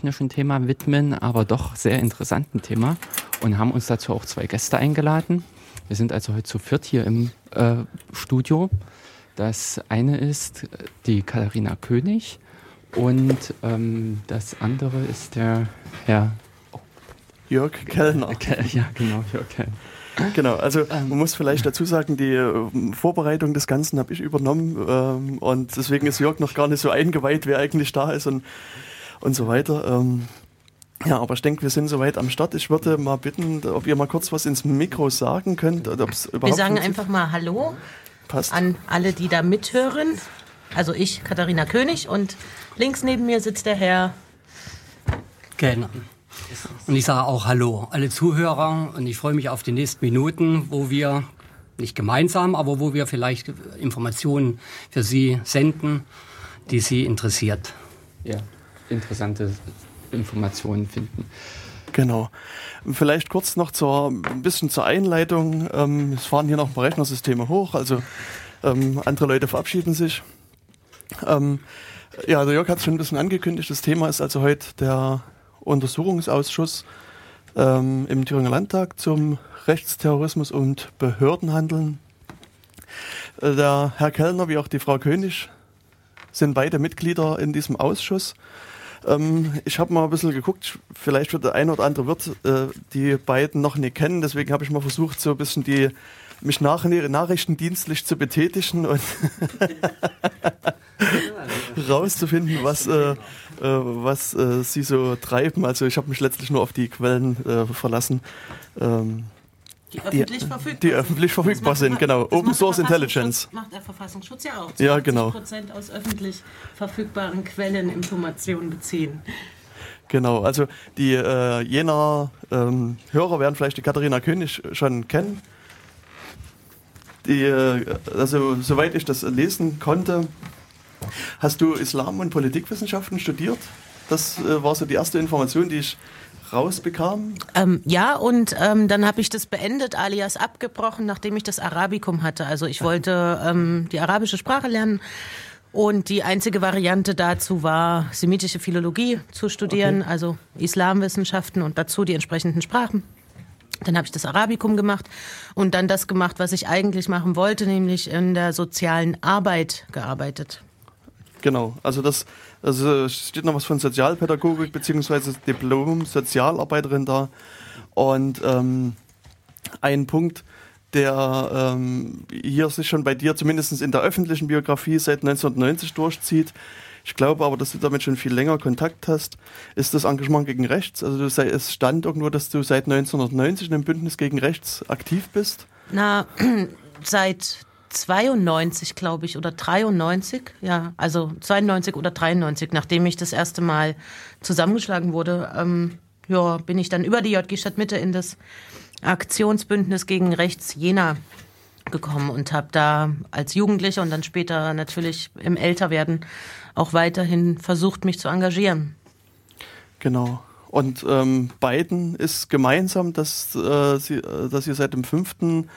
technischen Thema widmen, aber doch sehr interessanten Thema und haben uns dazu auch zwei Gäste eingeladen. Wir sind also heute zu viert hier im äh, Studio. Das eine ist die Katharina König und ähm, das andere ist der Herr oh. Jörg Kellner. Ja, genau, Jörg Kellner. Genau, also ähm. man muss vielleicht dazu sagen, die ähm, Vorbereitung des Ganzen habe ich übernommen ähm, und deswegen ist Jörg noch gar nicht so eingeweiht, wer eigentlich da ist und, und so weiter. Ähm, ja, aber ich denke, wir sind soweit am Start. Ich würde mal bitten, ob ihr mal kurz was ins Mikro sagen könnt. Oder überhaupt wir sagen einfach mal Hallo Passt. an alle, die da mithören. Also ich, Katharina König, und links neben mir sitzt der Herr Kellner. Und ich sage auch Hallo, alle Zuhörer. Und ich freue mich auf die nächsten Minuten, wo wir nicht gemeinsam, aber wo wir vielleicht Informationen für Sie senden, die Sie interessiert. Ja, interessante Informationen finden. Genau. Vielleicht kurz noch zur, ein bisschen zur Einleitung. Ähm, es fahren hier noch ein paar Rechnersysteme hoch, also ähm, andere Leute verabschieden sich. Ähm, ja, der Jörg hat es schon ein bisschen angekündigt. Das Thema ist also heute der Untersuchungsausschuss ähm, im Thüringer Landtag zum Rechtsterrorismus und Behördenhandeln. Äh, der Herr Kellner wie auch die Frau König sind beide Mitglieder in diesem Ausschuss. Ähm, ich habe mal ein bisschen geguckt, vielleicht wird der eine oder andere Wirt äh, die beiden noch nicht kennen, deswegen habe ich mal versucht, so ein bisschen die mich nach nachrichtendienstlich zu betätigen und rauszufinden, was, äh, äh, was äh, sie so treiben. Also ich habe mich letztlich nur auf die Quellen äh, verlassen. Ähm, die öffentlich verfügbar, die öffentlich verfügbar sind, genau. Open Source Intelligence. Macht der Verfassungsschutz ja auch. Ja, genau. Prozent aus öffentlich verfügbaren Quellen Informationen beziehen. Genau, also die äh, jener ähm, Hörer werden vielleicht die Katharina König schon kennen. Die, äh, also soweit ich das lesen konnte, hast du Islam und Politikwissenschaften studiert? Das äh, war so die erste Information, die ich rausbekam? Ähm, ja, und ähm, dann habe ich das beendet, alias abgebrochen, nachdem ich das Arabikum hatte. Also ich wollte ähm, die arabische Sprache lernen. Und die einzige Variante dazu war, semitische Philologie zu studieren, okay. also Islamwissenschaften und dazu die entsprechenden Sprachen. Dann habe ich das Arabikum gemacht und dann das gemacht, was ich eigentlich machen wollte, nämlich in der sozialen Arbeit gearbeitet. Genau, also das also steht noch was von Sozialpädagogik bzw. Diplom Sozialarbeiterin da. Und ähm, ein Punkt, der ähm, hier sich schon bei dir zumindest in der öffentlichen Biografie seit 1990 durchzieht, ich glaube aber, dass du damit schon viel länger Kontakt hast, ist das Engagement gegen Rechts. Also es stand irgendwo, dass du seit 1990 in dem Bündnis gegen Rechts aktiv bist. Na, seit 92, glaube ich, oder 93, ja, also 92 oder 93, nachdem ich das erste Mal zusammengeschlagen wurde, ähm, ja, bin ich dann über die JG Stadtmitte in das Aktionsbündnis gegen Rechts Jena gekommen und habe da als Jugendlicher und dann später natürlich im Älterwerden auch weiterhin versucht, mich zu engagieren. Genau. Und ähm, beiden ist gemeinsam, dass, äh, sie, äh, dass ihr seit dem fünften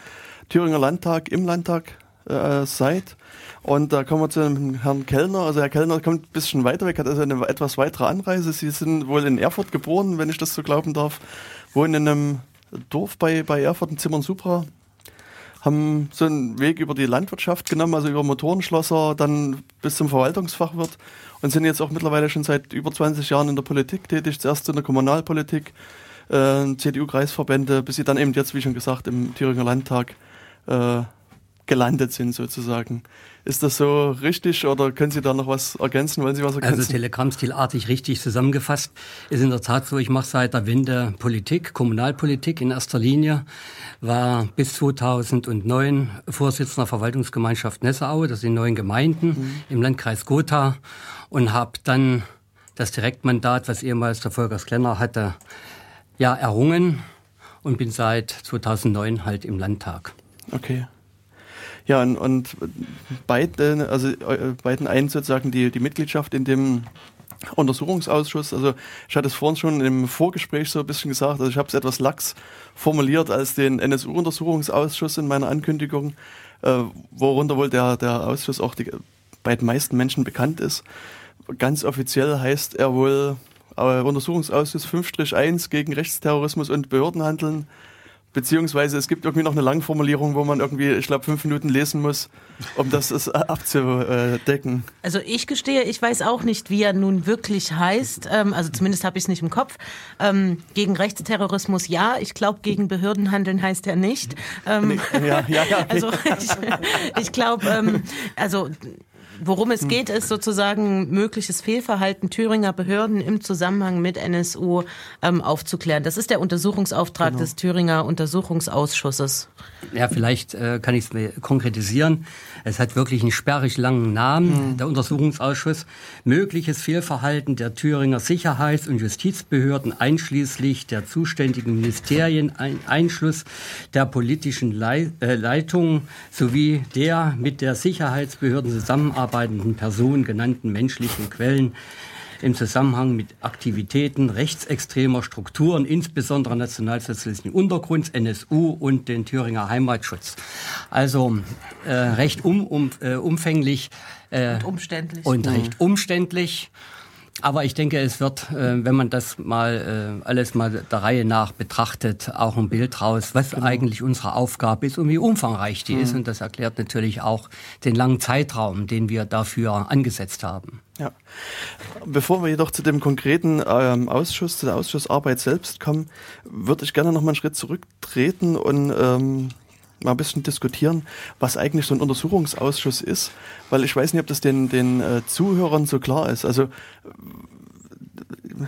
Thüringer Landtag im Landtag äh, seid. Und da kommen wir zu dem Herrn Kellner. Also Herr Kellner kommt ein bisschen weiter weg, hat also eine etwas weitere Anreise. Sie sind wohl in Erfurt geboren, wenn ich das so glauben darf. Wohnen in einem Dorf bei, bei Erfurt, in Zimmern Supra. Haben so einen Weg über die Landwirtschaft genommen, also über Motorenschlosser, dann bis zum Verwaltungsfachwirt und sind jetzt auch mittlerweile schon seit über 20 Jahren in der Politik tätig. Zuerst in der Kommunalpolitik, äh, CDU-Kreisverbände, bis sie dann eben jetzt, wie schon gesagt, im Thüringer Landtag äh, gelandet sind sozusagen. Ist das so richtig oder können Sie da noch was ergänzen? Wollen Sie was ergänzen? Also Telegrammstilartig richtig zusammengefasst ist in der Tat so, ich mache seit der Wende Politik, Kommunalpolitik in erster Linie, war bis 2009 Vorsitzender Verwaltungsgemeinschaft Nessau, das sind neun Gemeinden mhm. im Landkreis Gotha und habe dann das Direktmandat, was ehemals der Volkers Klenner hatte, ja errungen und bin seit 2009 halt im Landtag. Okay. Ja, und, und beiden, also äh, beiden einen sozusagen die, die Mitgliedschaft in dem Untersuchungsausschuss. Also ich hatte es vorhin schon im Vorgespräch so ein bisschen gesagt, also ich habe es etwas lax formuliert als den NSU-Untersuchungsausschuss in meiner Ankündigung, äh, worunter wohl der, der Ausschuss auch die, bei den meisten Menschen bekannt ist. Ganz offiziell heißt er wohl äh, Untersuchungsausschuss 5-1 gegen Rechtsterrorismus und Behördenhandeln Beziehungsweise es gibt irgendwie noch eine Langformulierung, wo man irgendwie, ich glaube, fünf Minuten lesen muss, um das abzudecken. Also ich gestehe, ich weiß auch nicht, wie er nun wirklich heißt. Ähm, also zumindest habe ich es nicht im Kopf. Ähm, gegen Rechtsterrorismus ja, ich glaube, gegen Behördenhandeln heißt er nicht. Ähm, ja, ja, ja. Also ich, ich glaube, also Worum es hm. geht, ist sozusagen mögliches Fehlverhalten Thüringer Behörden im Zusammenhang mit NSU ähm, aufzuklären. Das ist der Untersuchungsauftrag genau. des Thüringer Untersuchungsausschusses. Ja, vielleicht äh, kann ich es konkretisieren. Es hat wirklich einen sperrig langen Namen, mhm. der Untersuchungsausschuss. Mögliches Fehlverhalten der Thüringer Sicherheits- und Justizbehörden einschließlich der zuständigen Ministerien, ein Einschluss der politischen Lei äh, Leitung sowie der mit der Sicherheitsbehörden zusammenarbeitenden Person genannten menschlichen Quellen im Zusammenhang mit Aktivitäten rechtsextremer Strukturen, insbesondere nationalsozialistischen Untergrunds, NSU und den Thüringer Heimatschutz. Also äh, recht um, um, äh, umfänglich äh, und umständlich. Und recht umständlich. Aber ich denke, es wird, äh, wenn man das mal äh, alles mal der Reihe nach betrachtet, auch ein Bild raus, was genau. eigentlich unsere Aufgabe ist und wie umfangreich die mhm. ist. Und das erklärt natürlich auch den langen Zeitraum, den wir dafür angesetzt haben. Ja. Bevor wir jedoch zu dem konkreten ähm, Ausschuss, zu der Ausschussarbeit selbst kommen, würde ich gerne noch mal einen Schritt zurücktreten und ähm, mal ein bisschen diskutieren, was eigentlich so ein Untersuchungsausschuss ist, weil ich weiß nicht, ob das den, den äh, Zuhörern so klar ist. Also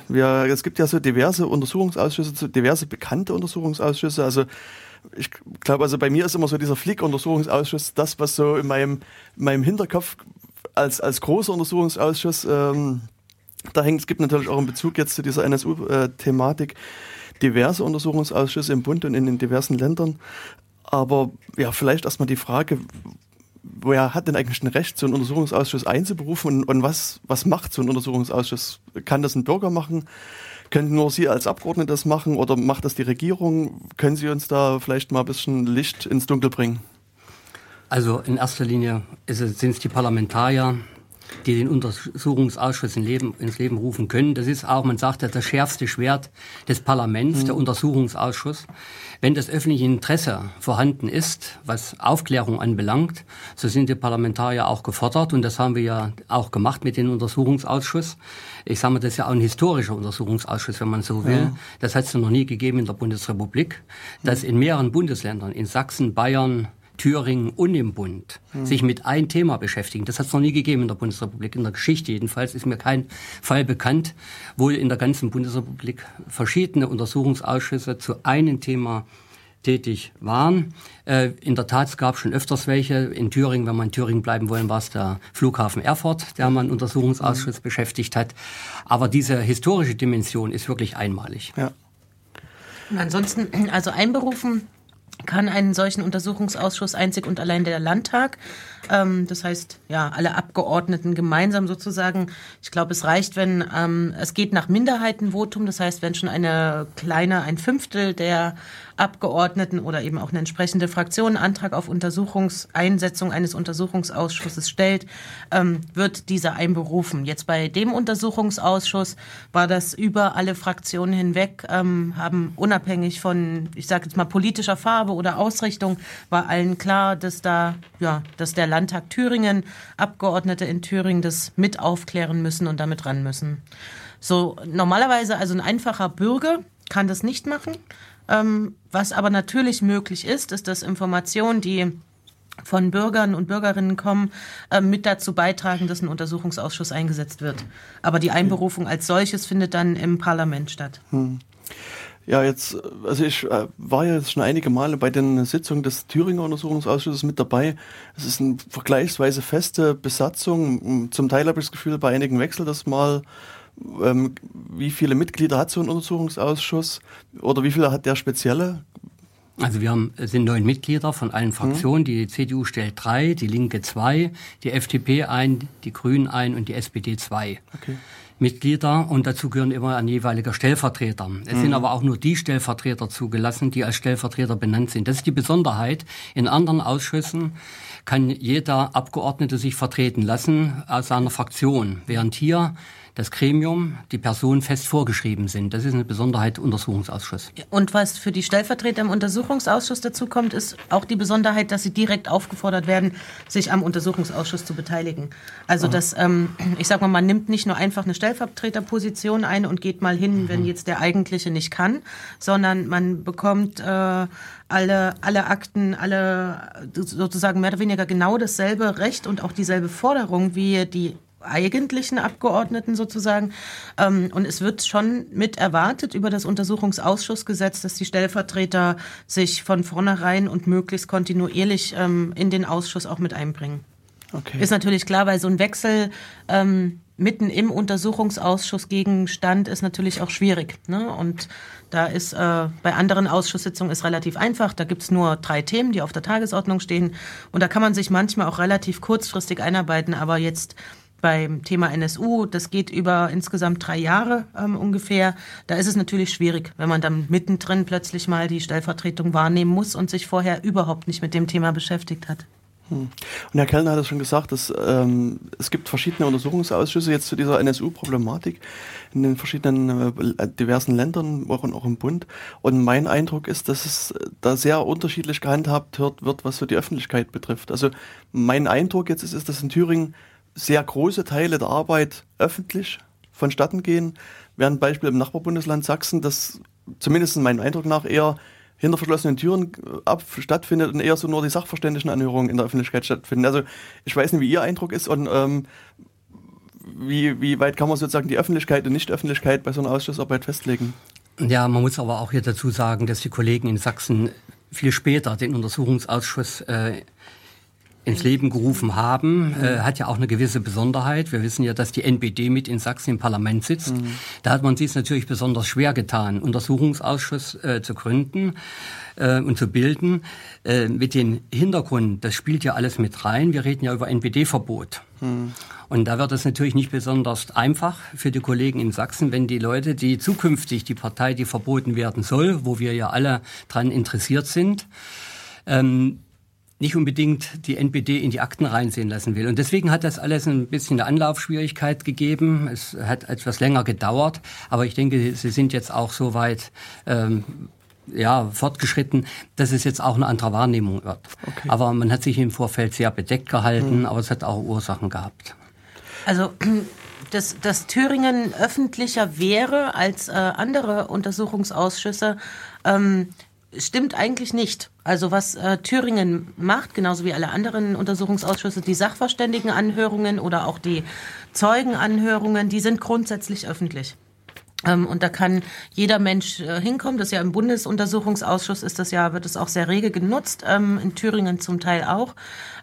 wir, es gibt ja so diverse Untersuchungsausschüsse, diverse bekannte Untersuchungsausschüsse. Also ich glaube, also bei mir ist immer so dieser Flick-Untersuchungsausschuss das, was so in meinem, in meinem Hinterkopf als, als großer Untersuchungsausschuss ähm, da hängt. Es gibt natürlich auch einen Bezug jetzt zu dieser NSU-Thematik äh, diverse Untersuchungsausschüsse im Bund und in den diversen Ländern. Aber ja, vielleicht erstmal die Frage, wer hat denn eigentlich ein Recht, so einen Untersuchungsausschuss einzuberufen und, und was, was macht so ein Untersuchungsausschuss? Kann das ein Bürger machen? Können nur Sie als Abgeordnete das machen oder macht das die Regierung? Können Sie uns da vielleicht mal ein bisschen Licht ins Dunkel bringen? Also in erster Linie sind es die Parlamentarier, die den Untersuchungsausschuss in Leben, ins Leben rufen können. Das ist auch, man sagt ja, das schärfste Schwert des Parlaments, mhm. der Untersuchungsausschuss. Wenn das öffentliche Interesse vorhanden ist, was Aufklärung anbelangt, so sind die Parlamentarier auch gefordert und das haben wir ja auch gemacht mit dem Untersuchungsausschuss. Ich sage mal, das ist ja auch ein historischer Untersuchungsausschuss, wenn man so will. Ja. Das hat es noch nie gegeben in der Bundesrepublik, dass in mehreren Bundesländern, in Sachsen, Bayern, Thüringen und im Bund mhm. sich mit einem Thema beschäftigen. Das hat es noch nie gegeben in der Bundesrepublik, in der Geschichte jedenfalls ist mir kein Fall bekannt, wo in der ganzen Bundesrepublik verschiedene Untersuchungsausschüsse zu einem Thema tätig waren. Äh, in der Tat, es gab schon öfters welche. In Thüringen, wenn man in Thüringen bleiben wollen, war es der Flughafen Erfurt, der man Untersuchungsausschuss mhm. beschäftigt hat. Aber diese historische Dimension ist wirklich einmalig. Ja. Und ansonsten, also einberufen kann einen solchen Untersuchungsausschuss einzig und allein der Landtag. Ähm, das heißt, ja, alle Abgeordneten gemeinsam sozusagen. Ich glaube, es reicht, wenn ähm, es geht nach Minderheitenvotum. Das heißt, wenn schon eine kleine, ein Fünftel der Abgeordneten oder eben auch eine entsprechende Fraktion Antrag auf Untersuchungseinsetzung eines Untersuchungsausschusses stellt, ähm, wird dieser einberufen. Jetzt bei dem Untersuchungsausschuss war das über alle Fraktionen hinweg, ähm, haben unabhängig von, ich sage jetzt mal, politischer Farbe oder Ausrichtung, war allen klar, dass da, ja, dass der Landtag Thüringen, Abgeordnete in Thüringen das mit aufklären müssen und damit ran müssen. So, normalerweise, also ein einfacher Bürger kann das nicht machen. Ähm, was aber natürlich möglich ist, ist, dass Informationen, die von Bürgern und Bürgerinnen kommen, äh, mit dazu beitragen, dass ein Untersuchungsausschuss eingesetzt wird. Aber die Einberufung als solches findet dann im Parlament statt. Hm. Ja, jetzt, also ich äh, war ja schon einige Male bei den Sitzungen des Thüringer Untersuchungsausschusses mit dabei. Es ist eine vergleichsweise feste Besatzung. Zum Teil habe ich das Gefühl, bei einigen wechselt das mal ähm, wie viele Mitglieder hat so ein Untersuchungsausschuss oder wie viele hat der spezielle? Also wir haben, sind neun Mitglieder von allen Fraktionen. Mhm. Die CDU stellt drei, die Linke zwei, die FDP ein, die Grünen ein und die SPD zwei. Okay. Mitglieder und dazu gehören immer ein jeweiliger Stellvertreter. Es mhm. sind aber auch nur die Stellvertreter zugelassen, die als Stellvertreter benannt sind. Das ist die Besonderheit. In anderen Ausschüssen kann jeder Abgeordnete sich vertreten lassen aus seiner Fraktion, während hier das Gremium, die Personen fest vorgeschrieben sind. Das ist eine Besonderheit Untersuchungsausschuss. Und was für die Stellvertreter im Untersuchungsausschuss dazu kommt, ist auch die Besonderheit, dass sie direkt aufgefordert werden, sich am Untersuchungsausschuss zu beteiligen. Also das, ähm, ich sag mal, man nimmt nicht nur einfach eine Stellvertreterposition ein und geht mal hin, wenn mhm. jetzt der eigentliche nicht kann, sondern man bekommt äh, alle, alle Akten, alle sozusagen mehr oder weniger genau dasselbe Recht und auch dieselbe Forderung wie die eigentlichen Abgeordneten sozusagen. Ähm, und es wird schon mit erwartet über das Untersuchungsausschussgesetz, dass die Stellvertreter sich von vornherein und möglichst kontinuierlich ähm, in den Ausschuss auch mit einbringen. Okay. Ist natürlich klar, weil so ein Wechsel ähm, mitten im Untersuchungsausschuss Gegenstand ist natürlich auch schwierig. Ne? Und da ist äh, bei anderen Ausschusssitzungen ist relativ einfach. Da gibt's nur drei Themen, die auf der Tagesordnung stehen. Und da kann man sich manchmal auch relativ kurzfristig einarbeiten. Aber jetzt beim Thema NSU, das geht über insgesamt drei Jahre ähm, ungefähr. Da ist es natürlich schwierig, wenn man dann mittendrin plötzlich mal die Stellvertretung wahrnehmen muss und sich vorher überhaupt nicht mit dem Thema beschäftigt hat. Hm. Und Herr Kellner hat es schon gesagt, dass ähm, es gibt verschiedene Untersuchungsausschüsse jetzt zu dieser NSU-Problematik in den verschiedenen äh, diversen Ländern, auch, auch im Bund. Und mein Eindruck ist, dass es da sehr unterschiedlich gehandhabt wird, was so die Öffentlichkeit betrifft. Also mein Eindruck jetzt ist, ist dass in Thüringen sehr große Teile der Arbeit öffentlich vonstatten gehen, während Beispiel im Nachbarbundesland Sachsen das zumindest in meinem Eindruck nach eher hinter verschlossenen Türen äh, ab stattfindet und eher so nur die Sachverständigenanhörungen in der Öffentlichkeit stattfinden. Also ich weiß nicht, wie Ihr Eindruck ist und ähm, wie, wie weit kann man sozusagen die Öffentlichkeit und Nicht-Öffentlichkeit bei so einer Ausschussarbeit festlegen? Ja, man muss aber auch hier dazu sagen, dass die Kollegen in Sachsen viel später den Untersuchungsausschuss äh, ins Leben gerufen haben, mhm. äh, hat ja auch eine gewisse Besonderheit. Wir wissen ja, dass die NPD mit in Sachsen im Parlament sitzt. Mhm. Da hat man sich natürlich besonders schwer getan, Untersuchungsausschuss äh, zu gründen äh, und zu bilden. Äh, mit dem Hintergrund, das spielt ja alles mit rein. Wir reden ja über NPD-Verbot. Mhm. Und da wird es natürlich nicht besonders einfach für die Kollegen in Sachsen, wenn die Leute, die zukünftig die Partei, die verboten werden soll, wo wir ja alle dran interessiert sind, ähm, nicht unbedingt die NPD in die Akten reinsehen lassen will. Und deswegen hat das alles ein bisschen eine Anlaufschwierigkeit gegeben. Es hat etwas länger gedauert, aber ich denke, Sie sind jetzt auch so weit ähm, ja, fortgeschritten, dass es jetzt auch eine andere Wahrnehmung wird. Okay. Aber man hat sich im Vorfeld sehr bedeckt gehalten, mhm. aber es hat auch Ursachen gehabt. Also dass, dass Thüringen öffentlicher wäre als äh, andere Untersuchungsausschüsse, ähm, stimmt eigentlich nicht. Also was äh, Thüringen macht, genauso wie alle anderen Untersuchungsausschüsse, die Sachverständigenanhörungen oder auch die Zeugenanhörungen, die sind grundsätzlich öffentlich. Ähm, und da kann jeder Mensch äh, hinkommen. Das ja im Bundesuntersuchungsausschuss ist das ja, wird es auch sehr rege genutzt, ähm, in Thüringen zum Teil auch.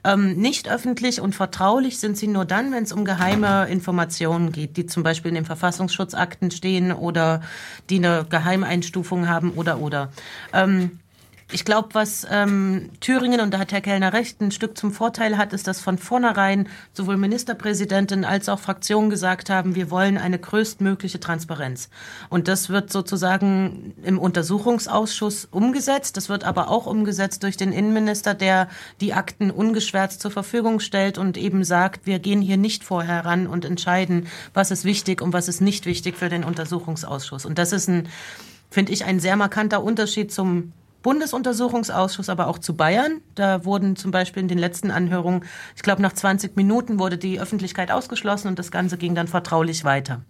Ähm, nicht öffentlich und vertraulich sind sie nur dann, wenn es um geheime Informationen geht, die zum Beispiel in den Verfassungsschutzakten stehen oder die eine Geheimeinstufung haben oder oder. Ich glaube, was ähm, Thüringen, und da hat Herr Kellner recht, ein Stück zum Vorteil hat, ist, dass von vornherein sowohl Ministerpräsidentin als auch Fraktionen gesagt haben, wir wollen eine größtmögliche Transparenz. Und das wird sozusagen im Untersuchungsausschuss umgesetzt. Das wird aber auch umgesetzt durch den Innenminister, der die Akten ungeschwärzt zur Verfügung stellt und eben sagt, wir gehen hier nicht vorher ran und entscheiden, was ist wichtig und was ist nicht wichtig für den Untersuchungsausschuss. Und das ist ein, finde ich, ein sehr markanter Unterschied zum Bundesuntersuchungsausschuss, aber auch zu Bayern. Da wurden zum Beispiel in den letzten Anhörungen, ich glaube nach 20 Minuten wurde die Öffentlichkeit ausgeschlossen und das Ganze ging dann vertraulich weiter.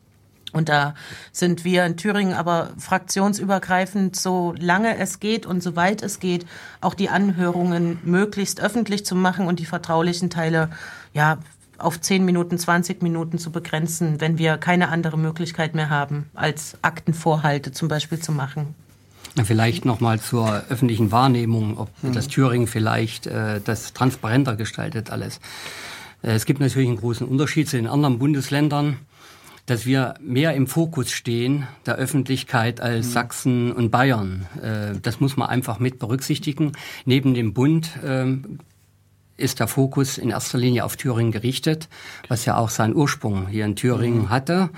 Und da sind wir in Thüringen aber fraktionsübergreifend, so lange es geht und soweit es geht, auch die Anhörungen möglichst öffentlich zu machen und die vertraulichen Teile, ja, auf 10 Minuten, 20 Minuten zu begrenzen, wenn wir keine andere Möglichkeit mehr haben, als Aktenvorhalte zum Beispiel zu machen. Vielleicht nochmal zur öffentlichen Wahrnehmung, ob hm. das Thüringen vielleicht äh, das transparenter gestaltet alles. Äh, es gibt natürlich einen großen Unterschied zu den anderen Bundesländern, dass wir mehr im Fokus stehen der Öffentlichkeit als hm. Sachsen und Bayern. Äh, das muss man einfach mit berücksichtigen. Neben dem Bund äh, ist der Fokus in erster Linie auf Thüringen gerichtet, was ja auch seinen Ursprung hier in Thüringen hm. hatte.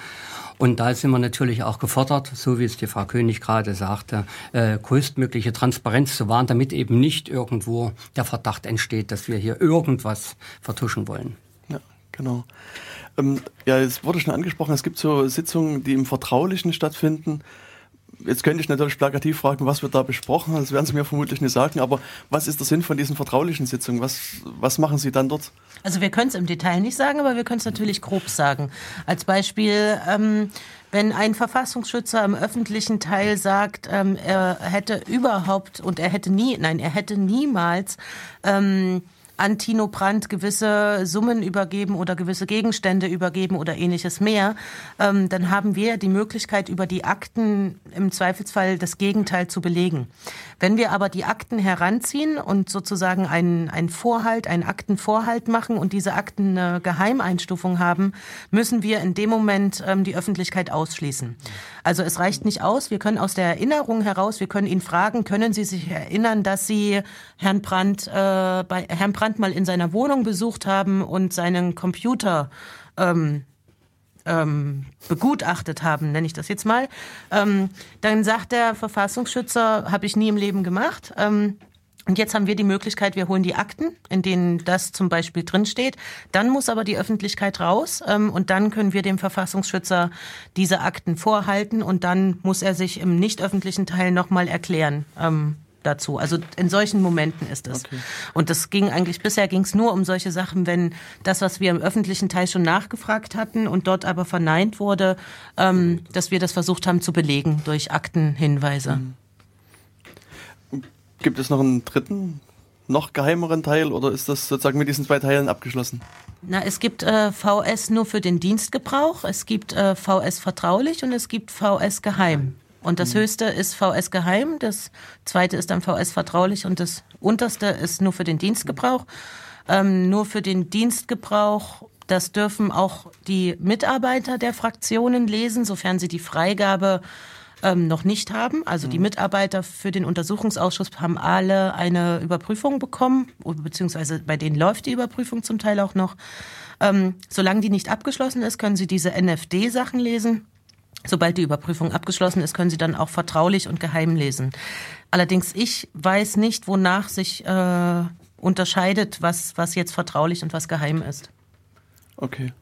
Und da sind wir natürlich auch gefordert, so wie es die Frau König gerade sagte, äh, größtmögliche Transparenz zu wahren, damit eben nicht irgendwo der Verdacht entsteht, dass wir hier irgendwas vertuschen wollen. Ja. Genau. Ähm, ja, es wurde schon angesprochen, es gibt so Sitzungen, die im Vertraulichen stattfinden. Jetzt könnte ich natürlich plakativ fragen, was wird da besprochen? Das werden Sie mir vermutlich nicht sagen. Aber was ist der Sinn von diesen vertraulichen Sitzungen? Was, was machen Sie dann dort? Also wir können es im Detail nicht sagen, aber wir können es natürlich grob sagen. Als Beispiel, ähm, wenn ein Verfassungsschützer im öffentlichen Teil sagt, ähm, er hätte überhaupt und er hätte nie, nein, er hätte niemals ähm, an Tino Brandt gewisse Summen übergeben oder gewisse Gegenstände übergeben oder ähnliches mehr, ähm, dann haben wir die Möglichkeit, über die Akten im Zweifelsfall das Gegenteil zu belegen. Wenn wir aber die Akten heranziehen und sozusagen einen, einen Vorhalt, einen Aktenvorhalt machen und diese Akten eine Geheimeinstufung haben, müssen wir in dem Moment ähm, die Öffentlichkeit ausschließen. Also es reicht nicht aus, wir können aus der Erinnerung heraus, wir können ihn fragen, können Sie sich erinnern, dass Sie Herrn Brandt, äh, bei Herrn Brandt mal in seiner Wohnung besucht haben und seinen Computer ähm, ähm, begutachtet haben, nenne ich das jetzt mal, ähm, dann sagt der Verfassungsschützer, habe ich nie im Leben gemacht. Ähm, und jetzt haben wir die Möglichkeit, wir holen die Akten, in denen das zum Beispiel drinsteht. Dann muss aber die Öffentlichkeit raus ähm, und dann können wir dem Verfassungsschützer diese Akten vorhalten und dann muss er sich im nicht öffentlichen Teil nochmal erklären. Ähm, dazu. Also in solchen Momenten ist es. Okay. Und das ging eigentlich, bisher ging es nur um solche Sachen, wenn das, was wir im öffentlichen Teil schon nachgefragt hatten und dort aber verneint wurde, ähm, dass wir das versucht haben zu belegen durch Aktenhinweise. Mhm. Gibt es noch einen dritten, noch geheimeren Teil oder ist das sozusagen mit diesen zwei Teilen abgeschlossen? Na, es gibt äh, VS nur für den Dienstgebrauch, es gibt äh, VS vertraulich und es gibt VS geheim. Und das mhm. höchste ist VS geheim, das zweite ist dann VS vertraulich und das unterste ist nur für den Dienstgebrauch. Ähm, nur für den Dienstgebrauch, das dürfen auch die Mitarbeiter der Fraktionen lesen, sofern sie die Freigabe ähm, noch nicht haben. Also die mhm. Mitarbeiter für den Untersuchungsausschuss haben alle eine Überprüfung bekommen, beziehungsweise bei denen läuft die Überprüfung zum Teil auch noch. Ähm, solange die nicht abgeschlossen ist, können sie diese NFD-Sachen lesen. Sobald die Überprüfung abgeschlossen ist, können Sie dann auch vertraulich und geheim lesen. Allerdings, ich weiß nicht, wonach sich äh, unterscheidet, was, was jetzt vertraulich und was geheim ist. Okay.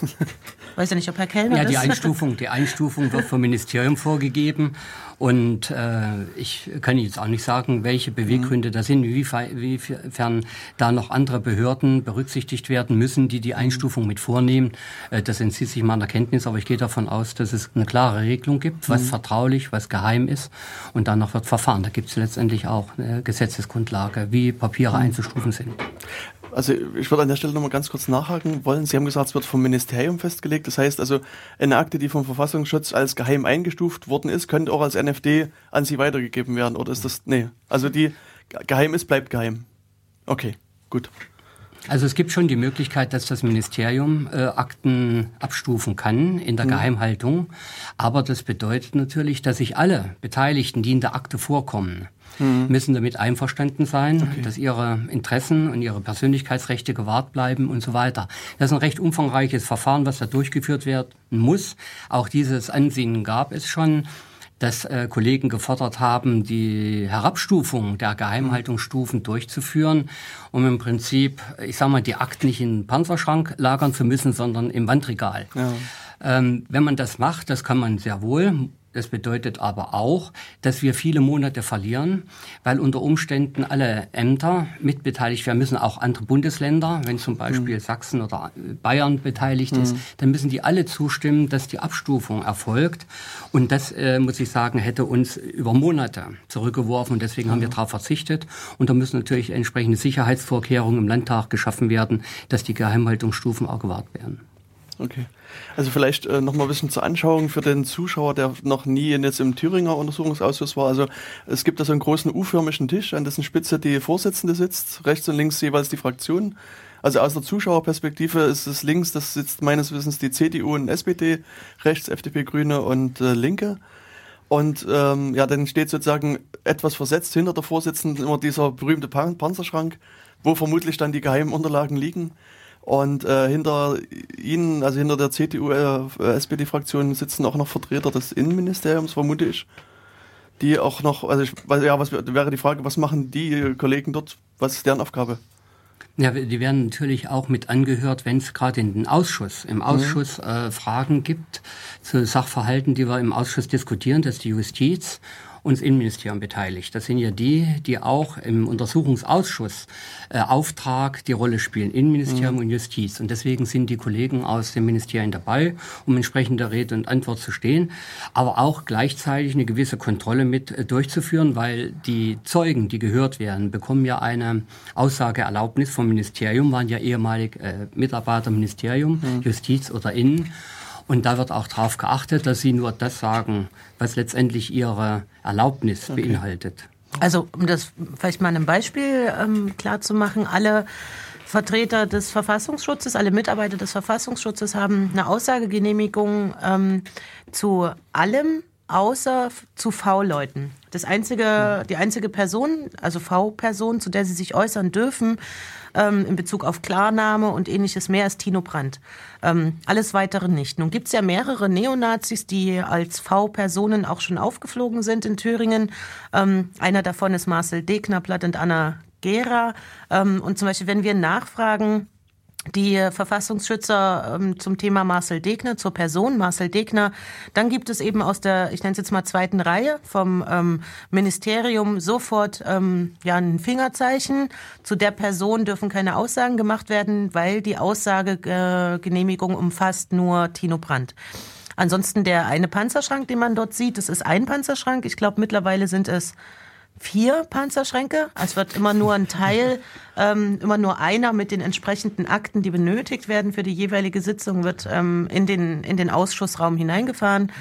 Weiß ja nicht, ob Herr Kellner Ja, die Einstufung, die Einstufung wird vom Ministerium vorgegeben und äh, ich kann jetzt auch nicht sagen, welche Beweggründe mhm. da sind, inwiefern da noch andere Behörden berücksichtigt werden müssen, die die Einstufung mit vornehmen. Äh, das entzieht sich meiner Kenntnis, aber ich gehe davon aus, dass es eine klare Regelung gibt, was mhm. vertraulich, was geheim ist und danach wird verfahren. Da gibt es letztendlich auch eine Gesetzesgrundlage, wie Papiere mhm. einzustufen sind. Also ich würde an der Stelle nochmal ganz kurz nachhaken wollen. Sie haben gesagt, es wird vom Ministerium festgelegt. Das heißt also, eine Akte, die vom Verfassungsschutz als geheim eingestuft worden ist, könnte auch als NFD an Sie weitergegeben werden. Oder ist das, nee, also die geheim ist, bleibt geheim. Okay, gut. Also es gibt schon die Möglichkeit, dass das Ministerium äh, Akten abstufen kann in der mhm. Geheimhaltung. Aber das bedeutet natürlich, dass sich alle Beteiligten, die in der Akte vorkommen, mhm. müssen damit einverstanden sein, okay. dass ihre Interessen und ihre Persönlichkeitsrechte gewahrt bleiben und so weiter. Das ist ein recht umfangreiches Verfahren, was da durchgeführt werden muss. Auch dieses Ansehen gab es schon dass äh, Kollegen gefordert haben, die Herabstufung der Geheimhaltungsstufen durchzuführen, um im Prinzip, ich sage mal, die Akten nicht in Panzerschrank lagern zu müssen, sondern im Wandregal. Ja. Ähm, wenn man das macht, das kann man sehr wohl, das bedeutet aber auch, dass wir viele Monate verlieren, weil unter Umständen alle Ämter mitbeteiligt werden müssen, auch andere Bundesländer, wenn zum Beispiel mhm. Sachsen oder Bayern beteiligt mhm. ist, dann müssen die alle zustimmen, dass die Abstufung erfolgt. Und das, äh, muss ich sagen, hätte uns über Monate zurückgeworfen und deswegen mhm. haben wir darauf verzichtet. Und da müssen natürlich entsprechende Sicherheitsvorkehrungen im Landtag geschaffen werden, dass die Geheimhaltungsstufen auch gewahrt werden. Okay. Also vielleicht äh, noch mal ein bisschen zur Anschauung für den Zuschauer, der noch nie jetzt im Thüringer Untersuchungsausschuss war. Also es gibt da so einen großen U-förmigen Tisch, an dessen Spitze die Vorsitzende sitzt, rechts und links jeweils die Fraktionen. Also aus der Zuschauerperspektive ist es links, das sitzt meines Wissens die CDU und SPD, rechts FDP, Grüne und äh, Linke. Und ähm, ja, dann steht sozusagen etwas versetzt hinter der Vorsitzenden immer dieser berühmte Pan Panzerschrank, wo vermutlich dann die geheimen Unterlagen liegen. Und äh, hinter Ihnen, also hinter der CDU-SPD-Fraktion, äh, sitzen auch noch Vertreter des Innenministeriums, vermute ich. Die auch noch, also ich, ja, was wäre die Frage, was machen die Kollegen dort? Was ist deren Aufgabe? Ja, die werden natürlich auch mit angehört, wenn es gerade in den Ausschuss, im Ausschuss äh, Fragen gibt zu Sachverhalten, die wir im Ausschuss diskutieren, das ist die Justiz und das Innenministerium beteiligt. Das sind ja die, die auch im Untersuchungsausschuss äh, Auftrag die Rolle spielen, Innenministerium mhm. und Justiz. Und deswegen sind die Kollegen aus den Ministerien dabei, um entsprechende Rede und Antwort zu stehen, aber auch gleichzeitig eine gewisse Kontrolle mit äh, durchzuführen, weil die Zeugen, die gehört werden, bekommen ja eine Aussageerlaubnis vom Ministerium, waren ja ehemalig äh, Mitarbeiter Ministerium, mhm. Justiz oder Innen. Und da wird auch darauf geachtet, dass sie nur das sagen, was letztendlich ihre Erlaubnis okay. beinhaltet. Also um das vielleicht mal ein Beispiel ähm, klar zu machen, alle Vertreter des Verfassungsschutzes, alle Mitarbeiter des Verfassungsschutzes haben eine Aussagegenehmigung ähm, zu allem, außer zu V-Leuten. Das einzige, die einzige Person, also V-Person, zu der sie sich äußern dürfen, ähm, in Bezug auf Klarname und ähnliches mehr ist Tino Brandt. Ähm, alles weitere nicht. Nun gibt es ja mehrere Neonazis, die als V-Personen auch schon aufgeflogen sind in Thüringen. Ähm, einer davon ist Marcel Degnerblatt und Anna Gera. Ähm, und zum Beispiel, wenn wir nachfragen, die Verfassungsschützer ähm, zum Thema Marcel Degner, zur Person Marcel Degner. Dann gibt es eben aus der, ich nenne es jetzt mal zweiten Reihe vom ähm, Ministerium sofort ähm, ja ein Fingerzeichen. Zu der Person dürfen keine Aussagen gemacht werden, weil die Aussagegenehmigung umfasst nur Tino Brandt. Ansonsten der eine Panzerschrank, den man dort sieht, das ist ein Panzerschrank. Ich glaube, mittlerweile sind es vier Panzerschränke. Es wird immer nur ein Teil, ähm, immer nur einer mit den entsprechenden Akten, die benötigt werden für die jeweilige Sitzung, wird ähm, in, den, in den Ausschussraum hineingefahren.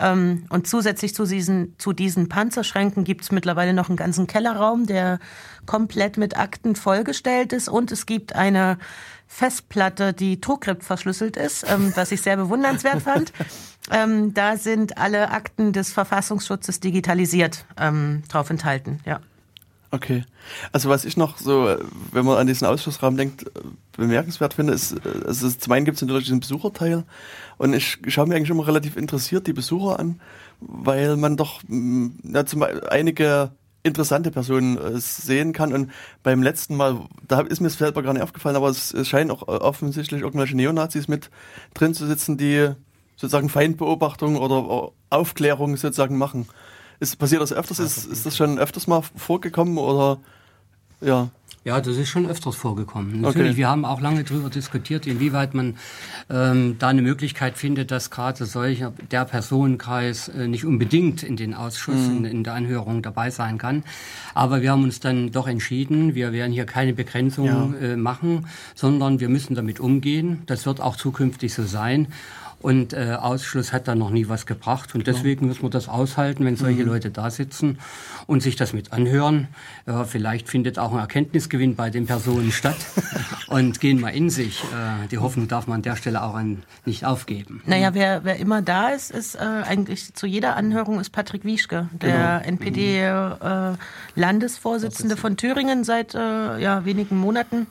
Ähm, und zusätzlich zu diesen, zu diesen Panzerschränken gibt es mittlerweile noch einen ganzen Kellerraum, der komplett mit Akten vollgestellt ist. Und es gibt eine Festplatte, die TrueCrypt verschlüsselt ist, ähm, was ich sehr bewundernswert fand. Ähm, da sind alle Akten des Verfassungsschutzes digitalisiert ähm, drauf enthalten, ja. Okay. Also was ich noch so, wenn man an diesen Ausschussraum denkt, bemerkenswert finde, ist, also zum einen gibt es natürlich den Besucherteil und ich schaue mir eigentlich immer relativ interessiert die Besucher an, weil man doch ja, zum, einige interessante Personen äh, sehen kann. Und beim letzten Mal, da ist mir selber gar nicht aufgefallen, aber es, es scheinen auch offensichtlich irgendwelche Neonazis mit drin zu sitzen, die sozusagen Feindbeobachtung oder Aufklärung sozusagen machen. Ist, passiert das öfters? Ist, ist das schon öfters mal vorgekommen oder ja? Ja, das ist schon öfters vorgekommen. Natürlich, okay. wir haben auch lange darüber diskutiert, inwieweit man ähm, da eine Möglichkeit findet, dass gerade solcher der Personenkreis äh, nicht unbedingt in den Ausschuss, mhm. in, in, der Anhörung dabei sein kann. Aber wir haben uns dann doch entschieden, wir werden hier keine Begrenzung ja. äh, machen, sondern wir müssen damit umgehen. Das wird auch zukünftig so sein. Und äh, Ausschluss hat da noch nie was gebracht. Und deswegen müssen wir das aushalten, wenn solche mhm. Leute da sitzen und sich das mit anhören. Ja, vielleicht findet auch ein Erkenntnisgewinn bei den Personen statt und gehen mal in sich. Äh, die Hoffnung darf man an der Stelle auch an, nicht aufgeben. Naja, wer, wer immer da ist, ist äh, eigentlich zu jeder Anhörung ist Patrick Wieschke, der genau. NPD-Landesvorsitzende mhm. äh, von Thüringen seit äh, ja, wenigen Monaten.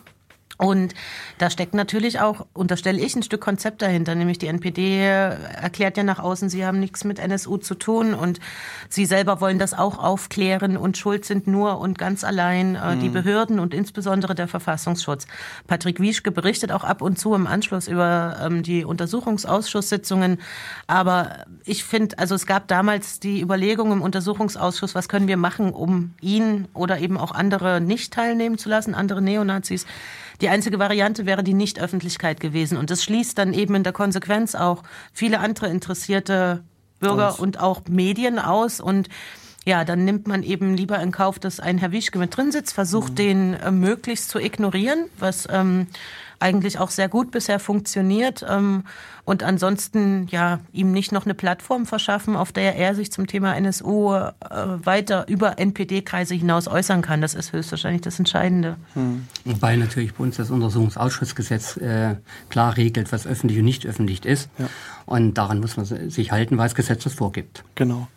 Und da steckt natürlich auch, unterstelle ich, ein Stück Konzept dahinter, nämlich die NPD erklärt ja nach außen, sie haben nichts mit NSU zu tun und sie selber wollen das auch aufklären und schuld sind nur und ganz allein äh, mhm. die Behörden und insbesondere der Verfassungsschutz. Patrick Wieschke berichtet auch ab und zu im Anschluss über ähm, die Untersuchungsausschusssitzungen, aber ich finde, also es gab damals die Überlegung im Untersuchungsausschuss, was können wir machen, um ihn oder eben auch andere nicht teilnehmen zu lassen, andere Neonazis. Die einzige Variante wäre die Nichtöffentlichkeit gewesen. Und das schließt dann eben in der Konsequenz auch viele andere interessierte Bürger aus. und auch Medien aus. Und ja, dann nimmt man eben lieber in Kauf, dass ein Herr Wischke mit drin sitzt, versucht mhm. den äh, möglichst zu ignorieren, was ähm, eigentlich auch sehr gut bisher funktioniert. Ähm, und ansonsten ja ihm nicht noch eine Plattform verschaffen, auf der er sich zum Thema NSU äh, weiter über NPD-Kreise hinaus äußern kann. Das ist höchstwahrscheinlich das Entscheidende. Hm. Wobei natürlich bei uns das Untersuchungsausschussgesetz äh, klar regelt, was öffentlich und nicht öffentlich ist. Ja. Und daran muss man sich halten, weil das Gesetz das vorgibt. Genau.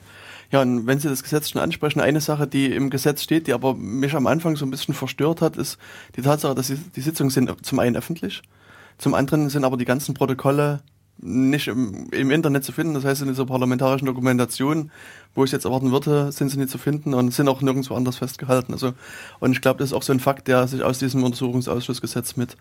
Ja, und wenn Sie das Gesetz schon ansprechen, eine Sache, die im Gesetz steht, die aber mich am Anfang so ein bisschen verstört hat, ist die Tatsache, dass die, Sitzungen sind zum einen öffentlich, zum anderen sind aber die ganzen Protokolle nicht im, im, Internet zu finden. Das heißt, in dieser parlamentarischen Dokumentation, wo ich jetzt erwarten würde, sind sie nicht zu finden und sind auch nirgendwo anders festgehalten. Also, und ich glaube, das ist auch so ein Fakt, der sich aus diesem Untersuchungsausschussgesetz mit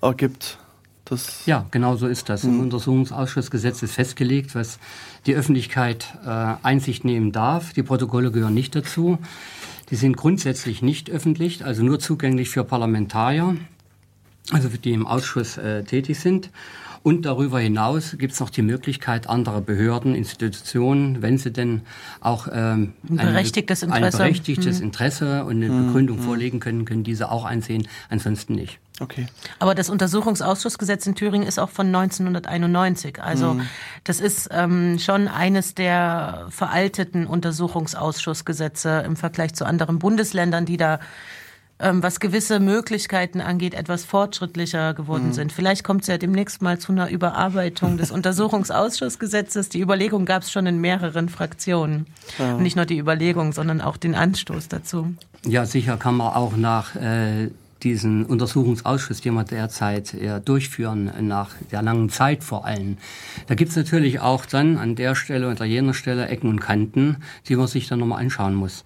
ergibt. Das ja, genau so ist das. Im hm. Untersuchungsausschussgesetz ist festgelegt, was die Öffentlichkeit äh, Einsicht nehmen darf. Die Protokolle gehören nicht dazu. Die sind grundsätzlich nicht öffentlich, also nur zugänglich für Parlamentarier, also die im Ausschuss äh, tätig sind. Und darüber hinaus gibt es noch die Möglichkeit, andere Behörden, Institutionen, wenn sie denn auch ähm, ein berechtigtes Interesse, ein berechtigtes mhm. Interesse und eine mhm. Begründung mhm. vorlegen können, können diese auch einsehen, ansonsten nicht. Okay. Aber das Untersuchungsausschussgesetz in Thüringen ist auch von 1991. Also mhm. das ist ähm, schon eines der veralteten Untersuchungsausschussgesetze im Vergleich zu anderen Bundesländern, die da was gewisse Möglichkeiten angeht, etwas fortschrittlicher geworden mhm. sind. Vielleicht kommt es ja demnächst mal zu einer Überarbeitung des Untersuchungsausschussgesetzes. Die Überlegung gab es schon in mehreren Fraktionen. Ja. Und nicht nur die Überlegung, sondern auch den Anstoß dazu. Ja, sicher kann man auch nach äh, diesen Untersuchungsausschuss, den wir derzeit äh, durchführen, nach der langen Zeit vor allem. Da gibt es natürlich auch dann an der Stelle und an jener Stelle Ecken und Kanten, die man sich dann nochmal anschauen muss.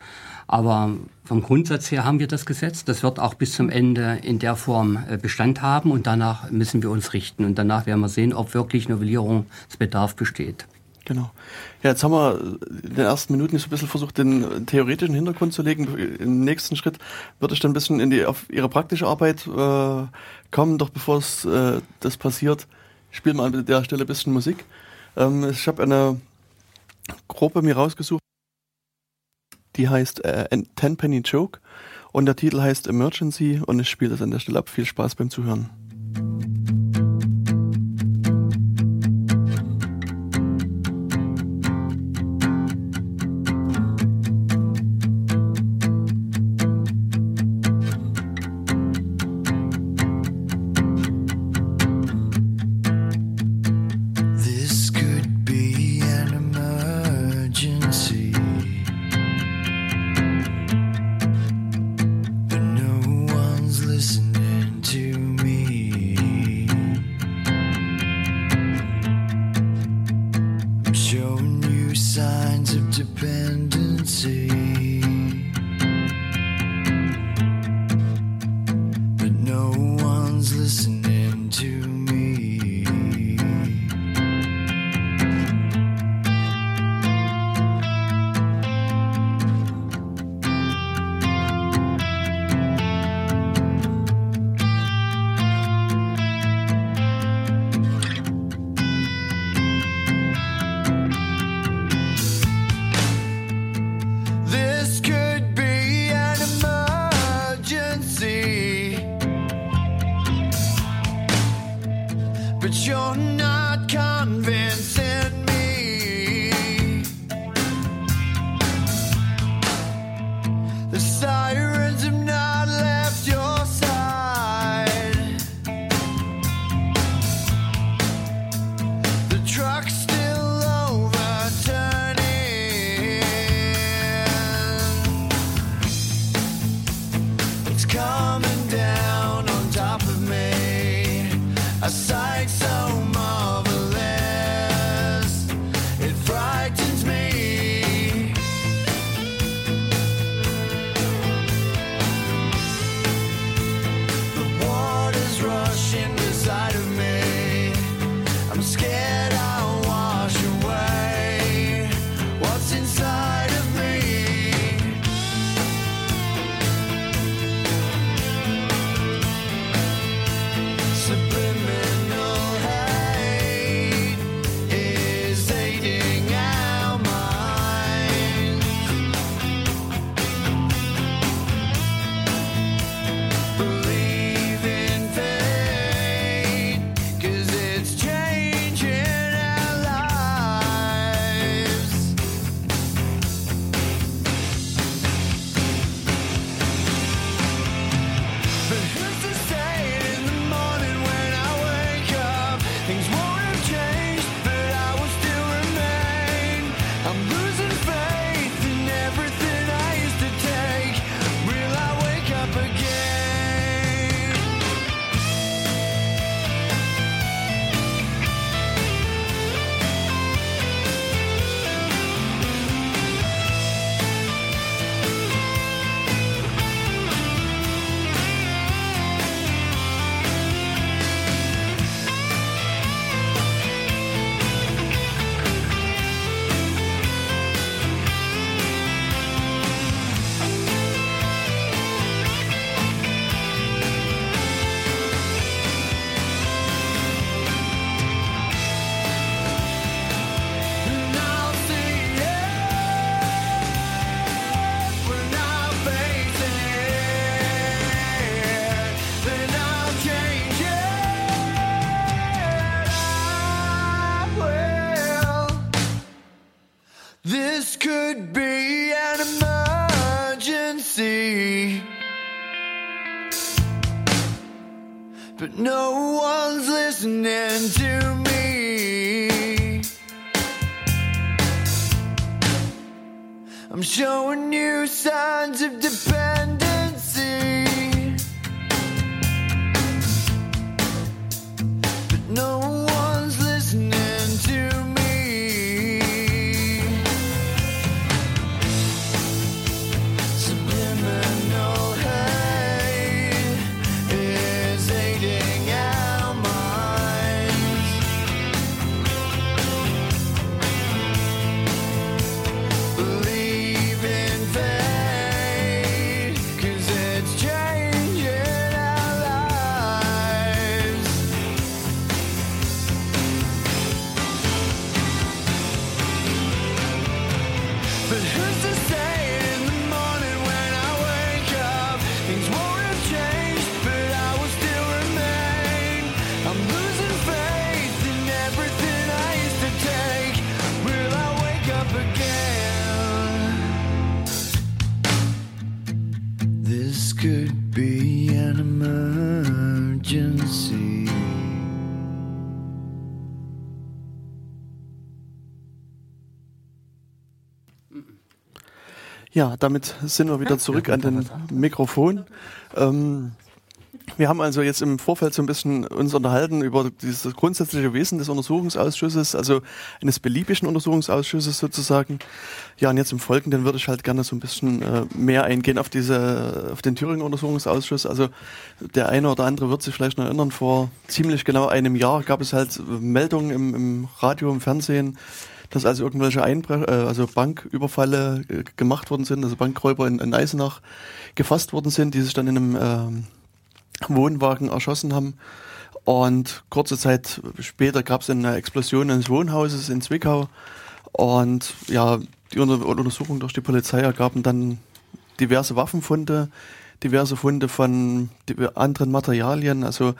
Aber vom Grundsatz her haben wir das Gesetz. Das wird auch bis zum Ende in der Form äh, Bestand haben und danach müssen wir uns richten. Und danach werden wir sehen, ob wirklich Novellierungsbedarf besteht. Genau. Ja, jetzt haben wir in den ersten Minuten so ein bisschen versucht, den theoretischen Hintergrund zu legen. Im nächsten Schritt würde ich dann ein bisschen in die, auf Ihre praktische Arbeit äh, kommen. Doch bevor es äh, das passiert, spielen wir an der Stelle ein bisschen Musik. Ähm, ich habe eine Gruppe mir rausgesucht, die heißt äh, Ten Penny Joke und der Titel heißt Emergency und ich spiele das an der Stelle ab. Viel Spaß beim Zuhören. Ja, damit sind wir wieder zurück an den Mikrofon. Ähm, wir haben also jetzt im Vorfeld so ein bisschen uns unterhalten über dieses grundsätzliche Wesen des Untersuchungsausschusses, also eines beliebigen Untersuchungsausschusses sozusagen. Ja, und jetzt im Folgenden würde ich halt gerne so ein bisschen äh, mehr eingehen auf diese, auf den Thüringer Untersuchungsausschuss. Also der eine oder andere wird sich vielleicht noch erinnern, vor ziemlich genau einem Jahr gab es halt Meldungen im, im Radio, im Fernsehen, dass also irgendwelche Einbre äh, also Banküberfalle äh, gemacht worden sind, also Bankräuber in, in Eisenach gefasst worden sind, die sich dann in einem ähm, Wohnwagen erschossen haben. Und kurze Zeit später gab es eine Explosion eines Wohnhauses in Zwickau. Und ja, die Unter Untersuchung durch die Polizei ergaben dann diverse Waffenfunde, diverse Funde von anderen Materialien, also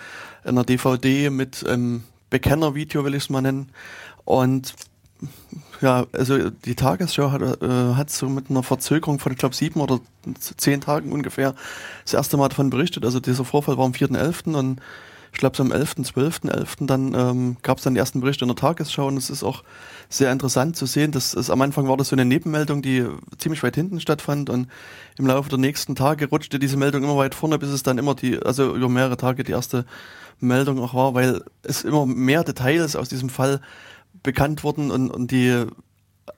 einer DVD mit ähm, Bekennervideo, will ich es mal nennen. Und ja, also die Tagesschau hat, äh, hat so mit einer Verzögerung von, ich glaube, sieben oder zehn Tagen ungefähr das erste Mal davon berichtet. Also dieser Vorfall war am 4.11. und ich glaube, so am 11., 12.11. dann ähm, gab es dann die ersten Berichte in der Tagesschau und es ist auch sehr interessant zu sehen, dass es am Anfang war das so eine Nebenmeldung, die ziemlich weit hinten stattfand und im Laufe der nächsten Tage rutschte diese Meldung immer weit vorne, bis es dann immer die, also über mehrere Tage die erste Meldung auch war, weil es immer mehr Details aus diesem Fall bekannt wurden und, und die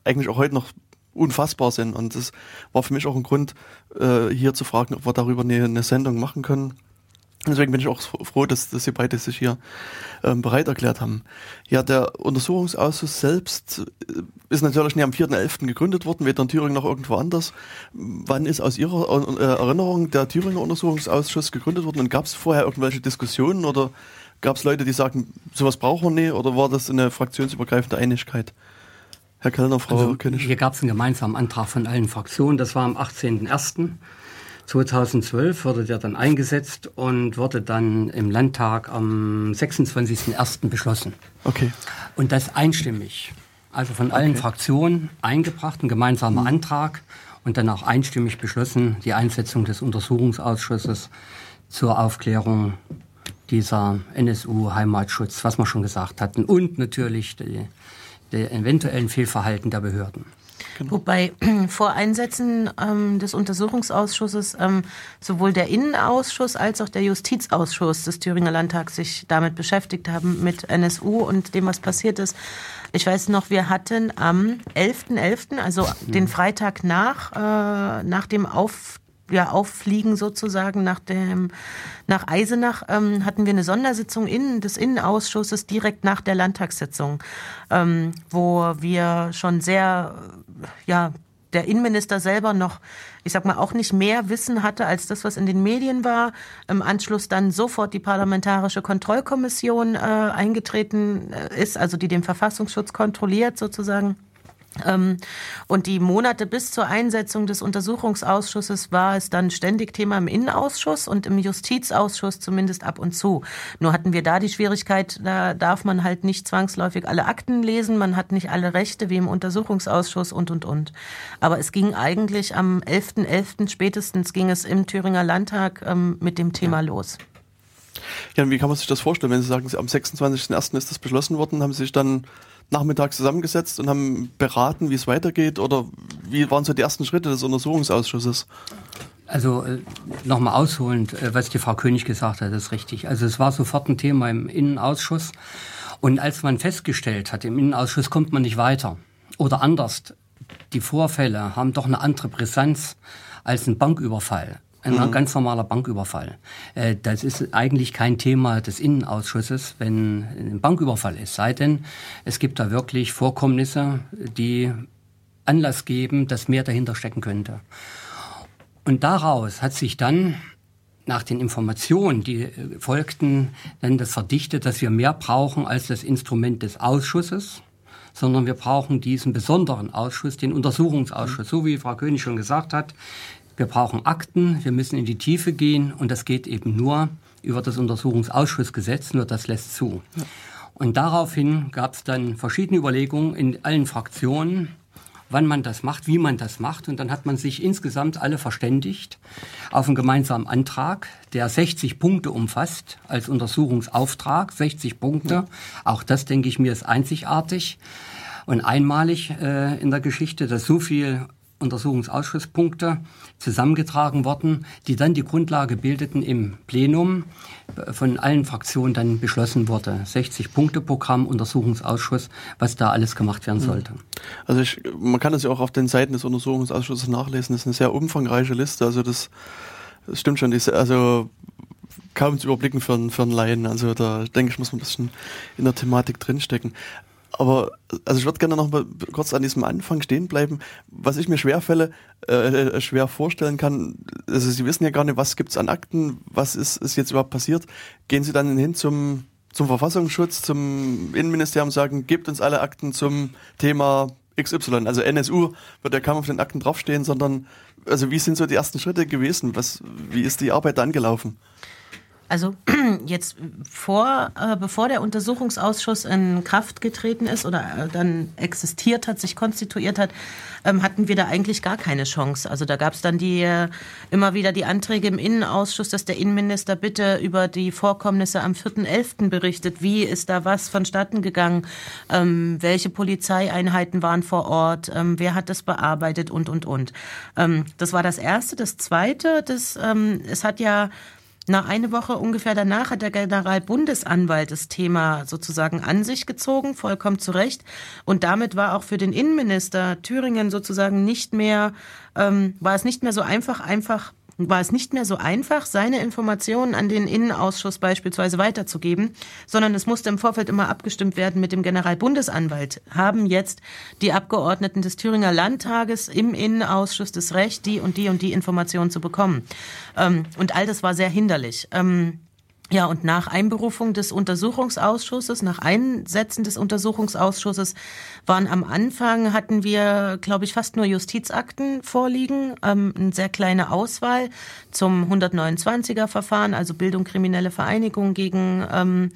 eigentlich auch heute noch unfassbar sind. Und das war für mich auch ein Grund, äh, hier zu fragen, ob wir darüber eine, eine Sendung machen können. Deswegen bin ich auch froh, dass, dass Sie beide sich hier ähm, bereit erklärt haben. Ja, der Untersuchungsausschuss selbst äh, ist natürlich nicht am 4.11. gegründet worden, weder in Thüringen noch irgendwo anders. Wann ist aus Ihrer äh, Erinnerung der Thüringer Untersuchungsausschuss gegründet worden und gab es vorher irgendwelche Diskussionen oder gab es Leute, die sagen, sowas brauchen wir nicht oder war das eine fraktionsübergreifende Einigkeit? Herr Kellner, Frau Also, König. hier gab es einen gemeinsamen Antrag von allen Fraktionen. Das war am 18.01.2012, wurde der dann eingesetzt und wurde dann im Landtag am 26.01. beschlossen. Okay. Und das einstimmig. Also von allen Okay. Fraktionen eingebracht, ein gemeinsamer Antrag und dann auch einstimmig beschlossen, die Einsetzung des Untersuchungsausschusses zur Aufklärung dieser NSU-Heimatschutz, was wir schon gesagt hatten, und natürlich die, der eventuellen Fehlverhalten der Behörden. Wobei vor Einsetzen ähm, des Untersuchungsausschusses ähm, sowohl der Innenausschuss als auch der Justizausschuss des Thüringer Landtags sich damit beschäftigt haben, mit NSU und dem, was passiert ist. Ich weiß noch, wir hatten am 11.11., also den Freitag nach, äh, nach dem Auf ja, Auffliegen sozusagen nach dem nach Eisenach ähm, hatten wir eine Sondersitzung in, des Innenausschusses direkt nach der Landtagssitzung, ähm, wo wir schon sehr äh, ja der Innenminister selber noch, ich sag mal, auch nicht mehr Wissen hatte als das, was in den Medien war. Im Anschluss dann sofort die Parlamentarische Kontrollkommission äh, eingetreten äh, ist, also die den Verfassungsschutz kontrolliert sozusagen. Ähm, und die Monate bis zur Einsetzung des Untersuchungsausschusses war es dann ständig Thema im Innenausschuss und im Justizausschuss zumindest ab und zu. Nur hatten wir da die Schwierigkeit, da darf man halt nicht zwangsläufig alle Akten lesen, man hat nicht alle Rechte wie im Untersuchungsausschuss und, und, und. Aber es ging eigentlich am 11.11. .11. spätestens ging es im Thüringer Landtag ähm, mit dem Thema los. Ja, und wie kann man sich das vorstellen, wenn Sie sagen, am 26.01. ist das beschlossen worden, haben Sie sich dann nachmittags zusammengesetzt und haben beraten, wie es weitergeht? Oder wie waren so die ersten Schritte des Untersuchungsausschusses? Also äh, nochmal ausholend, äh, was die Frau König gesagt hat, ist richtig. Also es war sofort ein Thema im Innenausschuss. Und als man festgestellt hat, im Innenausschuss kommt man nicht weiter. Oder anders, die Vorfälle haben doch eine andere Brisanz als ein Banküberfall. Ein Mhm. ganz normaler Banküberfall. Äh, Das ist eigentlich kein Thema des Innenausschusses, wenn ein Banküberfall ist. Sei denn, es gibt da wirklich Vorkommnisse, die Anlass geben, dass mehr dahinter stecken könnte. Und daraus hat sich dann nach den Informationen, die äh, folgten, dann das verdichtet, dass wir mehr brauchen als das Instrument des Ausschusses, sondern wir brauchen diesen besonderen Ausschuss, den Untersuchungsausschuss. So wie Frau König schon gesagt hat, wir brauchen Akten, wir müssen in die Tiefe gehen und das geht eben nur über das Untersuchungsausschussgesetz, nur das lässt zu. Und daraufhin gab es dann verschiedene Überlegungen in allen Fraktionen, wann man das macht, wie man das macht. Und dann hat man sich insgesamt alle verständigt auf einen gemeinsamen Antrag, der 60 Punkte umfasst als Untersuchungsauftrag. 60 Punkte. Auch das, denke ich mir, ist einzigartig und einmalig äh, in der Geschichte, dass so viel Untersuchungsausschusspunkte zusammengetragen wurden, die dann die Grundlage bildeten im Plenum äh, von allen Fraktionen dann beschlossen wurde. 60-Punkte-Programm, Untersuchungsausschuss, was da alles gemacht werden sollte. Also ich, man kann das ja auch auf den Seiten des Untersuchungsausschusses nachlesen. Das ist eine sehr umfangreiche Liste. Also das, das stimmt schon. Also kaum zu überblicken für, einen- für einen Laien. Also da denke ich, muss man ein bisschen in der Thematik drinstecken. Aber also ich würde gerne noch mal kurz an diesem Anfang stehen bleiben. Was ich mir schwerfälle, äh, schwer vorstellen kann, also Sie wissen ja gar nicht, was gibt's an Akten, was ist, ist jetzt überhaupt passiert. Gehen Sie dann hin zum, zum Verfassungsschutz, zum Innenministerium und sagen, gebt uns alle Akten zum Thema XY. Also NSU wird ja kaum auf den Akten draufstehen, sondern also wie sind so die ersten Schritte gewesen? Was, wie ist die Arbeit dann gelaufen? Also jetzt vor, äh, bevor der Untersuchungsausschuss in Kraft getreten ist oder äh, dann existiert hat, sich konstituiert hat, ähm, hatten wir da eigentlich gar keine Chance. Also da gab es dann die äh, immer wieder die Anträge im Innenausschuss, dass der Innenminister bitte über die Vorkommnisse am 4.11. berichtet. Wie ist da was vonstatten gegangen? Ähm, welche Polizeieinheiten waren vor Ort? Ähm, wer hat das bearbeitet? Und, und, und. Ähm, das war das Erste. Das Zweite, das, ähm, es hat ja na, eine Woche ungefähr danach hat der Generalbundesanwalt das Thema sozusagen an sich gezogen, vollkommen zu Recht. Und damit war auch für den Innenminister Thüringen sozusagen nicht mehr, ähm, war es nicht mehr so einfach, einfach war es nicht mehr so einfach, seine Informationen an den Innenausschuss beispielsweise weiterzugeben, sondern es musste im Vorfeld immer abgestimmt werden mit dem Generalbundesanwalt. Haben jetzt die Abgeordneten des Thüringer Landtages im Innenausschuss das Recht, die und die und die Informationen zu bekommen. Ähm, und all das war sehr hinderlich. Ja, und nach Einberufung des Untersuchungsausschusses, nach Einsetzen des Untersuchungsausschusses waren am Anfang, hatten wir, glaube ich, fast nur Justizakten vorliegen, ähm, eine sehr kleine Auswahl zum 129er Verfahren, also Bildung kriminelle Vereinigung gegen, ähm,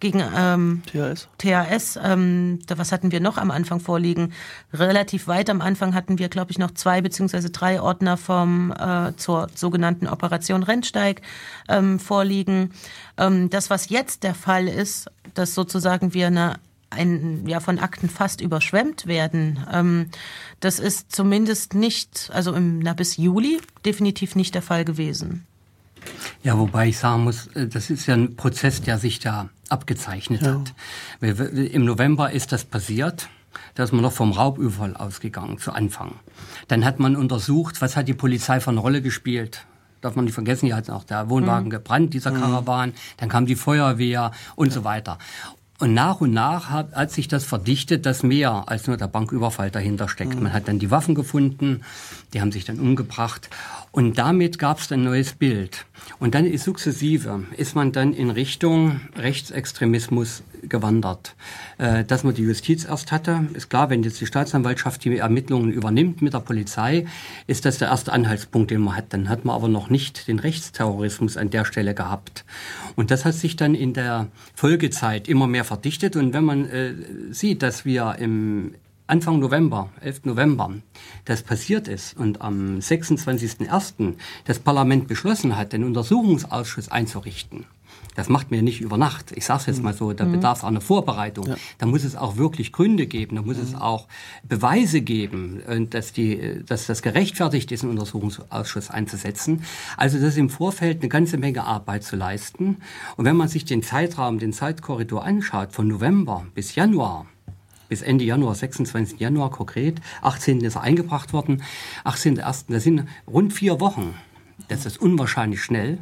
gegen ähm, THS? THS, ähm, da, was hatten wir noch am Anfang vorliegen? Relativ weit am Anfang hatten wir, glaube ich, noch zwei beziehungsweise drei Ordner vom äh, zur sogenannten Operation Rennsteig ähm, vorliegen. Ähm, das, was jetzt der Fall ist, dass sozusagen wir eine ein, ja, von Akten fast überschwemmt werden. Ähm, das ist zumindest nicht, also im, na, bis Juli definitiv nicht der Fall gewesen. Ja, wobei ich sagen muss, äh, das ist ja ein Prozess, der sich da abgezeichnet hat. Wir- wir- Im November ist das passiert. Da ist man noch vom Raubüberfall ausgegangen zu Anfang. Dann hat man untersucht, was hat die Polizei eine Rolle gespielt. Darf man nicht vergessen, hier hat auch der Wohnwagen gebrannt, dieser Karawan. Dann kam die Feuerwehr und so weiter. Und nach und nach hat, hat sich das verdichtet, dass mehr als nur der Banküberfall dahinter steckt. Man hat dann die Waffen gefunden, die haben sich dann umgebracht. Und damit gab es ein neues Bild. Und dann ist sukzessive, ist man dann in Richtung Rechtsextremismus gewandert. Äh, dass man die Justiz erst hatte, ist klar, wenn jetzt die Staatsanwaltschaft die Ermittlungen übernimmt mit der Polizei, ist das der erste Anhaltspunkt, den man hat. Dann hat man aber noch nicht den Rechtsterrorismus an der Stelle gehabt. Und das hat sich dann in der Folgezeit immer mehr verdichtet. Und wenn man äh, sieht, dass wir im Anfang November, 11. November, das passiert ist und am 26.01. das Parlament beschlossen hat, den Untersuchungsausschuss einzurichten, das macht man ja nicht über Nacht. Ich sage es jetzt mal so, da bedarf es auch einer Vorbereitung. Da muss es auch wirklich Gründe geben, da muss es auch Beweise geben, und dass, die, dass das gerechtfertigt ist, einen Untersuchungsausschuss einzusetzen. Also das ist im Vorfeld eine ganze Menge Arbeit zu leisten. Und wenn man sich den Zeitraum, den Zeitkorridor anschaut, von November bis Januar, bis Ende Januar, 26. Januar konkret. 18. ist er eingebracht worden. 18.1. Das sind rund vier Wochen. Das ist unwahrscheinlich schnell.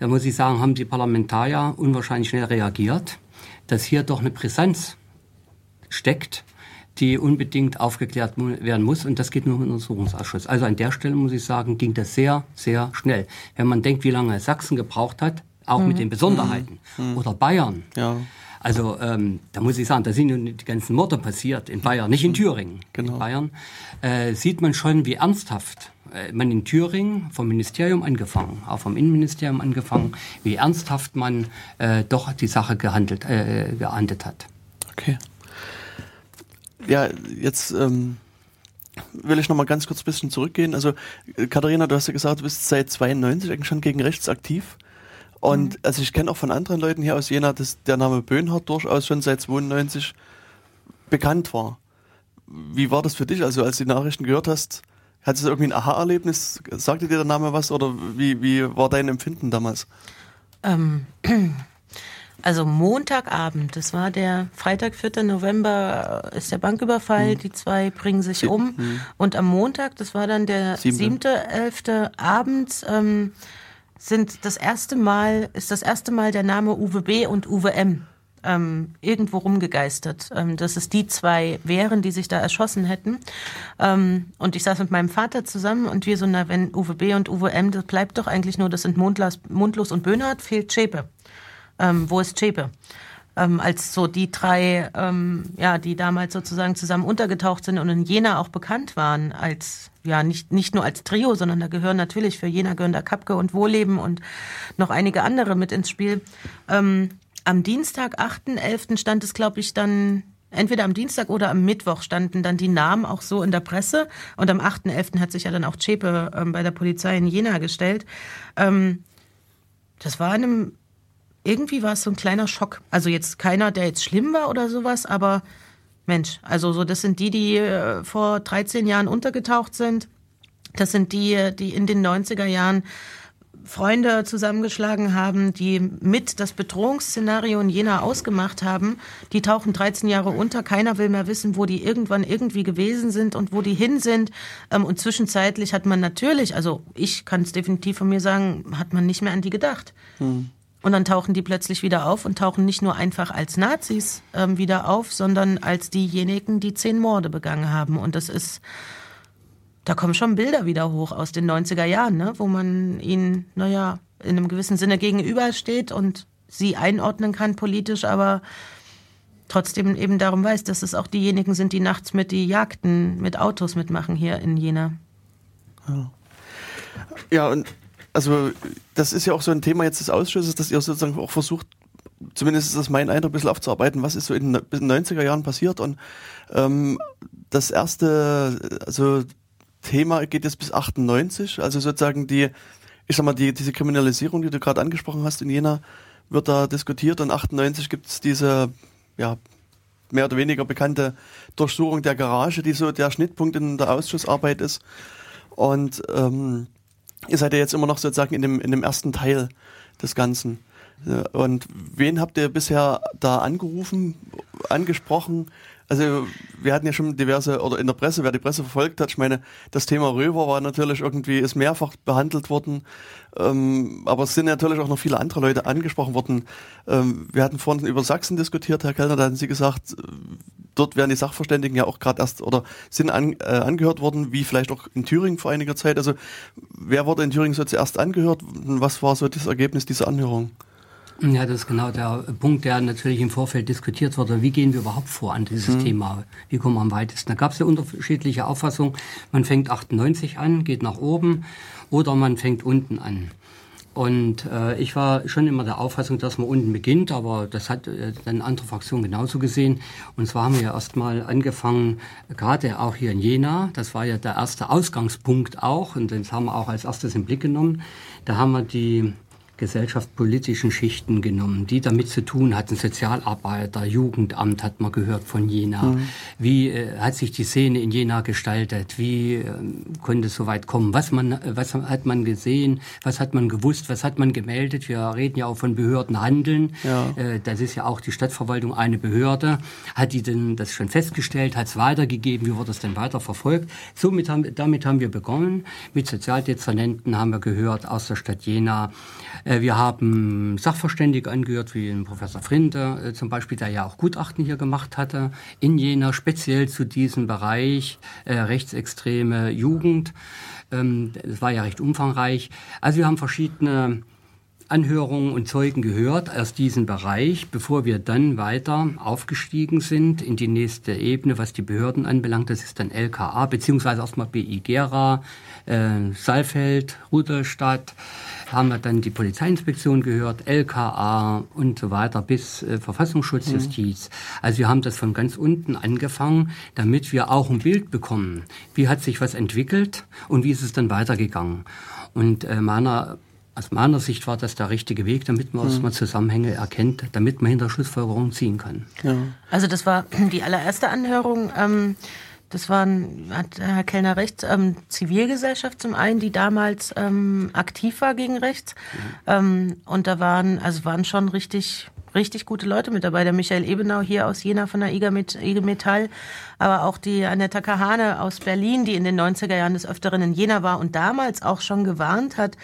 Da muss ich sagen, haben die Parlamentarier unwahrscheinlich schnell reagiert, dass hier doch eine Brisanz steckt, die unbedingt aufgeklärt werden muss. Und das geht nur im Untersuchungsausschuss. Also an der Stelle muss ich sagen, ging das sehr, sehr schnell. Wenn man denkt, wie lange Sachsen gebraucht hat, auch mit den Besonderheiten, oder Bayern. Ja. Also ähm, da muss ich sagen, da sind nun die ganzen Morde passiert in Bayern, nicht in Thüringen. Genau. In Bayern äh, sieht man schon, wie ernsthaft äh, man in Thüringen vom Ministerium angefangen, auch vom Innenministerium angefangen, wie ernsthaft man äh, doch die Sache gehandelt, äh, geahndet hat. Okay. Ja, jetzt ähm, will ich noch mal ganz kurz ein bisschen zurückgehen. Also äh, Katharina, du hast ja gesagt, du bist seit 92 eigentlich schon gegen rechts aktiv. Und also ich kenne auch von anderen Leuten hier aus Jena, dass der Name Böhnhardt durchaus schon seit 92 bekannt war. Wie war das für dich? Also als du die Nachrichten gehört hast, hattest du irgendwie ein Aha-Erlebnis? Sagte dir der Name was oder wie, wie war dein Empfinden damals? Ähm, also Montagabend, das war der Freitag, 4. November, äh, ist der Banküberfall, die zwei bringen sich um. Und am Montag, das war dann der Siebte. 7., 11. abends, ähm, sind das erste Mal, ist das erste Mal der Name Uwe B. und Uwe M. Ähm, irgendwo rumgegeistert, ähm, dass es die zwei wären, die sich da erschossen hätten. Ähm, und ich saß mit meinem Vater zusammen und wir so, na, wenn Uwe B. und Uwe M., das bleibt doch eigentlich nur, das sind Mundlos, Mundlos und Böhnhardt, fehlt Zschäpe. Ähm, wo ist Zschäpe? Ähm, als so die drei, ähm, ja, die damals sozusagen zusammen untergetaucht sind und in Jena auch bekannt waren als, ja, nicht, nicht nur als Trio, sondern da gehören natürlich für Jena da Kapke und Wohleben und noch einige andere mit ins Spiel. Ähm, am Dienstag, 8.11. stand es, glaube ich, dann entweder am Dienstag oder am Mittwoch standen dann die Namen auch so in der Presse. Und am 8.11. hat sich ja dann auch Zschäpe ähm, bei der Polizei in Jena gestellt. Ähm, das war einem, irgendwie war es so ein kleiner Schock. Also jetzt keiner, der jetzt schlimm war oder sowas, aber Mensch, also so, das sind die, die äh, vor 13 Jahren untergetaucht sind. Das sind die, die in den 90er Jahren Freunde zusammengeschlagen haben, die mit das Bedrohungsszenario in Jena ausgemacht haben. Die tauchen 13 Jahre unter. Keiner will mehr wissen, wo die irgendwann irgendwie gewesen sind und wo die hin sind. Ähm, Und zwischenzeitlich hat man natürlich, also ich kann es definitiv von mir sagen, hat man nicht mehr an die gedacht. Und dann tauchen die plötzlich wieder auf und tauchen nicht nur einfach als Nazis ähm, wieder auf, sondern als diejenigen, die zehn Morde begangen haben. Und das ist, da kommen schon Bilder wieder hoch aus den 90er Jahren, ne? wo man ihnen, naja, in einem gewissen Sinne gegenübersteht und sie einordnen kann politisch, aber trotzdem eben darum weiß, dass es auch diejenigen sind, die nachts mit die Jagden mit Autos mitmachen hier in Jena. Ja, und also das ist ja auch so ein Thema jetzt des Ausschusses, dass ihr sozusagen auch versucht, zumindest ist das mein Eindruck, ein bisschen aufzuarbeiten, was ist so in den 90er Jahren passiert. Und ähm, das erste also Thema geht jetzt bis 98, also sozusagen die, ich sag mal, die, diese Kriminalisierung, die du gerade angesprochen hast in Jena, wird da diskutiert und 98 gibt es diese, ja, mehr oder weniger bekannte Durchsuchung der Garage, die so der Schnittpunkt in der Ausschussarbeit ist. Und ähm, ihr seid ja jetzt immer noch sozusagen in dem, in dem ersten Teil des Ganzen. Ja, Und wen habt ihr bisher da angerufen, angesprochen? Also wir hatten ja schon diverse, oder in der Presse, wer die Presse verfolgt hat, ich meine, das Thema Röver war natürlich irgendwie, ist mehrfach behandelt worden, ähm, aber es sind natürlich auch noch viele andere Leute angesprochen worden. Ähm, wir hatten vorhin über Sachsen diskutiert, Herr Kellner, da hatten Sie gesagt, äh, dort werden die Sachverständigen ja auch gerade erst oder sind an, äh, angehört worden, wie vielleicht auch in Thüringen vor einiger Zeit. Also wer wurde in Thüringen so zuerst angehört? Was war so das Ergebnis dieser Anhörung? Ja, das ist genau der Punkt, der natürlich im Vorfeld diskutiert wurde. Wie gehen wir überhaupt vor an dieses Mhm. Thema? Wie kommen wir am weitesten? Da gab es ja unterschiedliche Auffassungen. Man fängt 98 an, geht nach oben oder man fängt unten an. Und äh, ich war schon immer der Auffassung, dass man unten beginnt, aber das hat äh, dann andere Fraktionen genauso gesehen. Und zwar haben wir ja erstmal angefangen, gerade auch hier in Jena, das war ja der erste Ausgangspunkt auch, und das haben wir auch als erstes im Blick genommen. Da haben wir die gesellschaftspolitischen Schichten genommen, die damit zu tun hatten. Sozialarbeiter, Jugendamt hat man gehört von Jena. Wie äh, hat sich die Szene in Jena gestaltet? Wie äh, konnte es so weit kommen? Was, man, was hat man gesehen? Was hat man gewusst? Was hat man gemeldet? Wir reden ja auch von Behördenhandeln. Ja. Äh, das ist ja auch die Stadtverwaltung eine Behörde. Hat die denn das schon festgestellt? Hat es weitergegeben? Wie wurde es denn weiter verfolgt? Somit haben, damit haben wir begonnen. Mit Sozialdezernenten haben wir gehört aus der Stadt Jena. Äh, Wir haben Sachverständige angehört, wie den Professor Frinde äh, zum Beispiel, der ja auch Gutachten hier gemacht hatte, in Jena, speziell zu diesem Bereich äh, rechtsextreme Jugend. Ähm, Das war ja recht umfangreich. Also wir haben verschiedene Anhörungen und Zeugen gehört aus diesem Bereich, bevor wir dann weiter aufgestiegen sind in die nächste Ebene, was die Behörden anbelangt. Das ist dann LKA, beziehungsweise erstmal BI Gera, äh, Saalfeld, Rudolstadt. Haben wir dann die Polizeiinspektion gehört, LKA und so weiter bis äh, Verfassungsschutz, Justiz. Also wir haben das von ganz unten angefangen, damit wir auch ein Bild bekommen. Wie hat sich was entwickelt und wie ist es dann weitergegangen? Und äh, meiner aus meiner Sicht war das der richtige Weg, damit man erstmal Zusammenhänge erkennt, damit man hinter Schlussfolgerungen ziehen kann. Ja. Also das war die allererste Anhörung. Ähm, das waren, hat Herr Kellner recht, ähm, Zivilgesellschaft zum einen, die damals ähm, aktiv war gegen rechts. Ähm, und da waren, also waren schon richtig, richtig gute Leute mit dabei. Der Michael Ebenau hier aus Jena von der IG, Met IG Metall, aber auch die Annetta Kahane aus Berlin, die in den 90er Jahren des Öfteren in Jena war und damals auch schon gewarnt hat,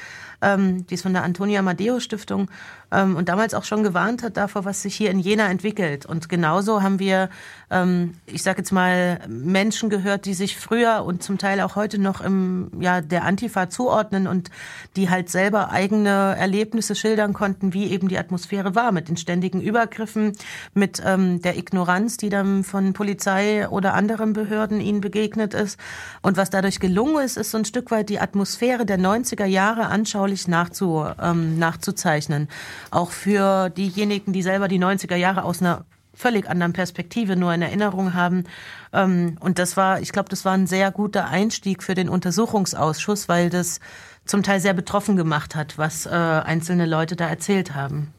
ähm, die ist von der Antonia Amadeo Stiftung ähm, und damals auch schon gewarnt hat davor, was sich hier in Jena entwickelt. Und genauso haben wir, ähm, ich sage jetzt mal, Menschen gehört, die sich früher und zum Teil auch heute noch im ja der Antifa zuordnen und die halt selber eigene Erlebnisse schildern konnten, wie eben die Atmosphäre war mit den ständigen Übergriffen, mit ähm, der Ignoranz, die dann von Polizei oder anderen Behörden ihnen begegnet ist. Und was dadurch gelungen ist, ist so ein Stück weit die Atmosphäre der 90er Jahre anschaulich nachzu, ähm, nachzuzeichnen. Auch für diejenigen, die selber die 90er Jahre aus einer völlig anderen Perspektive nur in Erinnerung haben. Ähm, und das war, ich glaube, das war ein sehr guter Einstieg für den Untersuchungsausschuss, weil das zum Teil sehr betroffen gemacht hat, was äh, einzelne Leute da erzählt haben.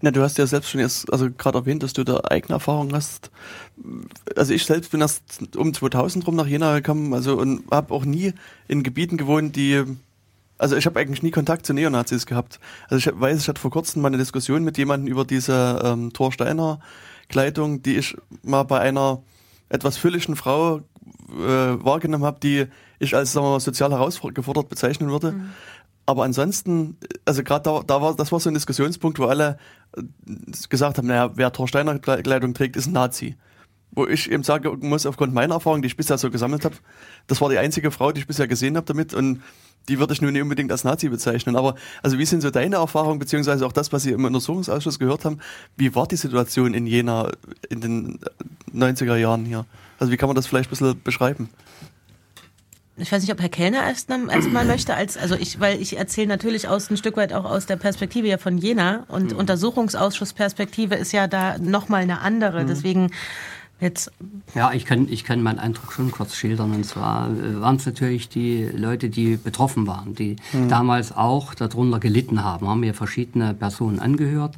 Na, du hast ja selbst schon jetzt, also gerade erwähnt, dass du da eigene Erfahrungen hast. Also ich selbst bin erst um 2000 rum nach Jena gekommen, also und habe auch nie in Gebieten gewohnt, die also ich habe eigentlich nie Kontakt zu Neonazis gehabt. Also ich weiß, ich hatte vor kurzem mal eine Diskussion mit jemandem über diese ähm, Thor Steiner Kleidung, die ich mal bei einer etwas fülligen Frau äh, wahrgenommen habe, die ich als sagen wir mal, sozial herausgefordert bezeichnen würde. Aber ansonsten, also gerade da, da war, das war so ein Diskussionspunkt, wo alle äh, gesagt haben, naja, wer Thor Steiner Kleidung trägt, ist ein Nazi. Wo ich eben sagen muss, aufgrund meiner Erfahrung, die ich bisher so gesammelt habe, das war die einzige Frau, die ich bisher gesehen habe damit und die würde ich nun nicht unbedingt als Nazi bezeichnen. Aber also wie sind so deine Erfahrungen, beziehungsweise auch das, was Sie im Untersuchungsausschuss gehört haben, wie war die Situation in Jena in den 90er Jahren hier? Also wie kann man das vielleicht ein bisschen beschreiben? Ich weiß nicht, ob Herr Kellner erst erstmal möchte, als, also ich, weil ich erzähle natürlich aus ein Stück weit auch aus der Perspektive ja von Jena und Untersuchungsausschussperspektive ist ja da nochmal eine andere. Deswegen jetzt Ja, ich kann, ich kann meinen Eindruck schon kurz schildern. Und zwar äh, waren es natürlich die Leute, die betroffen waren, die damals auch darunter gelitten haben. Haben mir verschiedene Personen angehört,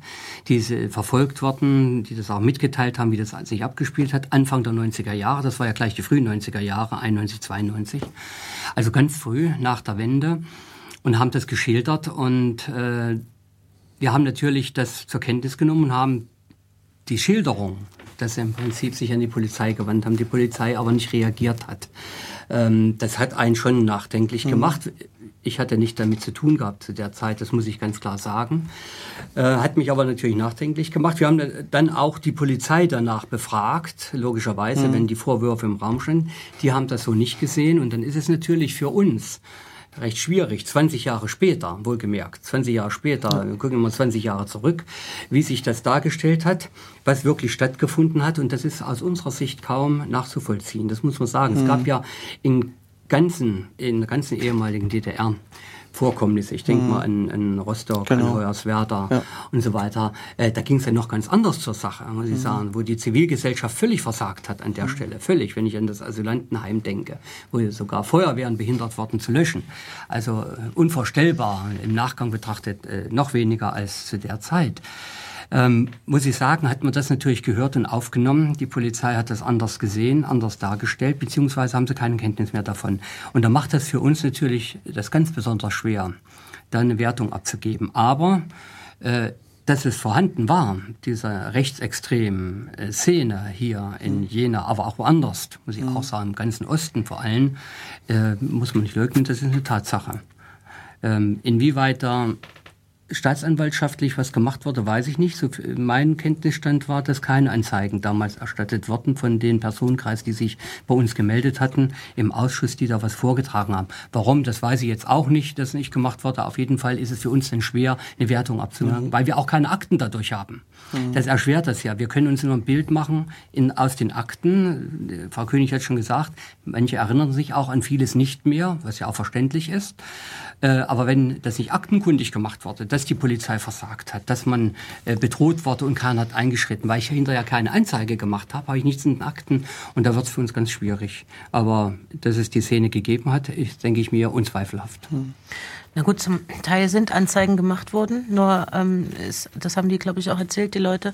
die se- verfolgt wurden, die das auch mitgeteilt haben, wie das sich abgespielt hat. Anfang der 90er Jahre, das war ja gleich die frühen 90er Jahre, 91, 92. Also ganz früh nach der Wende und haben das geschildert. Und äh, wir haben natürlich das zur Kenntnis genommen und haben die Schilderung dass sie im Prinzip sich an die Polizei gewandt haben, die Polizei aber nicht reagiert hat. Ähm, das hat einen schon nachdenklich gemacht. Ich hatte nicht damit zu tun gehabt zu der Zeit, das muss ich ganz klar sagen. Äh, hat mich aber natürlich nachdenklich gemacht. Wir haben dann auch die Polizei danach befragt, logischerweise, wenn die Vorwürfe im Raum standen. Die haben das so nicht gesehen und dann ist es natürlich für uns recht schwierig, 20 Jahre später, wohlgemerkt, 20 Jahre später, wir gucken wir mal 20 Jahre zurück, wie sich das dargestellt hat, was wirklich stattgefunden hat. Und das ist aus unserer Sicht kaum nachzuvollziehen, das muss man sagen. Es gab ja in ganzen, in der ganzen ehemaligen DDR Vorkommnisse. Ich denke mal an, an Rostock, Genau. an Hoyerswerda Ja. und so weiter. Äh, da ging es ja noch ganz anders zur Sache, muss ich sagen, wo die Zivilgesellschaft völlig versagt hat an der Stelle. Völlig, wenn ich an das Asylantenheim denke, wo sogar Feuerwehren behindert worden zu löschen. Also äh, unvorstellbar, im Nachgang betrachtet äh, noch weniger als zu der Zeit. Ähm, muss ich sagen, hat man das natürlich gehört und aufgenommen. Die Polizei hat das anders gesehen, anders dargestellt, beziehungsweise haben sie keine Kenntnis mehr davon. Und da macht das für uns natürlich das ganz besonders schwer, da eine Wertung abzugeben. Aber äh, dass es vorhanden war, diese rechtsextremen äh, Szene hier in Jena, aber auch woanders, muss ich auch sagen, im ganzen Osten vor allem, äh, muss man nicht leugnen, das ist eine Tatsache. Ähm, inwieweit da staatsanwaltschaftlich was gemacht wurde, weiß ich nicht. So, mein Kenntnisstand war, dass keine Anzeigen damals erstattet wurden von den Personenkreis, die sich bei uns gemeldet hatten, im Ausschuss, die da was vorgetragen haben. Warum, das weiß ich jetzt auch nicht, dass nicht gemacht wurde. Auf jeden Fall ist es für uns dann schwer, eine Wertung abzunehmen, weil wir auch keine Akten dadurch haben. Das erschwert das ja. Wir können uns nur ein Bild machen in, aus den Akten. Frau König hat schon gesagt, manche erinnern sich auch an vieles nicht mehr, was ja auch verständlich ist. Äh, aber wenn das nicht aktenkundig gemacht wurde, dass die Polizei versagt hat, dass man äh, bedroht wurde und keiner hat eingeschritten, weil ich hinterher keine Anzeige gemacht habe, habe ich nichts in den Akten und da wird es für uns ganz schwierig. Aber dass es die Szene gegeben hat, ist, denke ich mir, unzweifelhaft. Na gut, zum Teil sind Anzeigen gemacht worden, nur ähm, ist, das haben die, glaube ich, auch erzählt, die Leute.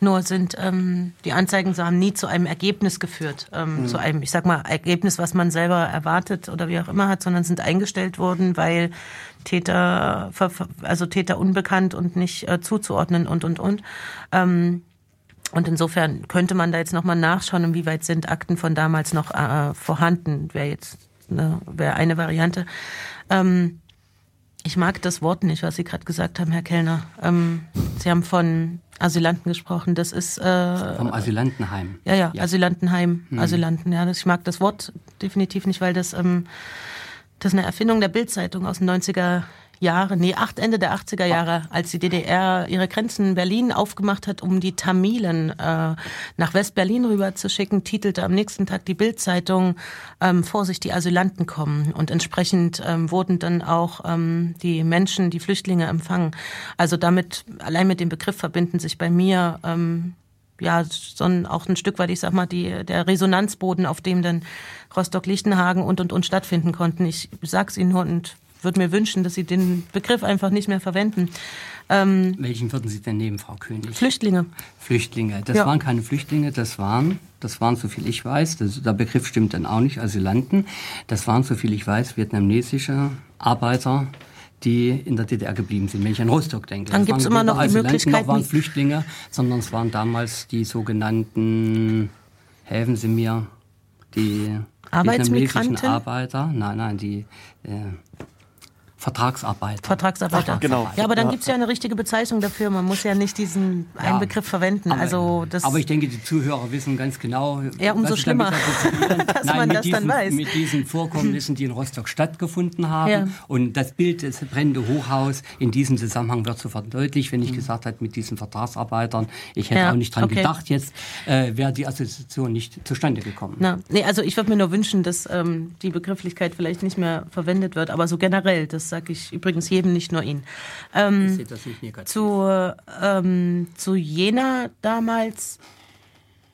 Nur sind ähm, die Anzeigen so haben nie zu einem Ergebnis geführt, ähm, zu einem, ich sag mal, Ergebnis, was man selber erwartet oder wie auch immer hat, sondern sind eingestellt worden, weil Täter, also Täter unbekannt und nicht äh, zuzuordnen und und und. Ähm, und insofern könnte man da jetzt nochmal nachschauen, inwieweit sind Akten von damals noch äh, vorhanden. Wäre jetzt eine, wäre eine Variante. Ähm, ich mag das Wort nicht, was Sie gerade gesagt haben, Herr Kellner. Ähm, Sie haben von Asylanten gesprochen. Das ist äh, Vom Asylantenheim. ja, ja, Asylantenheim, Asylanten. Ja, das, ich mag das Wort definitiv nicht, weil das, ähm, das ist eine Erfindung der Bildzeitung aus den 90er Jahren, nee, acht, Ende der 80er Jahre, als die DDR ihre Grenzen in Berlin aufgemacht hat, um die Tamilen äh, nach West-Berlin rüber zu schicken, titelte am nächsten Tag die Bildzeitung ähm, Vorsicht, die Asylanten kommen. Und entsprechend ähm, wurden dann auch ähm, die Menschen, die Flüchtlinge empfangen. Also damit, allein mit dem Begriff verbinden sich bei mir ähm, ja, sondern auch ein Stück weit, ich sag mal, die, der Resonanzboden, auf dem dann Rostock-Lichtenhagen und und und stattfinden konnten. Ich sag's Ihnen nur und würde mir wünschen, dass Sie den Begriff einfach nicht mehr verwenden. Ähm, Welchen würden Sie denn nehmen, Frau König? Flüchtlinge. Flüchtlinge. Das Ja. waren keine Flüchtlinge, das waren, das waren, so viel ich weiß, das, der Begriff stimmt dann auch nicht, Asylanten. Das waren, so viel ich weiß, vietnamesische Arbeiter, die in der DDR geblieben sind, wenn ich an Rostock denke. Dann gibt's waren immer noch weder die Asylanten Möglichkeit, waren Flüchtlinge, sondern es waren damals die sogenannten, helfen Sie mir, die Arbeitsmigranten? vietnamesischen Arbeiter, nein, nein, die äh, Vertragsarbeiter. Vertragsarbeiter. Genau. Ja, aber dann Ja. gibt's ja eine richtige Bezeichnung dafür. Man muss ja nicht diesen einen Ja. Begriff verwenden. Aber- also das aber ich denke, die Zuhörer wissen ganz genau, Ja, umso schlimmer, dass Nein, man das diesen, dann weiß. Mit diesen Vorkommnissen, die in Rostock stattgefunden haben. Ja. Und das Bild des brennende Hochhaus in diesem Zusammenhang wird sofort deutlich, wenn ich gesagt habe, mit diesen Vertragsarbeitern. Ich hätte Mhm. Ja, auch nicht dran okay. gedacht, jetzt äh, wäre die Assoziation nicht zustande gekommen. Na, nee, also ich würde mir nur wünschen, dass ähm, die Begrifflichkeit vielleicht nicht mehr verwendet wird, aber so generell, das sage ich übrigens jedem, nicht nur Ihnen. Ähm, ich sehe das nicht negativ. zu, ähm, zu Jena damals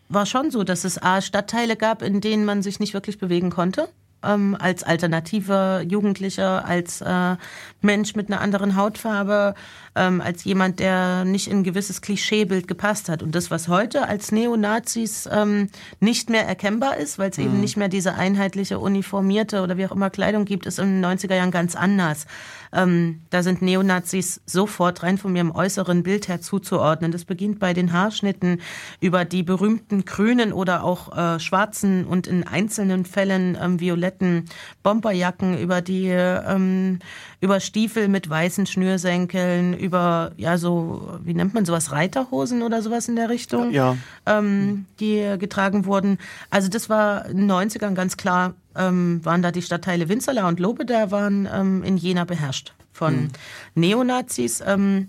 war schon so, dass es A, Stadtteile gab, in denen man sich nicht wirklich bewegen konnte. ähm, als alternative Jugendlicher, als äh, Mensch mit einer anderen Hautfarbe, ähm, als jemand, der nicht in ein gewisses Klischeebild gepasst hat. Und das, was heute als Neonazis ähm, nicht mehr erkennbar ist, weil es eben nicht mehr diese einheitliche, uniformierte oder wie auch immer Kleidung gibt, ist in den 90er Jahren ganz anders. Ähm, da sind Neonazis sofort rein von ihrem äußeren Bild her zuzuordnen. Das beginnt bei den Haarschnitten über die berühmten grünen oder auch äh, schwarzen und in einzelnen Fällen ähm, violetten Bomberjacken, über die ähm, über Stiefel mit weißen Schnürsenkeln, über ja so wie nennt man sowas Reiterhosen oder sowas in der Richtung, Ja. ähm, die getragen wurden. Also das war in den 90ern ganz klar, ähm, waren da die Stadtteile Winzerla und Lobeda waren ähm, in Jena beherrscht von Neonazis. Ähm,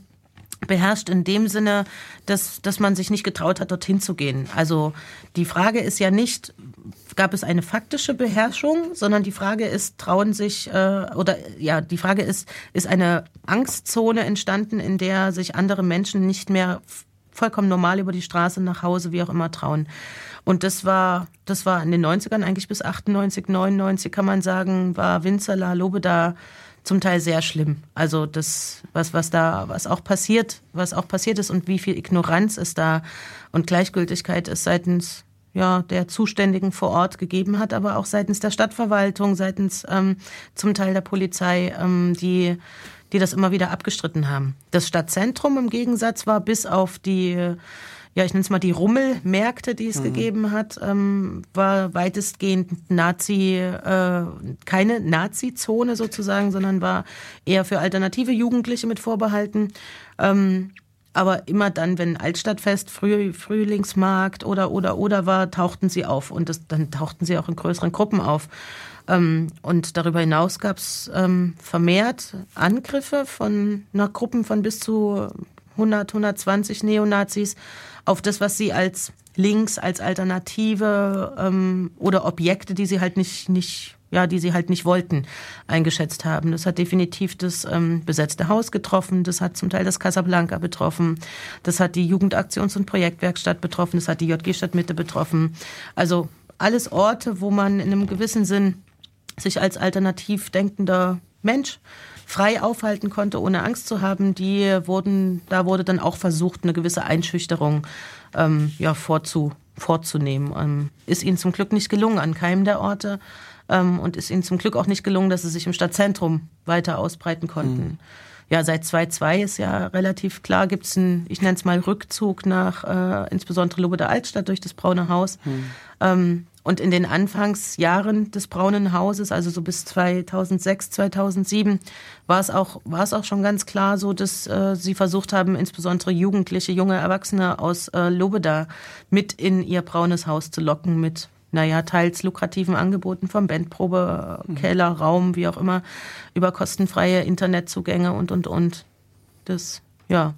beherrscht in dem Sinne, dass, dass man sich nicht getraut hat, dorthin zu gehen. Also die Frage ist ja nicht, gab es eine faktische Beherrschung, sondern die Frage ist, trauen sich, äh, oder ja, die Frage ist, ist eine Angstzone entstanden, in der sich andere Menschen nicht mehr vollkommen normal über die Straße nach Hause, wie auch immer, trauen. Und das war, das war in den 90ern eigentlich bis 98, 99, kann man sagen, war Winzerla, Lobeda zum Teil sehr schlimm. Also das, was, was da, was auch passiert, was auch passiert ist und wie viel Ignoranz es da und Gleichgültigkeit es seitens ja, der Zuständigen vor Ort gegeben hat, aber auch seitens der Stadtverwaltung, seitens ähm, zum Teil der Polizei, ähm, die, die das immer wieder abgestritten haben. Das Stadtzentrum im Gegensatz war bis auf die ja, ich nenne es mal die Rummelmärkte, die es gegeben hat, ähm, war weitestgehend Nazi, äh, keine Nazi-Zone sozusagen, sondern war eher für alternative Jugendliche mit vorbehalten. Ähm, aber immer dann, wenn Altstadtfest, Früh, Frühlingsmarkt oder oder oder war, tauchten sie auf und das, dann tauchten sie auch in größeren Gruppen auf. Ähm, und darüber hinaus gab es ähm, vermehrt Angriffe von nach Gruppen von bis zu 100, 120 Neonazis auf das, was sie als links, als Alternative ähm, oder Objekte, die sie halt nicht, nicht, ja, die sie halt nicht wollten, eingeschätzt haben. Das hat definitiv das ähm, besetzte Haus getroffen, das hat zum Teil das Casablanca betroffen, das hat die Jugendaktions- und Projektwerkstatt betroffen, das hat die JG Stadtmitte betroffen. Also alles Orte, wo man in einem gewissen Sinn sich als alternativ denkender Mensch frei aufhalten konnte, ohne Angst zu haben, die wurden, da wurde dann auch versucht, eine gewisse Einschüchterung ähm, ja, vorzu, vorzunehmen. Ähm, ist ihnen zum Glück nicht gelungen an keinem der Orte ähm, und ist ihnen zum Glück auch nicht gelungen, dass sie sich im Stadtzentrum weiter ausbreiten konnten. Ja, seit 2.2 ist ja relativ klar, gibt es einen, ich nenne es mal Rückzug nach äh, insbesondere Lobe der Altstadt durch das Braune Haus. Ähm, und in den Anfangsjahren des Braunen Hauses, also so bis 2006, 2007, war es auch, war es auch schon ganz klar so, dass äh, sie versucht haben, insbesondere Jugendliche, junge Erwachsene aus äh, Lobeda mit in ihr braunes Haus zu locken mit naja, teils lukrativen Angeboten vom Bandprobe, äh, Keller, Raum, wie auch immer, über kostenfreie Internetzugänge und, und, und. Das, ja,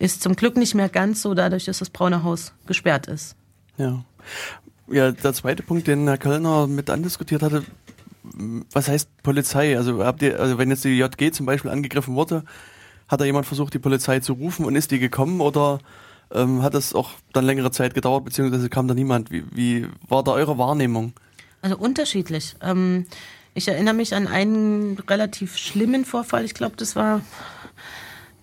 ist zum Glück nicht mehr ganz so, dadurch, dass das Braune Haus gesperrt ist. Ja. Ja, der zweite Punkt, den Herr Kölner mit andiskutiert hatte, was heißt Polizei? Also habt ihr, also wenn jetzt die JG zum Beispiel angegriffen wurde, hat da jemand versucht, die Polizei zu rufen und ist die gekommen oder ähm, hat es auch dann längere Zeit gedauert, beziehungsweise kam da niemand? Wie, wie war da eure Wahrnehmung? Also unterschiedlich. Ähm, ich erinnere mich an einen relativ schlimmen Vorfall. Ich glaube, das war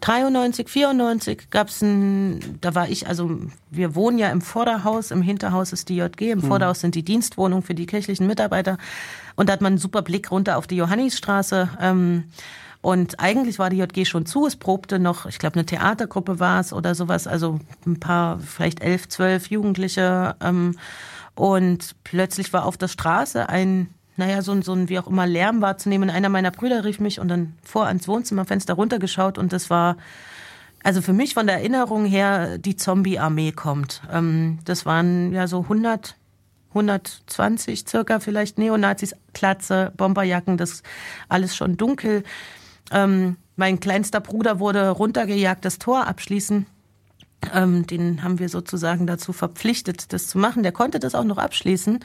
93, 94 gab es ein, da war ich, also wir wohnen ja im Vorderhaus, im Hinterhaus ist die JG, im Vorderhaus sind die Dienstwohnungen für die kirchlichen Mitarbeiter und da hat man einen super Blick runter auf die Johannisstraße. Ähm, und eigentlich war die JG schon zu, es probte noch, ich glaube, eine Theatergruppe war es oder sowas, also ein paar, vielleicht elf, zwölf Jugendliche. Ähm, und plötzlich war auf der Straße ein, naja, so ein, so ein wie auch immer Lärm wahrzunehmen. Einer meiner Brüder rief mich und dann vor ans Wohnzimmerfenster runtergeschaut und das war, also für mich von der Erinnerung her, die Zombie-Armee kommt. Ähm, das waren ja so 100, 120 circa vielleicht Neonazis, Klatze, Bomberjacken, das alles schon dunkel. Ähm, mein kleinster Bruder wurde runtergejagt, das Tor abschließen. Ähm, den haben wir sozusagen dazu verpflichtet, das zu machen. Der konnte das auch noch abschließen.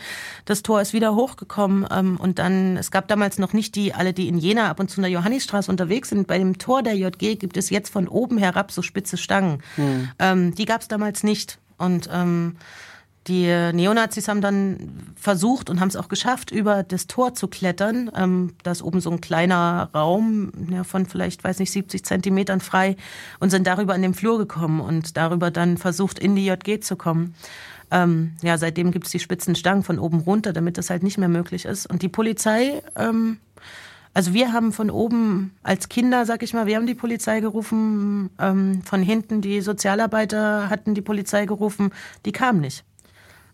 Das Tor ist wieder hochgekommen ähm, und dann, es gab damals noch nicht die, alle, die in Jena ab und zu in der Johannisstraße unterwegs sind. Bei dem Tor der JG gibt es jetzt von oben herab so spitze Stangen. Ähm, die gab es damals nicht. Und ähm, die Neonazis haben dann versucht und haben es auch geschafft, über das Tor zu klettern. Ähm, da ist oben so ein kleiner Raum ja, von vielleicht, weiß nicht, 70 Zentimetern frei und sind darüber in den Flur gekommen und darüber dann versucht, in die JG zu kommen. Ähm, ja, seitdem gibt es die spitzen Stangen von oben runter, damit das halt nicht mehr möglich ist. Und die Polizei, ähm, also wir haben von oben als Kinder, sag ich mal, wir haben die Polizei gerufen, ähm, von hinten die Sozialarbeiter hatten die Polizei gerufen, die kam nicht.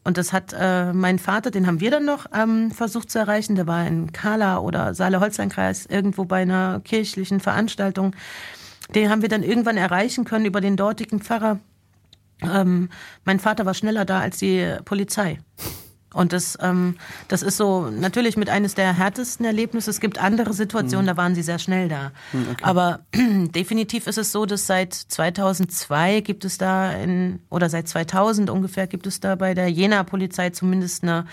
Und das hat äh, mein Vater, den haben wir dann noch ähm, versucht zu erreichen. Der war in Kala oder Saale-Holstein-Kreis irgendwo bei einer kirchlichen Veranstaltung. Den haben wir dann irgendwann erreichen können über den dortigen Pfarrer. Ähm, mein Vater war schneller da als die Polizei. Und das, ähm, das ist so natürlich mit eines der härtesten Erlebnisse. Es gibt andere Situationen, da waren sie sehr schnell da. Aber definitiv ist es so, dass seit 2002 gibt es da in, oder seit 2000 ungefähr gibt es da bei der Jena-Polizei zumindest eine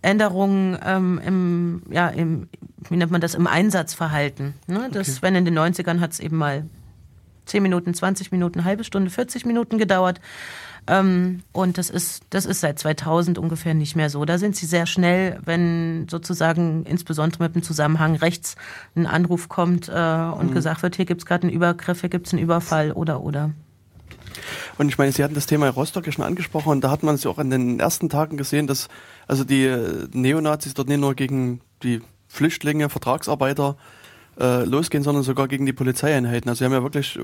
Änderung ähm, im, ja, im, wie nennt man das, im Einsatzverhalten. Ne? Das, wenn in den 90ern hat es eben mal 10 Minuten, 20 Minuten, halbe Stunde, 40 Minuten gedauert. Ähm, und das ist, das ist seit 2000 ungefähr nicht mehr so. Da sind sie sehr schnell, wenn sozusagen insbesondere mit dem Zusammenhang rechts ein Anruf kommt äh, und gesagt wird, hier gibt's gerade einen Übergriff, hier gibt's einen Überfall oder oder. Und ich meine, Sie hatten das Thema Rostock ja schon angesprochen und da hat man es ja auch in den ersten Tagen gesehen, dass also die äh, Neonazis dort nicht nur gegen die Flüchtlinge, Vertragsarbeiter äh, losgehen, sondern sogar gegen die Polizeieinheiten. Also sie haben ja wirklich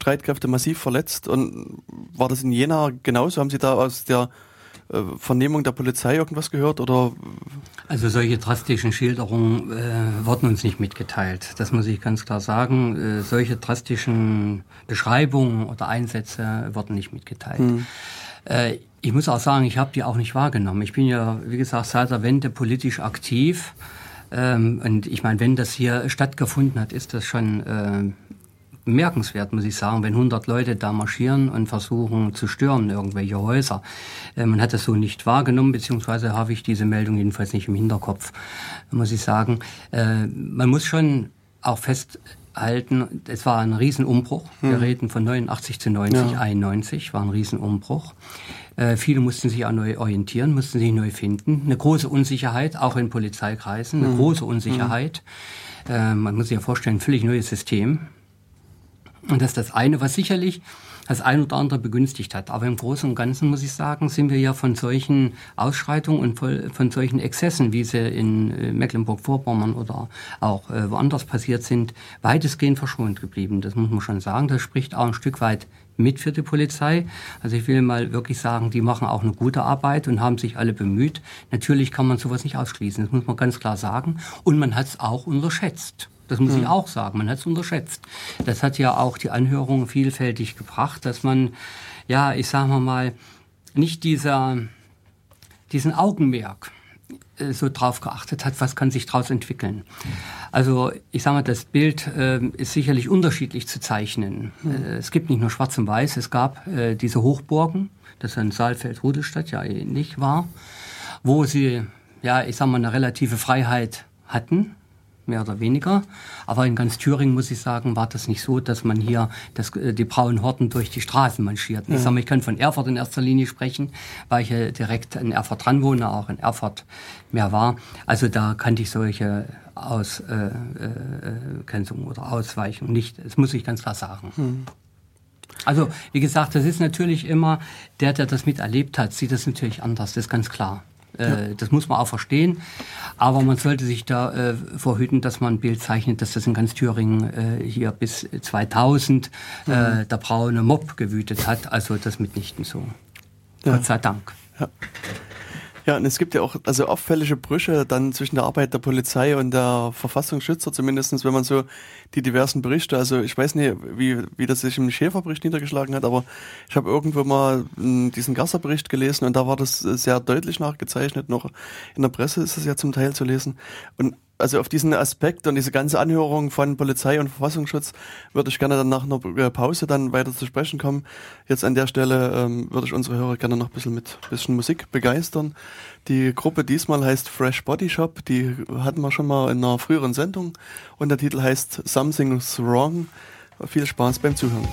Polizeistreitkräfte massiv verletzt und war das in Jena genauso? Haben Sie da aus der äh, Vernehmung der Polizei irgendwas gehört oder Also solche drastischen Schilderungen äh, wurden uns nicht mitgeteilt. Das muss ich ganz klar sagen. Äh, solche drastischen Beschreibungen oder Einsätze wurden nicht mitgeteilt. Äh, ich muss auch sagen, ich habe die auch nicht wahrgenommen. Ich bin ja, wie gesagt, seit der Wende politisch aktiv. Ähm, und ich meine, wenn das hier stattgefunden hat, ist das schon äh, bemerkenswert, muss ich sagen, wenn 100 Leute da marschieren und versuchen zu stören irgendwelche Häuser. Äh, man hat das so nicht wahrgenommen, beziehungsweise habe ich diese Meldung jedenfalls nicht im Hinterkopf, muss ich sagen. Äh, man muss schon auch festhalten, es war ein Riesenumbruch. Wir reden von 89 zu 90, 91 war ein Riesenumbruch. Äh, viele mussten sich auch neu orientieren, mussten sich neu finden. Eine große Unsicherheit, auch in Polizeikreisen, eine große Unsicherheit. Äh, man muss sich ja vorstellen, ein völlig neues System. Und das ist das eine, was sicherlich das ein oder andere begünstigt hat. Aber im Großen und Ganzen muss ich sagen, sind wir ja von solchen Ausschreitungen und von, solchen Exzessen, wie sie in äh, Mecklenburg-Vorpommern oder auch äh, woanders passiert sind, weitestgehend verschont geblieben. Das muss man schon sagen. Das spricht auch ein Stück weit mit für die Polizei. Also ich will mal wirklich sagen, die machen auch eine gute Arbeit und haben sich alle bemüht. Natürlich kann man sowas nicht ausschließen, das muss man ganz klar sagen. Und man hat es auch unterschätzt. Das muss ich auch sagen. Man hat es unterschätzt. Das hat ja auch die Anhörung vielfältig gebracht, dass man, ja, ich sage mal, nicht dieser, diesen Augenmerk äh, so drauf geachtet hat, was kann sich daraus entwickeln. Also ich sage mal, das Bild äh, ist sicherlich unterschiedlich zu zeichnen. Äh, es gibt nicht nur Schwarz und Weiß, es gab äh, diese Hochburgen, das in Saalfeld-Rudelstadt ja ähnlich war, wo sie, ja, ich sage mal, eine relative Freiheit hatten, mehr oder weniger. Aber in ganz Thüringen, muss ich sagen, war das nicht so, dass man hier das, äh, die braunen Horden durch die Straßen manschierten. Ich sage mal, ich kann von Erfurt in erster Linie sprechen, weil ich ja direkt in Erfurt dran wohne, auch in Erfurt mehr war. Also da kannte ich solche Ausgrenzungen oder Ausweichungen nicht. Das muss ich ganz klar sagen. Also, wie gesagt, das ist natürlich immer, der, der das miterlebt hat, sieht das natürlich anders, das ist ganz klar. Äh, Das muss man auch verstehen. Aber man sollte sich da äh, vorhüten, dass man ein Bild zeichnet, dass das in ganz Thüringen äh, hier bis 2000 äh, der braune Mob gewütet hat. Also das mitnichten so. Gott sei Dank. Ja, und es gibt ja auch also auffällige Brüche dann zwischen der Arbeit der Polizei und der Verfassungsschützer, zumindestens wenn man so die diversen Berichte, also ich weiß nicht, wie, wie das sich im Schäferbericht niedergeschlagen hat, aber ich habe irgendwo mal mh, diesen Gasser-Bericht gelesen und da war das sehr deutlich nachgezeichnet, noch in der Presse ist es ja zum Teil zu lesen. Und also auf diesen Aspekt und diese ganze Anhörung von Polizei und Verfassungsschutz würde ich gerne dann nach einer äh, Pause dann weiter zu sprechen kommen. Jetzt an der Stelle ähm, würde ich unsere Hörer gerne noch ein bisschen mit bisschen Musik begeistern. Die Gruppe diesmal heißt Fresh Body Shop, die hatten wir schon mal in einer früheren Sendung und der Titel heißt Something's Wrong. Viel Spaß beim Zuhören.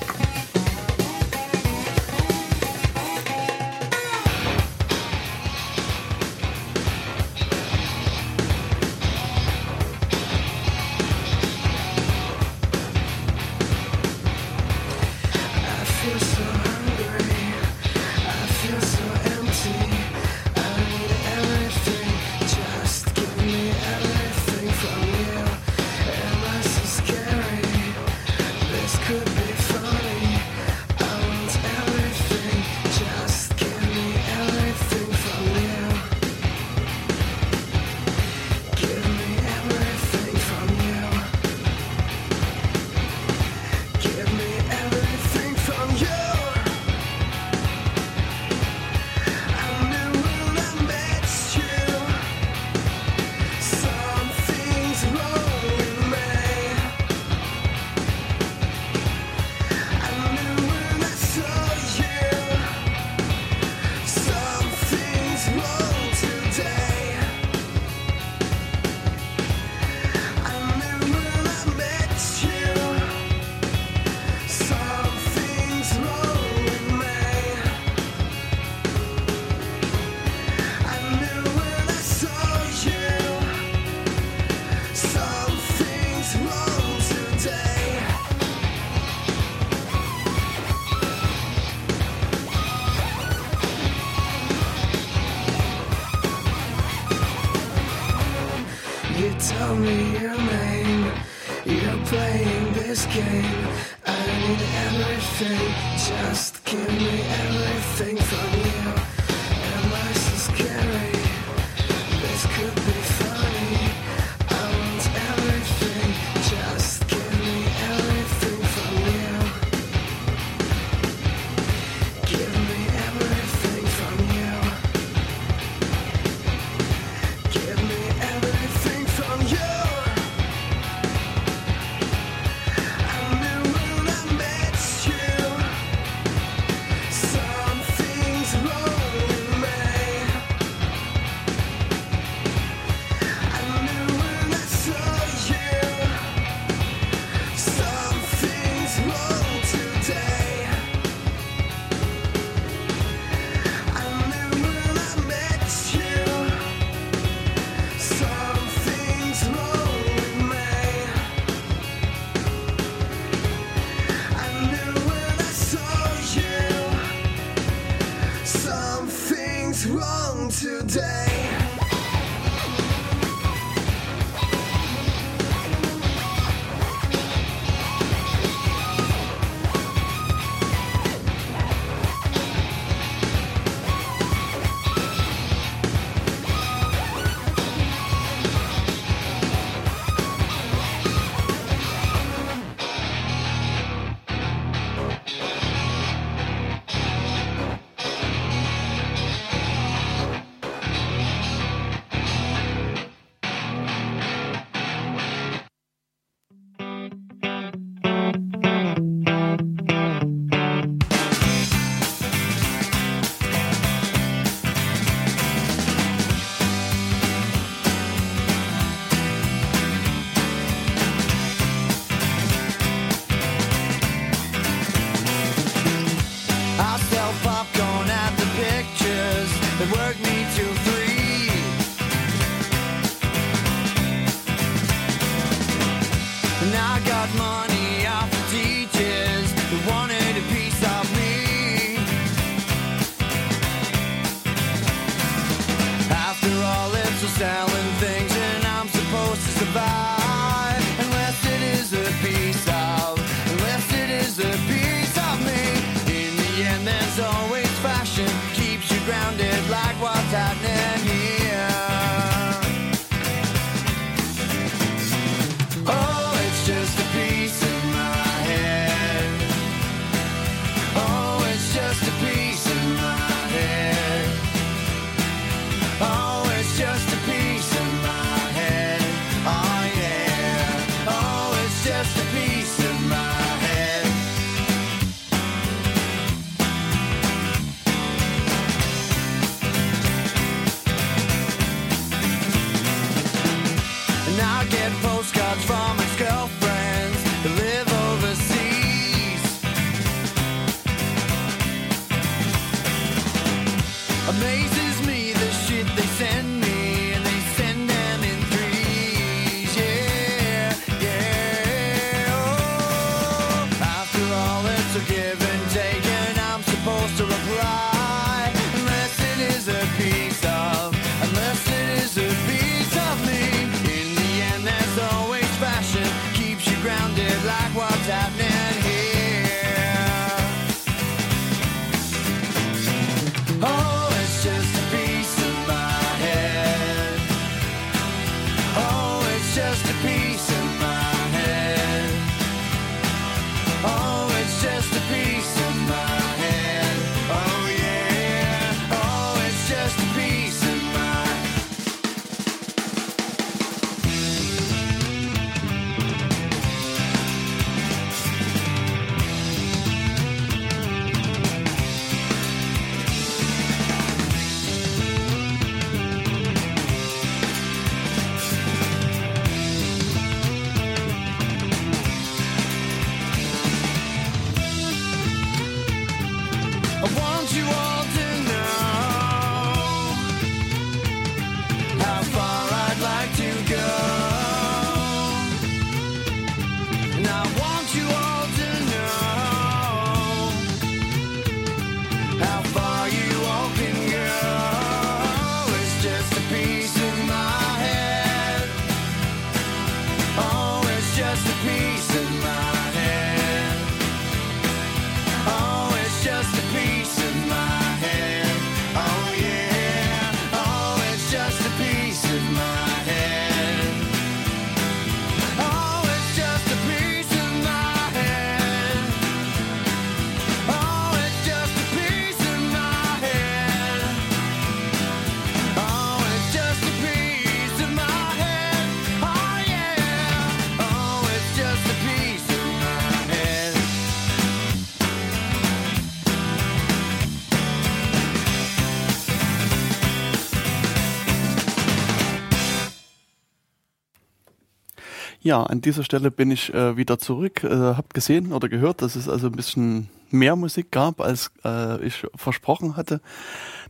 Ja, an dieser Stelle bin ich äh, wieder zurück. Äh, habt gesehen oder gehört, dass es also ein bisschen mehr Musik gab, als äh, ich versprochen hatte.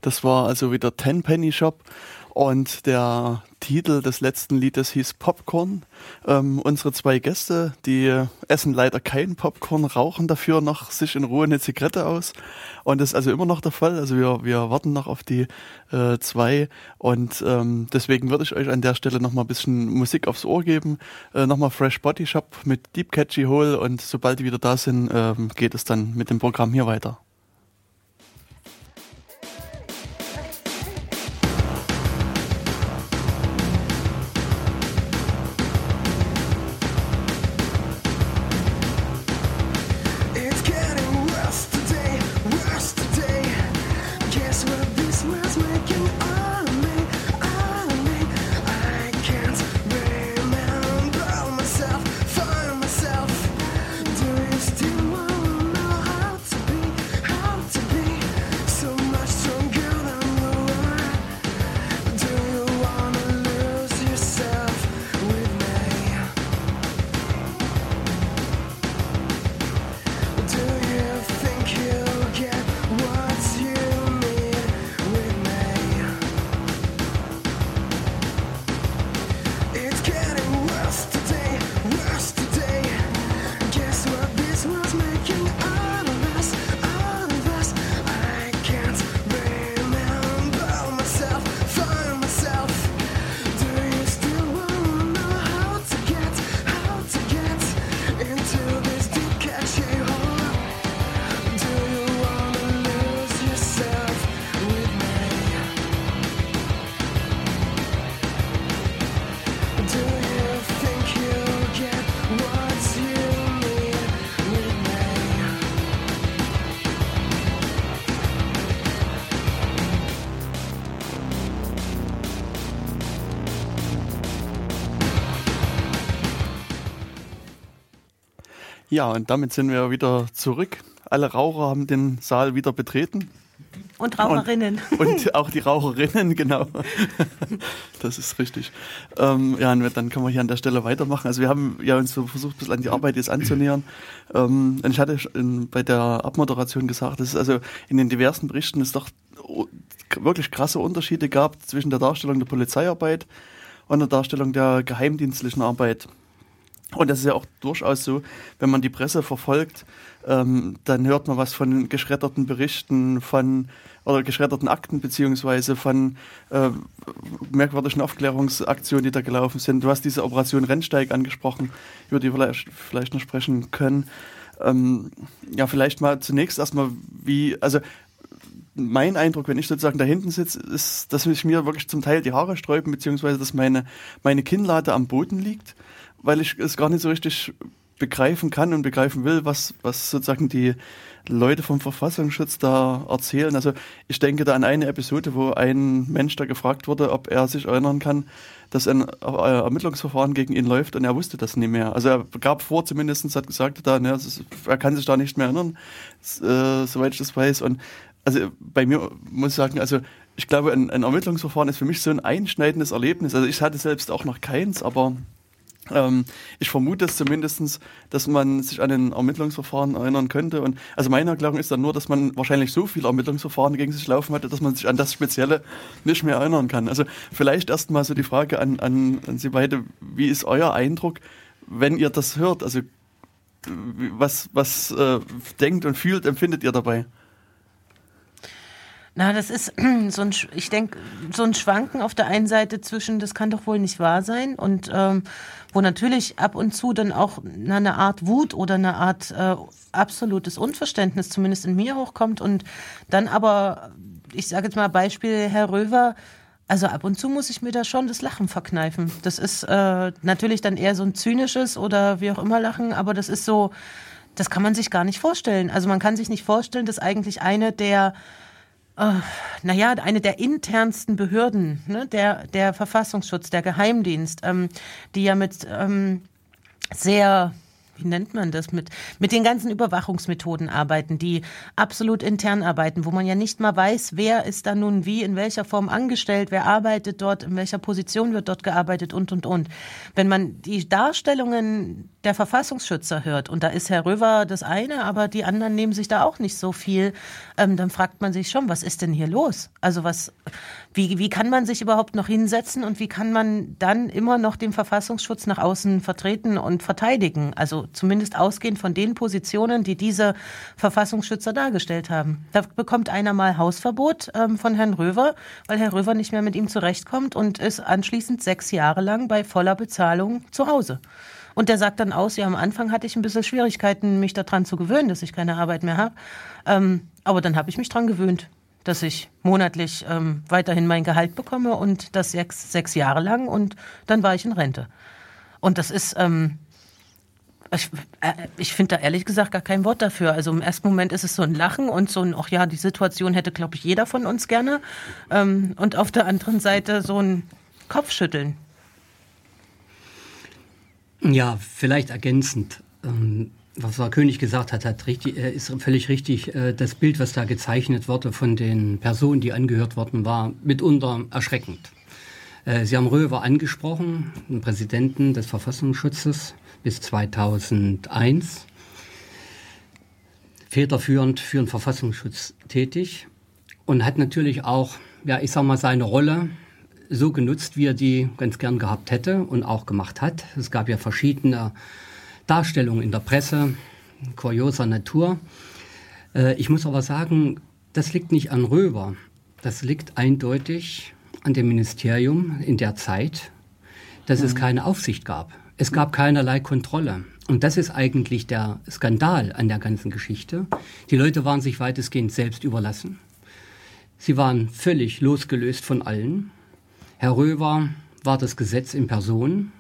Das war also wieder Ten Penny Shop und der Titel des letzten Liedes hieß Popcorn. Ähm, unsere zwei Gäste, die essen leider kein Popcorn, rauchen dafür noch sich in Ruhe eine Zigarette aus. Und das ist also immer noch der Fall. Also wir, wir warten noch auf die äh, zwei. Und ähm, deswegen würde ich euch an der Stelle noch mal ein bisschen Musik aufs Ohr geben. Äh, nochmal Fresh Body Shop mit Deep Catchy Hole. Und sobald die wieder da sind, ähm, geht es dann mit dem Programm hier weiter. Ja, und damit sind wir wieder zurück. Alle Raucher haben den Saal wieder betreten. Und Raucherinnen. Und auch die Raucherinnen, genau. Das ist richtig. Ähm, ja, und dann können wir hier an der Stelle weitermachen. Also wir haben ja uns so versucht, ein bisschen an die Arbeit jetzt anzunähern. Ähm, und ich hatte in, bei der Abmoderation gesagt, dass es also in den diversen Berichten es doch wirklich krasse Unterschiede gab zwischen der Darstellung der Polizeiarbeit und der Darstellung der geheimdienstlichen Arbeit. Und das ist ja auch durchaus so, wenn man die Presse verfolgt, ähm, dann hört man was von geschredderten Berichten, von oder geschredderten Akten beziehungsweise von äh, merkwürdigen Aufklärungsaktionen, die da gelaufen sind. Du hast diese Operation Rennsteig angesprochen, über die wir vielleicht, noch sprechen können. Ähm, ja, vielleicht mal zunächst erstmal, wie, also mein Eindruck, wenn ich sozusagen da hinten sitze, ist, dass mich mir wirklich zum Teil die Haare sträuben, beziehungsweise dass meine, meine Kinnlade am Boden liegt, weil ich es gar nicht so richtig begreifen kann und begreifen will, was, was sozusagen die Leute vom Verfassungsschutz da erzählen. Also ich denke da an eine Episode, wo ein Mensch da gefragt wurde, ob er sich erinnern kann, dass ein Ermittlungsverfahren gegen ihn läuft und er wusste das nicht mehr. Also er gab vor zumindest, hat gesagt, da, ne, er kann sich da nicht mehr erinnern, äh, soweit ich das weiß. Und also bei mir muss ich sagen, also ich glaube, ein, ein Ermittlungsverfahren ist für mich so ein einschneidendes Erlebnis. Also ich hatte selbst auch noch keins, aber ähm, ich vermute es zumindestens, dass man sich an ein Ermittlungsverfahren erinnern könnte. Und also meine Erklärung ist dann nur, dass man wahrscheinlich so viele Ermittlungsverfahren gegen sich laufen hatte, dass man sich an das Spezielle nicht mehr erinnern kann. Also vielleicht erstmal so die Frage an, an, an Sie beide, wie ist euer Eindruck, wenn ihr das hört? Also was, was äh, denkt und fühlt, empfindet ihr dabei? Na, das ist so ein, ich denke, so ein Schwanken auf der einen Seite zwischen, das kann doch wohl nicht wahr sein und ähm, wo natürlich ab und zu dann auch na, eine Art Wut oder eine Art äh, absolutes Unverständnis zumindest in mir hochkommt und dann aber, ich sage jetzt mal Beispiel Herr Röver, also ab und zu muss ich mir da schon das Lachen verkneifen. Das ist äh, natürlich dann eher so ein zynisches oder wie auch immer Lachen, aber das ist so, das kann man sich gar nicht vorstellen. Also man kann sich nicht vorstellen, dass eigentlich eine der naja, eine der internsten Behörden, ne, der, der Verfassungsschutz, der Geheimdienst, ähm, die ja mit ähm, sehr, wie nennt man das, mit, mit den ganzen Überwachungsmethoden arbeiten, die absolut intern arbeiten, wo man ja nicht mal weiß, wer ist da nun wie, in welcher Form angestellt, wer arbeitet dort, in welcher Position wird dort gearbeitet und, und, und. Wenn man die Darstellungen der Verfassungsschützer hört, und da ist Herr Röver das eine, aber die anderen nehmen sich da auch nicht so viel, ähm, dann fragt man sich schon, was ist denn hier los? Also was, wie, wie kann man sich überhaupt noch hinsetzen und wie kann man dann immer noch den Verfassungsschutz nach außen vertreten und verteidigen? Also zumindest ausgehend von den Positionen, die diese Verfassungsschützer dargestellt haben. Da bekommt einer mal Hausverbot ähm, von Herrn Röver, weil Herr Röver nicht mehr mit ihm zurechtkommt und ist anschließend sechs Jahre lang bei voller Bezahlung zu Hause. Und der sagt dann aus, ja, am Anfang hatte ich ein bisschen Schwierigkeiten, mich daran zu gewöhnen, dass ich keine Arbeit mehr habe. Ähm, aber dann habe ich mich dran gewöhnt, dass ich monatlich ähm, weiterhin mein Gehalt bekomme und das sechs, sechs Jahre lang und dann war ich in Rente. Und das ist, ähm, ich, äh, ich finde da ehrlich gesagt gar kein Wort dafür. Also im ersten Moment ist es so ein Lachen und so ein, ach ja, die Situation hätte, glaube ich, jeder von uns gerne. Ähm, und auf der anderen Seite so ein Kopfschütteln. Ja, vielleicht ergänzend. Ähm, was Frau König gesagt hat, hat richtig, äh, ist völlig richtig. Äh, Das Bild, was da gezeichnet wurde von den Personen, die angehört worden, war mitunter erschreckend. Äh, Sie haben Röver angesprochen, den Präsidenten des Verfassungsschutzes bis 2001. Federführend für den Verfassungsschutz tätig und hat natürlich auch, ja, ich sag mal, seine Rolle so genutzt, wie er die ganz gern gehabt hätte und auch gemacht hat. Es gab ja verschiedene Darstellungen in der Presse, kurioser Natur. Äh, ich muss aber sagen, das liegt nicht an Röver. Das liegt eindeutig an dem Ministerium in der Zeit, dass es keine Aufsicht gab. Es gab keinerlei Kontrolle. Und das ist eigentlich der Skandal an der ganzen Geschichte. Die Leute waren sich weitestgehend selbst überlassen. Sie waren völlig losgelöst von allen. Herr Röver war das Gesetz in Person.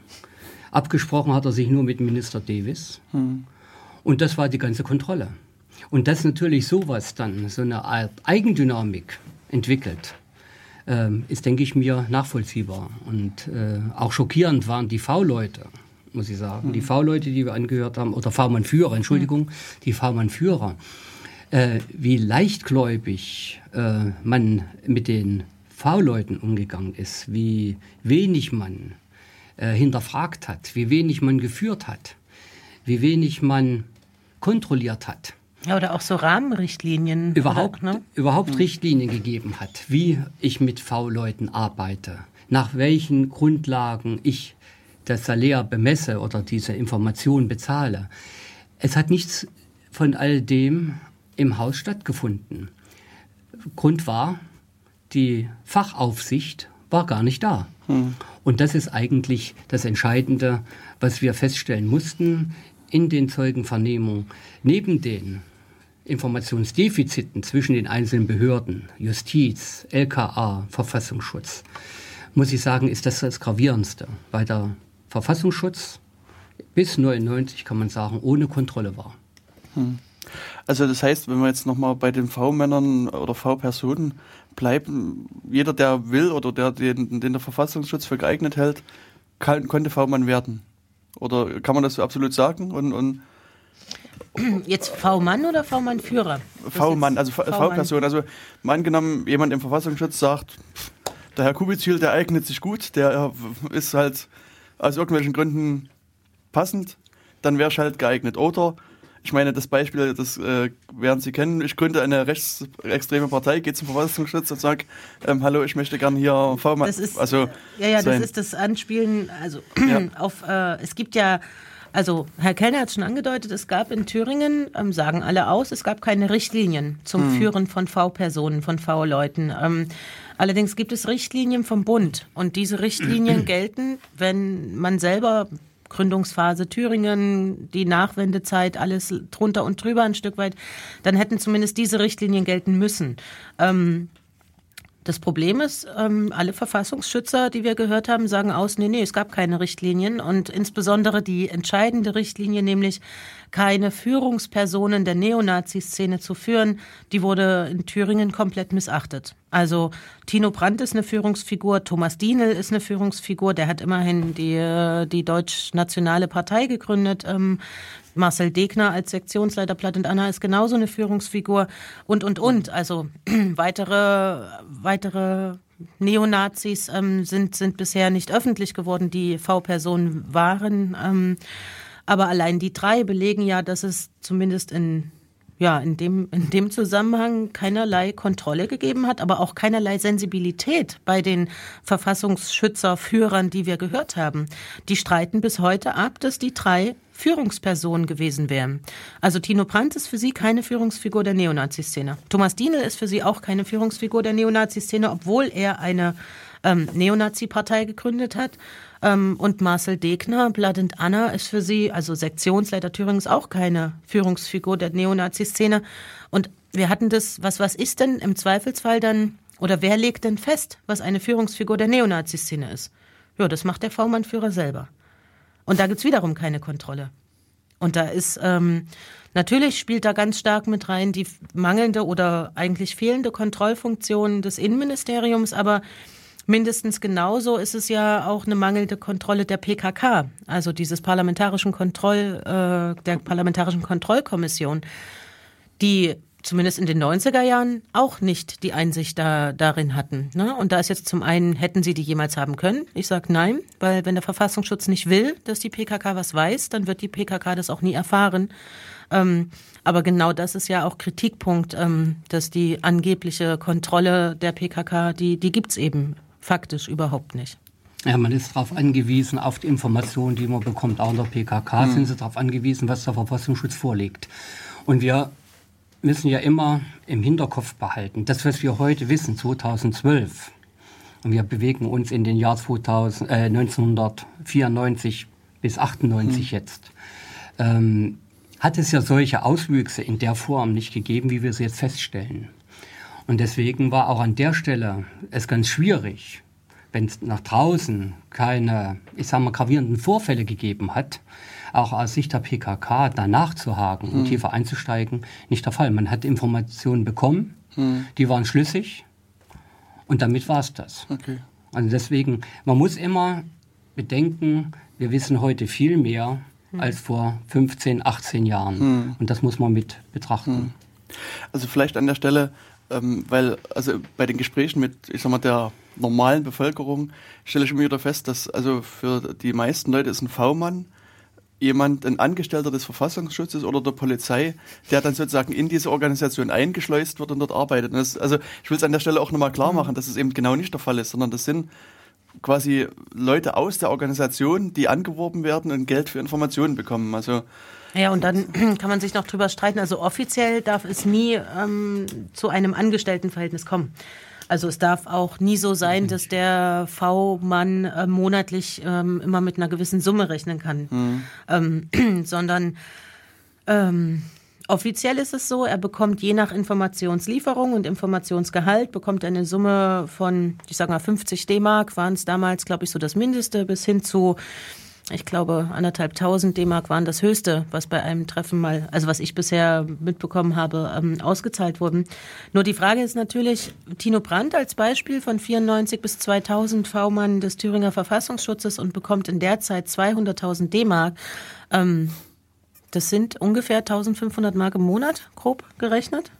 Abgesprochen hat er sich nur mit Minister Davis. Und das war die ganze Kontrolle. Und dass natürlich sowas dann, so eine Art Eigendynamik entwickelt, ähm, ist, denke ich mir, nachvollziehbar. Und äh, auch schockierend waren die V-Leute, muss ich sagen. Die V-Leute, die wir angehört haben, oder V-Mann-Führer, Entschuldigung, die V-Mann-Führer, äh, wie leichtgläubig äh, man mit den V-Leuten umgegangen ist, wie wenig man äh, hinterfragt hat, wie wenig man geführt hat, wie wenig man kontrolliert hat Ja, oder auch so Rahmenrichtlinien. überhaupt, Oder, ne? überhaupt Richtlinien gegeben hat, wie ich mit V-Leuten arbeite, nach welchen Grundlagen ich das Salär bemesse oder diese Information bezahle. Es hat nichts von all dem im Haus stattgefunden. Grund war, die Fachaufsicht war gar nicht da. Und das ist eigentlich das Entscheidende, was wir feststellen mussten in den Zeugenvernehmungen. Neben den Informationsdefiziten zwischen den einzelnen Behörden, Justiz, LKA, Verfassungsschutz, muss ich sagen, ist das das Gravierendste, weil der Verfassungsschutz bis 99, kann man sagen, ohne Kontrolle war. Also das heißt, wenn wir jetzt nochmal bei den V-Männern oder V-Personen bleiben, jeder, der will oder der den, den der Verfassungsschutz für geeignet hält, kann, konnte V-Mann werden. Oder kann man das so absolut sagen? Und, und Jetzt V-Mann oder V-Mann-Führer? V-Mann, also. V-Person. Also mal angenommen, jemand im Verfassungsschutz sagt, der Herr Kubizil, der eignet sich gut, der äh, ist halt aus irgendwelchen Gründen passend, dann wäre ich halt geeignet. Oder, ich meine, das Beispiel, das äh, werden Sie kennen, ich gründe eine rechtsextreme Partei, gehe zum Verfassungsschutz und sage, ähm, hallo, ich möchte gern hier V-Mann. Das ist, also, ja, ja, das sein. ist das Anspielen, also Ja. auf, äh, es gibt ja Also Herr Kellner hat schon angedeutet, es gab in Thüringen, ähm, sagen alle aus, es gab keine Richtlinien zum Führen von V-Personen, von V-Leuten. Ähm, allerdings gibt es Richtlinien vom Bund und diese Richtlinien gelten, wenn man selber Gründungsphase Thüringen, die Nachwendezeit, alles drunter und drüber ein Stück weit, dann hätten zumindest diese Richtlinien gelten müssen. Ähm, das Problem ist, ähm, alle Verfassungsschützer, die wir gehört haben, sagen aus, nee, nee, es gab keine Richtlinien und insbesondere die entscheidende Richtlinie, nämlich keine Führungspersonen der Neonazi-Szene zu führen, die wurde in Thüringen komplett missachtet. Also Tino Brandt ist eine Führungsfigur, Thomas Dienel ist eine Führungsfigur, der hat immerhin die, äh, die Deutsch-Nationale Partei gegründet. Ähm, Marcel Degner als Sektionsleiter Platt und Anna ist genauso eine Führungsfigur und, und, und. Also weitere, weitere Neonazis ähm, sind, sind bisher nicht öffentlich geworden, die V-Personen waren. Ähm, aber allein die drei belegen ja, dass es zumindest in ja, in dem, in dem Zusammenhang keinerlei Kontrolle gegeben hat, aber auch keinerlei Sensibilität bei den Verfassungsschützerführern, die wir gehört haben. Die streiten bis heute ab, dass die drei Führungspersonen gewesen wären. Also Tino Brandt ist für sie keine Führungsfigur der Neonazi-Szene. Thomas Dienel ist für sie auch keine Führungsfigur der Neonazi-Szene, obwohl er eine ähm, Neonazi-Partei gegründet hat. Ähm, und Marcel Degner, Blood and Anna, ist für sie, also Sektionsleiter Thürings, auch keine Führungsfigur der Neonazi-Szene. Und wir hatten das, was, was ist denn im Zweifelsfall dann, oder wer legt denn fest, was eine Führungsfigur der Neonazi-Szene ist? Ja, das macht der V-Mann-Führer selber. Und da gibt's wiederum keine Kontrolle. Und da ist, ähm, natürlich spielt da ganz stark mit rein die mangelnde oder eigentlich fehlende Kontrollfunktion des Innenministeriums, aber mindestens genauso ist es ja auch eine mangelnde Kontrolle der PKK, also dieses parlamentarischen Kontroll, äh, der parlamentarischen Kontrollkommission, die zumindest in den 90er Jahren auch nicht die Einsicht da, darin hatten. Ne? Und da ist jetzt zum einen, hätten sie die jemals haben können? Ich sage nein, weil wenn der Verfassungsschutz nicht will, dass die PKK was weiß, dann wird die PKK das auch nie erfahren. Ähm, aber genau das ist ja auch Kritikpunkt, ähm, dass die angebliche Kontrolle der PKK, die, die gibt's eben faktisch überhaupt nicht. Ja, man ist darauf angewiesen, auf die Informationen, die man bekommt. Auch in der PKK sind sie darauf angewiesen, was der Verfassungsschutz vorlegt. Und wir müssen ja immer im Hinterkopf behalten, das, was wir heute wissen, 2012, und wir bewegen uns in den Jahr 2000, äh, 1994 bis 98 jetzt, ähm, hat es ja solche Auswüchse in der Form nicht gegeben, wie wir sie jetzt feststellen. Und deswegen war auch an der Stelle es ganz schwierig, wenn es nach draußen keine, ich sag mal, gravierenden Vorfälle gegeben hat, auch aus Sicht der PKK danach zu haken und tiefer einzusteigen, nicht der Fall. Man hat Informationen bekommen, die waren schlüssig und damit war es das. Okay. Also deswegen, man muss immer bedenken, wir wissen heute viel mehr als vor 15, 18 Jahren. Und das muss man mit betrachten. Also vielleicht an der Stelle, ähm, weil also bei den Gesprächen mit, ich sag mal, der normalen Bevölkerung stelle ich immer wieder fest, dass also für die meisten Leute ist ein V-Mann jemand, ein Angestellter des Verfassungsschutzes oder der Polizei, der dann sozusagen in diese Organisation eingeschleust wird und dort arbeitet. Und das, also ich will es an der Stelle auch nochmal klar machen, dass es eben genau nicht der Fall ist, sondern das sind quasi Leute aus der Organisation, die angeworben werden und Geld für Informationen bekommen. Also Ja, und dann kann man sich noch drüber streiten. Also offiziell darf es nie ähm, zu einem Angestelltenverhältnis kommen. Also es darf auch nie so sein, dass der V-Mann äh, monatlich ähm, immer mit einer gewissen Summe rechnen kann, ähm, sondern ähm, offiziell ist es so, er bekommt je nach Informationslieferung und Informationsgehalt bekommt eine Summe von, ich sag mal 50 D-Mark waren es damals, glaube ich, so das Mindeste, bis hin zu ich glaube, anderthalb tausend D-Mark waren das höchste, was bei einem Treffen mal, also was ich bisher mitbekommen habe, ähm, ausgezahlt wurden. Nur die Frage ist natürlich, Tino Brandt als Beispiel von 94 bis 2000 V-Mann des Thüringer Verfassungsschutzes und bekommt in der Zeit 200.000 D-Mark. Ähm, das sind ungefähr 1500 Mark im Monat, grob gerechnet.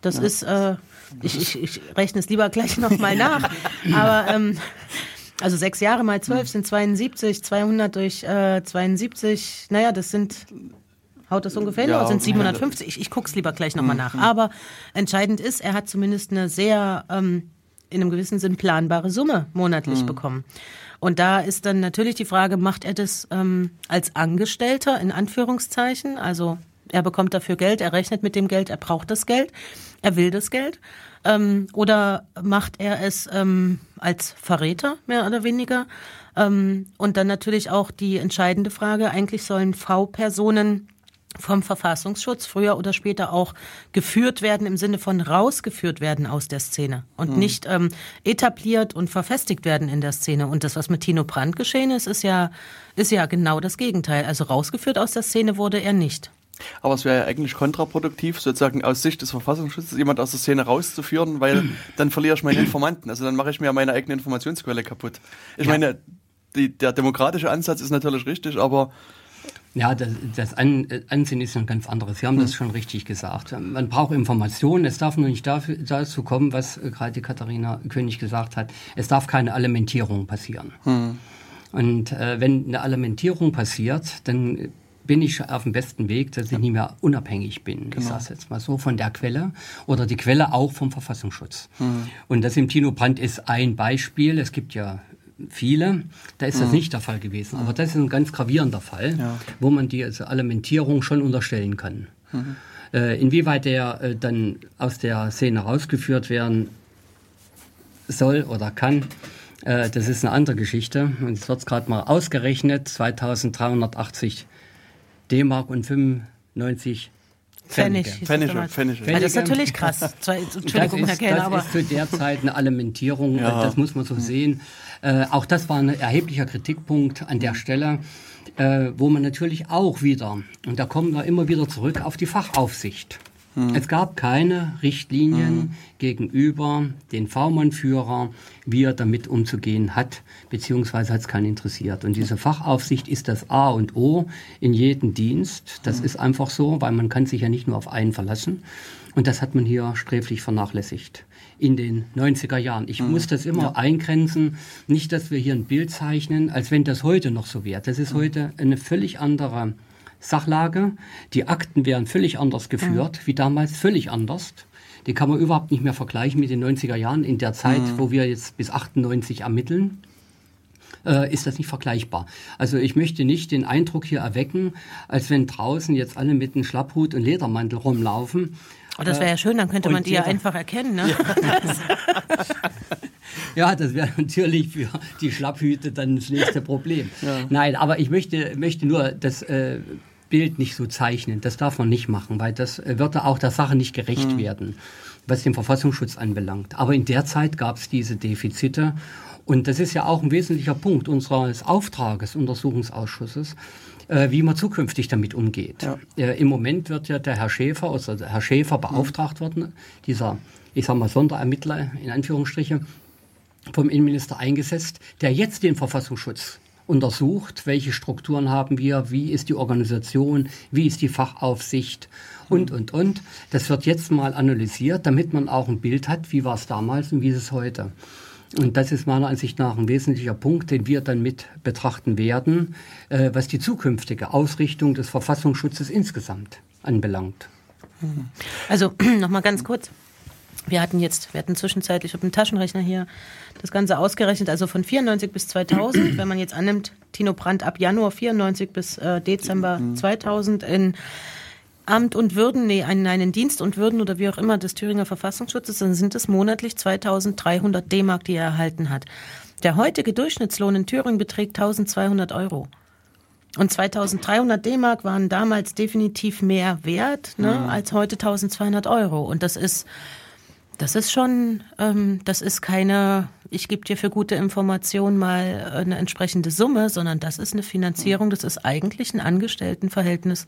Das ist, äh, ich, ich, ich rechne es lieber gleich nochmal nach, aber ähm, also sechs Jahre mal zwölf sind 72, 200 durch äh, 72, naja, das sind, haut das ungefähr hin, Ja, oder sind ja. 750? Ich, ich guck's lieber gleich nochmal nach. Aber entscheidend ist, er hat zumindest eine sehr, ähm, in einem gewissen Sinn planbare Summe monatlich bekommen. Und da ist dann natürlich die Frage, macht er das ähm, als Angestellter in Anführungszeichen? Also er bekommt dafür Geld, er rechnet mit dem Geld, er braucht das Geld, er will das Geld. Ähm, oder macht er es ähm, als Verräter, mehr oder weniger? Ähm, und dann natürlich auch die entscheidende Frage, eigentlich sollen V-Personen vom Verfassungsschutz früher oder später auch geführt werden, im Sinne von rausgeführt werden aus der Szene und nicht ähm, etabliert und verfestigt werden in der Szene. Und das, was mit Tino Brandt geschehen ist, ist ja, ist ja genau das Gegenteil. Also rausgeführt aus der Szene wurde er nicht. Aber es wäre ja eigentlich kontraproduktiv, sozusagen aus Sicht des Verfassungsschutzes jemand aus der Szene rauszuführen, weil dann verliere ich meine Informanten. Also dann mache ich mir meine eigene Informationsquelle kaputt. Ich meine, die, der demokratische Ansatz ist natürlich richtig, aber Ja, das, das An, äh, Ansehen ist ein ganz anderes. Sie haben das schon richtig gesagt. Man braucht Informationen. Es darf nur nicht dafür, dazu kommen, was äh, gerade die Katharina König gesagt hat. Es darf keine Alimentierung passieren. Und äh, wenn eine Alimentierung passiert, dann bin ich auf dem besten Weg, dass ich nicht mehr unabhängig bin. Ich sage es jetzt mal so, von der Quelle oder die Quelle auch vom Verfassungsschutz. Und das im Tino Brandt ist ein Beispiel. Es gibt ja viele, da ist das nicht der Fall gewesen. Aber das ist ein ganz gravierender Fall, wo man die also Alimentierung schon unterstellen kann. Äh, inwieweit der äh, dann aus der Szene rausgeführt werden soll oder kann, äh, das ist eine andere Geschichte. Und es wird gerade mal ausgerechnet, 2380 D-Mark und 95 Pfennig. Damals. Pfennige. Ja, das ist natürlich krass. Entschuldigung, das Herr ist, Kellner, das aber ist zu der Zeit eine Alimentierung, Ja. das muss man so sehen. Äh, auch das war ein erheblicher Kritikpunkt an der Stelle, äh, wo man natürlich auch wieder, und da kommen wir immer wieder zurück auf die Fachaufsicht. Es gab keine Richtlinien gegenüber den V-Mann-Führer, wie er damit umzugehen hat, beziehungsweise hat es keinen interessiert. Und diese Fachaufsicht ist das A und O in jedem Dienst. Das ist einfach so, weil man kann sich ja nicht nur auf einen verlassen. Und das hat man hier sträflich vernachlässigt in den 90er Jahren. Ich muss das immer eingrenzen. Nicht, dass wir hier ein Bild zeichnen, als wenn das heute noch so wäre. Das ist heute eine völlig andere Sachlage. Die Akten wären völlig anders geführt, wie damals völlig anders. Die kann man überhaupt nicht mehr vergleichen mit den 90er Jahren. In der Zeit, wo wir jetzt bis 98 ermitteln, äh, ist das nicht vergleichbar. Also ich möchte nicht den Eindruck hier erwecken, als wenn draußen jetzt alle mit einem Schlapphut und Ledermantel rumlaufen. Oh, das wäre ja schön, dann könnte man die ja einfach erkennen. Ne? Ja, das wäre natürlich für die Schlapphüte dann das nächste Problem. Nein, aber ich möchte, möchte nur das äh, Bild nicht so zeichnen. Das darf man nicht machen, weil das äh, wird auch der Sache nicht gerecht werden, was den Verfassungsschutz anbelangt. Aber in der Zeit gab es diese Defizite. Und das ist ja auch ein wesentlicher Punkt unseres Auftrages, Untersuchungsausschusses, äh, wie man zukünftig damit umgeht. Äh, Im Moment wird ja der Herr Schäfer, also der Herr Schäfer beauftragt worden, dieser, ich sag mal, Sonderermittler in Anführungsstriche, vom Innenminister eingesetzt, der jetzt den Verfassungsschutz untersucht, welche Strukturen haben wir, wie ist die Organisation, wie ist die Fachaufsicht und, und, und. Das wird jetzt mal analysiert, damit man auch ein Bild hat, wie war es damals und wie ist es heute. Und das ist meiner Ansicht nach ein wesentlicher Punkt, den wir dann mit betrachten werden, äh, was die zukünftige Ausrichtung des Verfassungsschutzes insgesamt anbelangt. Also nochmal ganz kurz. Wir hatten jetzt, wir hatten zwischenzeitlich auf dem Taschenrechner hier das Ganze ausgerechnet, also von 94 bis 2000, wenn man jetzt annimmt, Tino Brandt ab Januar 94 bis äh, Dezember 2000 in Amt und Würden, nee, einen, einen Dienst und Würden oder wie auch immer des Thüringer Verfassungsschutzes, dann sind es monatlich 2300 D-Mark, die er erhalten hat. Der heutige Durchschnittslohn in Thüringen beträgt 1200 Euro. Und 2300 D-Mark waren damals definitiv mehr wert ne, als heute 1200 Euro. Und das ist, das ist schon, ähm, das ist keine, ich gebe dir für gute Information mal eine entsprechende Summe, sondern das ist eine Finanzierung, das ist eigentlich ein Angestelltenverhältnis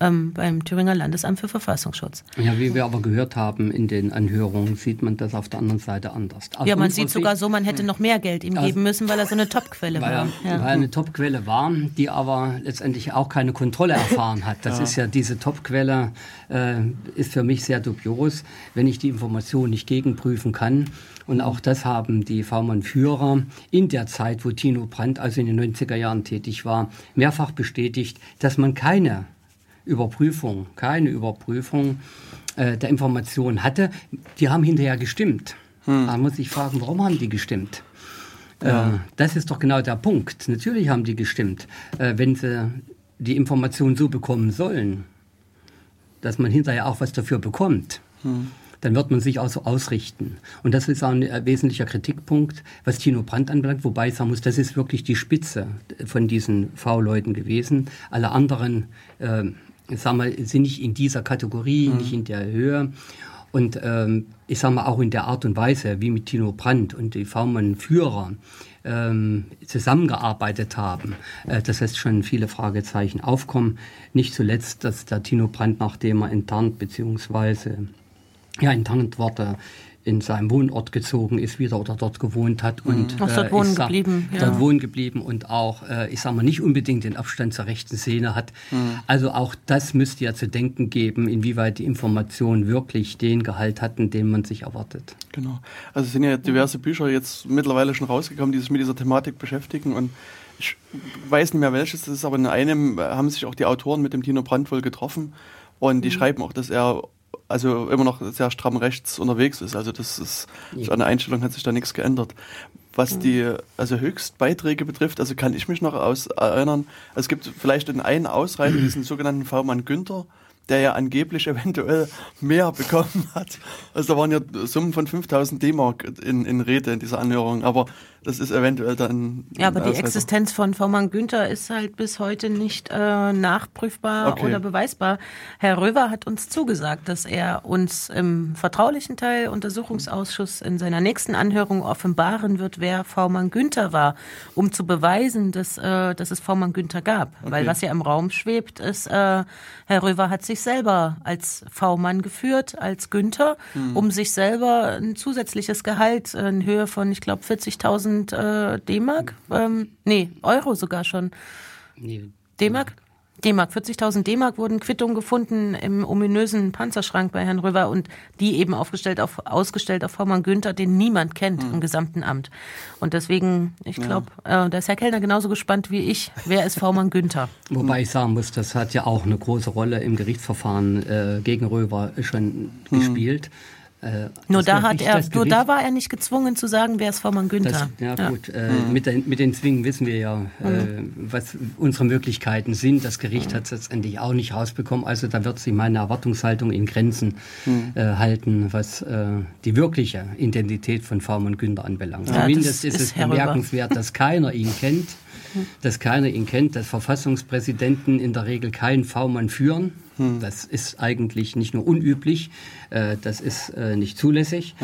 ähm, beim Thüringer Landesamt für Verfassungsschutz. Ja, wie wir aber gehört haben in den Anhörungen, sieht man das auf der anderen Seite anders. Aus ja, man sieht sogar so, man hätte noch mehr Geld ihm geben müssen, weil er so eine Topquelle war. er, weil er eine Topquelle war, die aber letztendlich auch keine Kontrolle erfahren hat. Das ist ja diese Topquelle, äh, ist für mich sehr dubios, wenn ich die Information nicht gegenprüfen kann. Und auch das haben die V-Mann-Führer in der Zeit, wo Tino Brandt also in den 90er Jahren tätig war, mehrfach bestätigt, dass man keine Überprüfung, keine Überprüfung äh, der Information hatte. Die haben hinterher gestimmt. Da muss ich fragen, warum haben die gestimmt? Äh, das ist doch genau der Punkt. Natürlich haben die gestimmt. Äh, wenn sie die Information so bekommen sollen, dass man hinterher auch was dafür bekommt, dann wird man sich auch so ausrichten. Und das ist auch ein äh, wesentlicher Kritikpunkt, was Tino Brandt anbelangt, wobei ich sagen muss, das ist wirklich die Spitze von diesen V-Leuten gewesen. Alle anderen, äh, sagen wir, sind nicht in dieser Kategorie, nicht in der Höhe. Und ähm, ich sage mal auch in der Art und Weise, wie mit Tino Brandt und die V-Mann-Führer ähm, zusammengearbeitet haben, äh, das lässt schon viele Fragezeichen aufkommen. Nicht zuletzt, dass der Tino Brandt, nachdem er enttarnt beziehungsweise ja, enttarnt wurde, in seinem Wohnort gezogen ist wieder oder dort gewohnt hat und Auch dort wohnen sag, geblieben, ja. dort wohnen geblieben und auch äh, ich sag mal nicht unbedingt den Abstand zur rechten Szene hat. Also auch das müsste ja zu denken geben, inwieweit die Informationen wirklich den Gehalt hatten, den man sich erwartet. Genau. Also es sind ja diverse Bücher jetzt mittlerweile schon rausgekommen, die sich mit dieser Thematik beschäftigen und ich weiß nicht mehr welches das ist, aber in einem haben sich auch die Autoren mit dem Tino Brandt wohl getroffen und die schreiben auch, dass er also immer noch sehr stramm rechts unterwegs ist. Also das ist an der Einstellung hat sich da nichts geändert. Was die also Höchstbeiträge betrifft, also kann ich mich noch aus erinnern, es gibt vielleicht in einen Ausreißer diesen sogenannten V-Mann Günther, der ja angeblich eventuell mehr bekommen hat. Also da waren ja Summen von 5000 D-Mark in, in Rede in dieser Anhörung, aber das ist eventuell dann. Ja, aber die. Existenz von V-Mann Günther ist halt bis heute nicht äh, nachprüfbar Okay. oder beweisbar. Herr Röver hat uns zugesagt, dass er uns im vertraulichen Teil Untersuchungsausschuss in seiner nächsten Anhörung offenbaren wird, wer V-Mann Günther war, um zu beweisen, dass, äh, dass es V-Mann Günther gab. Weil Okay. was ja im Raum schwebt, ist, äh, Herr Röver hat sich selber als V-Mann geführt, als Günther, um sich selber ein zusätzliches Gehalt in Höhe von, ich glaube, 40.000 äh, D-Mark, ähm, nee, Euro sogar schon. Nee, D-Mark? D-Mark, 40.000 D-Mark wurden Quittungen gefunden im ominösen Panzerschrank bei Herrn Röver und die eben aufgestellt auf, ausgestellt auf Vormann Günther, den niemand kennt im gesamten Amt. Und deswegen, ich glaube, äh, da ist Herr Kellner genauso gespannt wie ich. Wer ist Vormann Günther? Wobei ich sagen muss, das hat ja auch eine große Rolle im Gerichtsverfahren äh, gegen Röver schon gespielt. Äh, Nur das da hat er, das nur da war er nicht gezwungen zu sagen, wer ist Vormann Das, Günther. ja, gut, äh, mit, den, mit den Zwingen wissen wir ja, äh, was unsere Möglichkeiten sind. Das Gericht hat es letztendlich auch nicht rausbekommen. Also da wird sich meine Erwartungshaltung in Grenzen äh, halten, was äh, die wirkliche Identität von Faum Günther anbelangt. Ja, Zumindest das ist ist es bemerkenswert, dass keiner ihn kennt. Dass keiner ihn kennt, dass Verfassungspräsidenten in der Regel keinen V-Mann führen. Das ist eigentlich nicht nur unüblich, äh, das ist äh, nicht zulässig.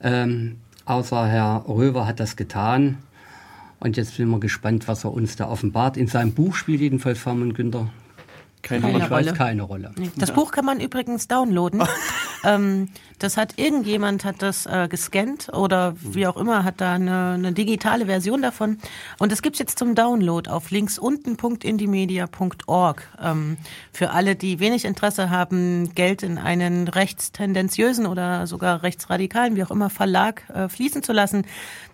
Ähm, außer Herr Röver hat das getan. Und jetzt sind wir gespannt, was er uns da offenbart. In seinem Buch spielt jedenfalls V-Mann Günther Keine Keine ich weiß, Rolle. keine Rolle. Das Buch kann man übrigens downloaden. ähm, das hat irgendjemand hat das äh, gescannt oder wie auch immer hat da eine, eine digitale Version davon und das gibt's jetzt zum Download auf linksunten.indimedia.org ähm, für alle, die wenig Interesse haben, Geld in einen rechtstendenziösen oder sogar rechtsradikalen, wie auch immer Verlag äh, fließen zu lassen,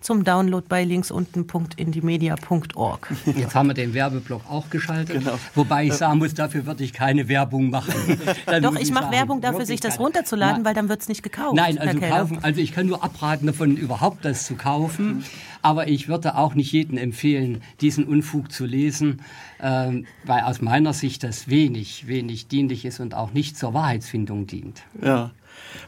zum Download bei linksunten.indimedia.org. Jetzt haben wir den Werbeblock auch geschaltet. Genau. Wobei ich sagen muss, dafür würde ich keine Werbung machen. Dann Doch, muss ich mache Werbung dafür, sich das runterzuladen, Na, weil dann wird's nicht gekauft. Nein, also kaufen, also ich kann nur abraten davon, überhaupt das zu kaufen. Aber ich würde auch nicht jedem empfehlen, diesen Unfug zu lesen, ähm, weil aus meiner Sicht das wenig, wenig dienlich ist und auch nicht zur Wahrheitsfindung dient. Ja.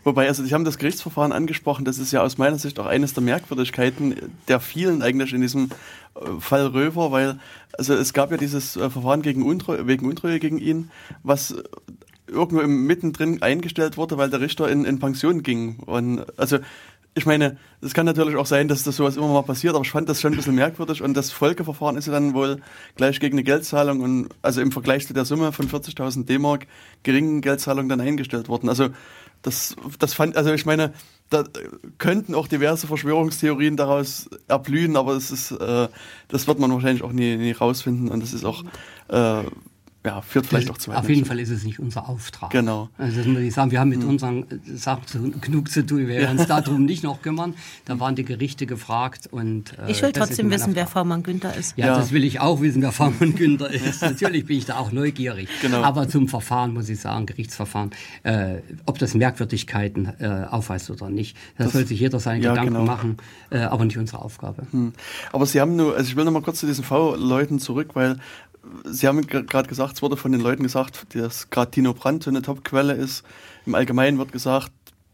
Wobei, also Sie haben das Gerichtsverfahren angesprochen, das ist ja aus meiner Sicht auch eines der Merkwürdigkeiten der vielen eigentlich in diesem äh, Fall Röver, weil also es gab ja dieses äh, Verfahren gegen Untreue, wegen Untreue gegen ihn, was äh, irgendwo im, mittendrin eingestellt wurde, weil der Richter in, in Pension ging. Und also ich meine, es kann natürlich auch sein, dass das sowas immer mal passiert, aber ich fand das schon ein bisschen merkwürdig und das Folgeverfahren ist ja dann wohl gleich gegen eine Geldzahlung und also im Vergleich zu der Summe von 40.000 D-Mark geringen Geldzahlung dann eingestellt worden. Also das, das fand, also ich meine, da könnten auch diverse Verschwörungstheorien daraus erblühen, aber es ist, äh, das wird man wahrscheinlich auch nie, nie rausfinden und das ist auch, äh, ja, führt vielleicht auch zu. Auf jeden Fall ist es nicht unser Auftrag. Genau. Also das muss ich sagen, wir haben mit unseren äh, Sachen zu, genug zu tun. Wir werden uns darum nicht noch kümmern. Da waren die Gerichte gefragt und äh, Ich will das trotzdem wissen, wer. V-Mann Günther ist. Ja, Ja. das will ich auch wissen, wer Fahrmann Günther ist. Natürlich bin ich da auch neugierig. Genau. Aber zum Verfahren muss ich sagen, Gerichtsverfahren, äh, ob das Merkwürdigkeiten äh, aufweist oder nicht, das, soll sich jeder seine ja, Gedanken genau. machen, äh, aber nicht unsere Aufgabe. Aber Sie haben nur, also ich will noch mal kurz zu diesen V-Leuten zurück, weil Sie haben gerade gesagt, es wurde von den Leuten gesagt, dass gerade Tino Brandt so eine Top-Quelle ist. Im Allgemeinen wird gesagt,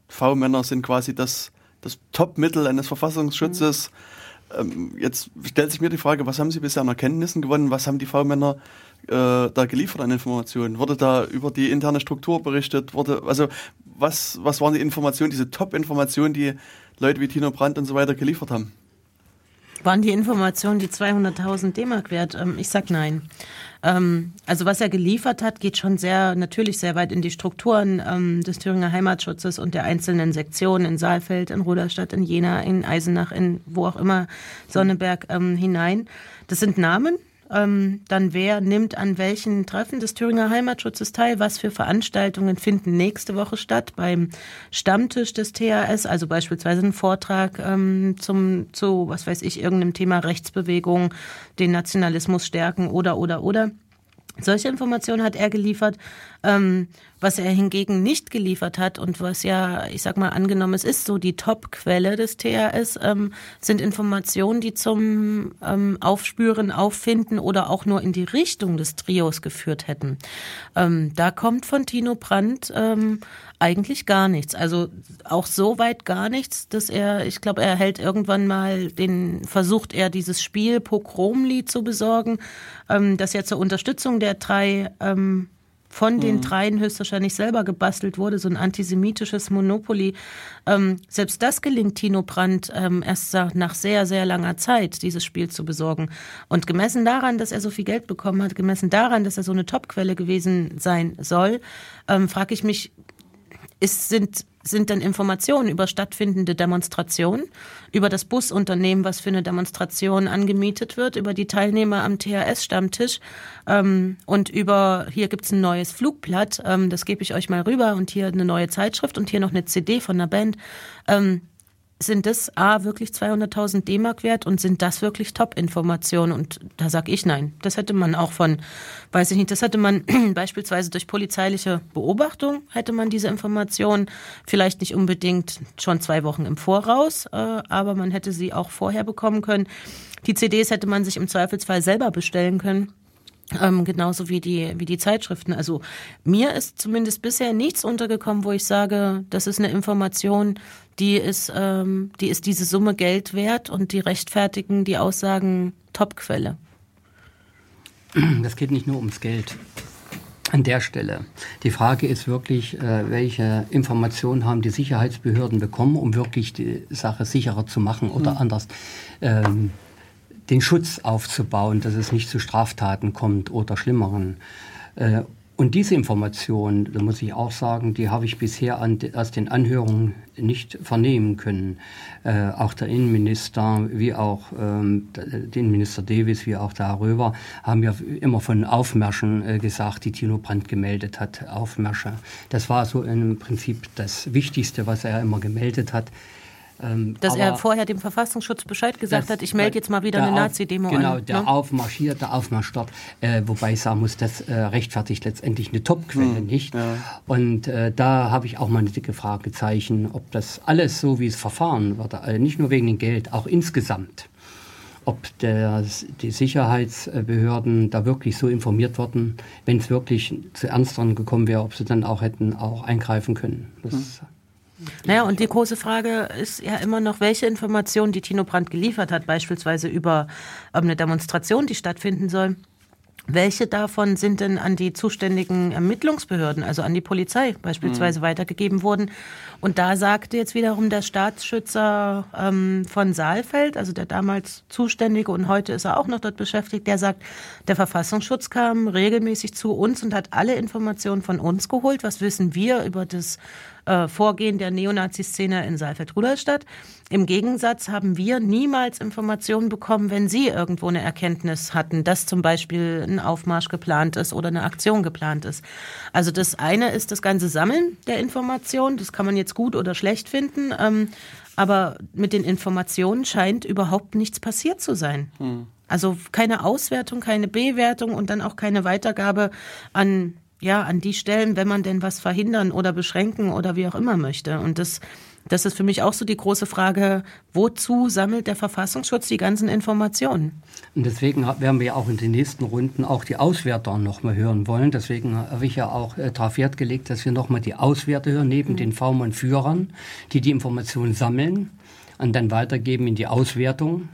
V-Männer sind quasi das, das Top-Mittel eines Verfassungsschutzes. Ähm, jetzt stellt sich mir die Frage, was haben Sie bisher an Erkenntnissen gewonnen? Was haben die V-Männer äh, da geliefert an Informationen? Wurde da über die interne Struktur berichtet? Wurde, also was, was waren die Informationen, diese Top-Informationen, die Leute wie Tino Brandt und so weiter geliefert haben? Waren die Informationen die 200.000 D-Mark wert? Ähm, ich sag nein. Ähm, also was er geliefert hat, geht schon sehr, natürlich sehr weit in die Strukturen ähm, des Thüringer Heimatschutzes und der einzelnen Sektionen in Saalfeld, in Ruderstadt, in Jena, in Eisenach, in wo auch immer, Sonneberg hinein. Das sind Namen. Ähm, dann wer nimmt an welchen Treffen des Thüringer Heimatschutzes teil? Was für Veranstaltungen finden nächste Woche statt? Beim Stammtisch des THS, also beispielsweise ein Vortrag ähm, zum, zu, was weiß ich, irgendeinem Thema Rechtsbewegung, den Nationalismus stärken oder, oder, oder. Solche Informationen hat er geliefert. Ähm, was er hingegen nicht geliefert hat und was ja, ich sag mal, angenommen, es ist so die Top-Quelle des THS, ähm, sind Informationen, die zum ähm, Aufspüren, Auffinden oder auch nur in die Richtung des Trios geführt hätten. Ähm, da kommt von Tino Brandt ähm, eigentlich gar nichts. Also auch so weit gar nichts, dass er, ich glaube, er hält irgendwann mal den, versucht er dieses Spiel Pogromlied zu besorgen, ähm, das ja zur Unterstützung der drei ähm, von den dreien höchstwahrscheinlich selber gebastelt wurde, so ein antisemitisches Monopoly. Ähm, selbst das gelingt Tino Brandt ähm, erst nach sehr, sehr langer Zeit, dieses Spiel zu besorgen. Und gemessen daran, dass er so viel Geld bekommen hat, gemessen daran, dass er so eine Topquelle gewesen sein soll, ähm, frage ich mich, ist, sind, sind denn Informationen über stattfindende Demonstrationen, über das Busunternehmen, was für eine Demonstration angemietet wird, über die Teilnehmer am THS-Stammtisch ähm, und über, hier gibt's ein neues Flugblatt, ähm, das gebe ich euch mal rüber und hier eine neue Zeitschrift und hier noch eine CD von einer Band. Ähm, sind das A wirklich 200.000 D-Mark wert und sind das wirklich Top-Informationen? Und da sag ich nein. Das hätte man auch von, weiß ich nicht, das hätte man beispielsweise durch polizeiliche Beobachtung, hätte man diese Informationen vielleicht nicht unbedingt schon zwei Wochen im Voraus, äh, aber man hätte sie auch vorher bekommen können. Die CDs hätte man sich im Zweifelsfall selber bestellen können. Ähm, genauso wie die, wie die Zeitschriften. Also mir ist zumindest bisher nichts untergekommen, wo ich sage, das ist eine Information, die ist, ähm, die ist diese Summe Geld wert und die rechtfertigen die Aussagen Topquelle. Das geht nicht nur ums Geld. An der Stelle. Die Frage ist wirklich, äh, welche Informationen haben die Sicherheitsbehörden bekommen, um wirklich die Sache sicherer zu machen oder anders ähm, den Schutz aufzubauen, dass es nicht zu Straftaten kommt oder schlimmeren. Äh, und diese Information, da muss ich auch sagen, die habe ich bisher an, aus den Anhörungen nicht vernehmen können. Äh, auch der Innenminister, wie auch ähm, der Innenminister Davis, wie auch der Herr haben ja immer von Aufmärschen äh, gesagt, die Tino Brandt gemeldet hat. Aufmärsche. Das war so im Prinzip das Wichtigste, was er immer gemeldet hat. Ähm, Dass er vorher dem Verfassungsschutz Bescheid gesagt das- hat, ich melde jetzt mal wieder der eine Nazi-Demo Genau, an. der ne? Aufmarschiert, der Aufmarsch dort. Äh, wobei ich sagen muss, das äh, rechtfertigt letztendlich eine Top-Quelle Hm, nicht. Und äh, da habe ich auch mal eine dicke Fragezeichen, ob das alles so, wie es verfahren wird, äh, nicht nur wegen dem Geld, auch insgesamt. Ob der, die Sicherheitsbehörden da wirklich so informiert wurden, wenn es wirklich zu Ernsteren gekommen wäre, ob sie dann auch hätten auch eingreifen können. Das, Hm. Naja, und die große Frage ist ja immer noch, welche Informationen die Tino Brandt geliefert hat, beispielsweise über eine Demonstration, die stattfinden soll. Welche davon sind denn an die zuständigen Ermittlungsbehörden, also an die Polizei beispielsweise weitergegeben worden? Und da sagte jetzt wiederum der Staatsschützer ähm, von Saalfeld, also der damals Zuständige und heute ist er auch noch dort beschäftigt, der sagt, der Verfassungsschutz kam regelmäßig zu uns und hat alle Informationen von uns geholt. Was wissen wir über das äh, Vorgehen der Neonazi-Szene in Saalfeld-Rudolstadt. Im Gegensatz haben wir niemals Informationen bekommen, wenn Sie irgendwo eine Erkenntnis hatten, dass zum Beispiel ein Aufmarsch geplant ist oder eine Aktion geplant ist. Also das eine ist das ganze Sammeln der Informationen. Das kann man jetzt gut oder schlecht finden. Ähm, aber mit den Informationen scheint überhaupt nichts passiert zu sein. Also keine Auswertung, keine Bewertung und dann auch keine Weitergabe an ja, an die Stellen, wenn man denn was verhindern oder beschränken oder wie auch immer möchte. Und das, das ist für mich auch so die große Frage, wozu sammelt der Verfassungsschutz die ganzen Informationen? Und deswegen werden wir ja auch in den nächsten Runden auch die Auswerter nochmal hören wollen. Deswegen habe ich ja auch äh, darauf Wert gelegt, dass wir nochmal die Auswerter hören, neben den V-Mann-Führern, die die Informationen sammeln und dann weitergeben in die Auswertung.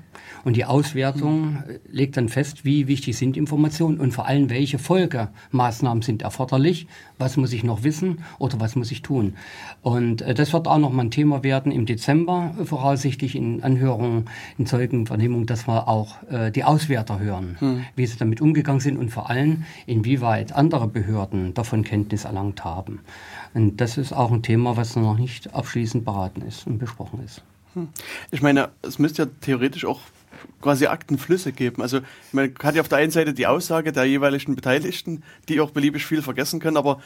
Und die Auswertung äh, legt dann fest, wie wichtig sind Informationen und vor allem, welche Folgemaßnahmen sind erforderlich, was muss ich noch wissen oder was muss ich tun. Und äh, das wird auch noch mal ein Thema werden im Dezember, äh, voraussichtlich in Anhörungen, in Zeugenvernehmungen, dass wir auch die Auswerter hören, wie sie damit umgegangen sind und vor allem, inwieweit andere Behörden davon Kenntnis erlangt haben. Und das ist auch ein Thema, was noch nicht abschließend beraten ist und besprochen ist. Ich meine, es müsste ja theoretisch auch quasi Aktenflüsse geben. Also man hat ja auf der einen Seite die Aussage der jeweiligen Beteiligten, die auch beliebig viel vergessen können, aber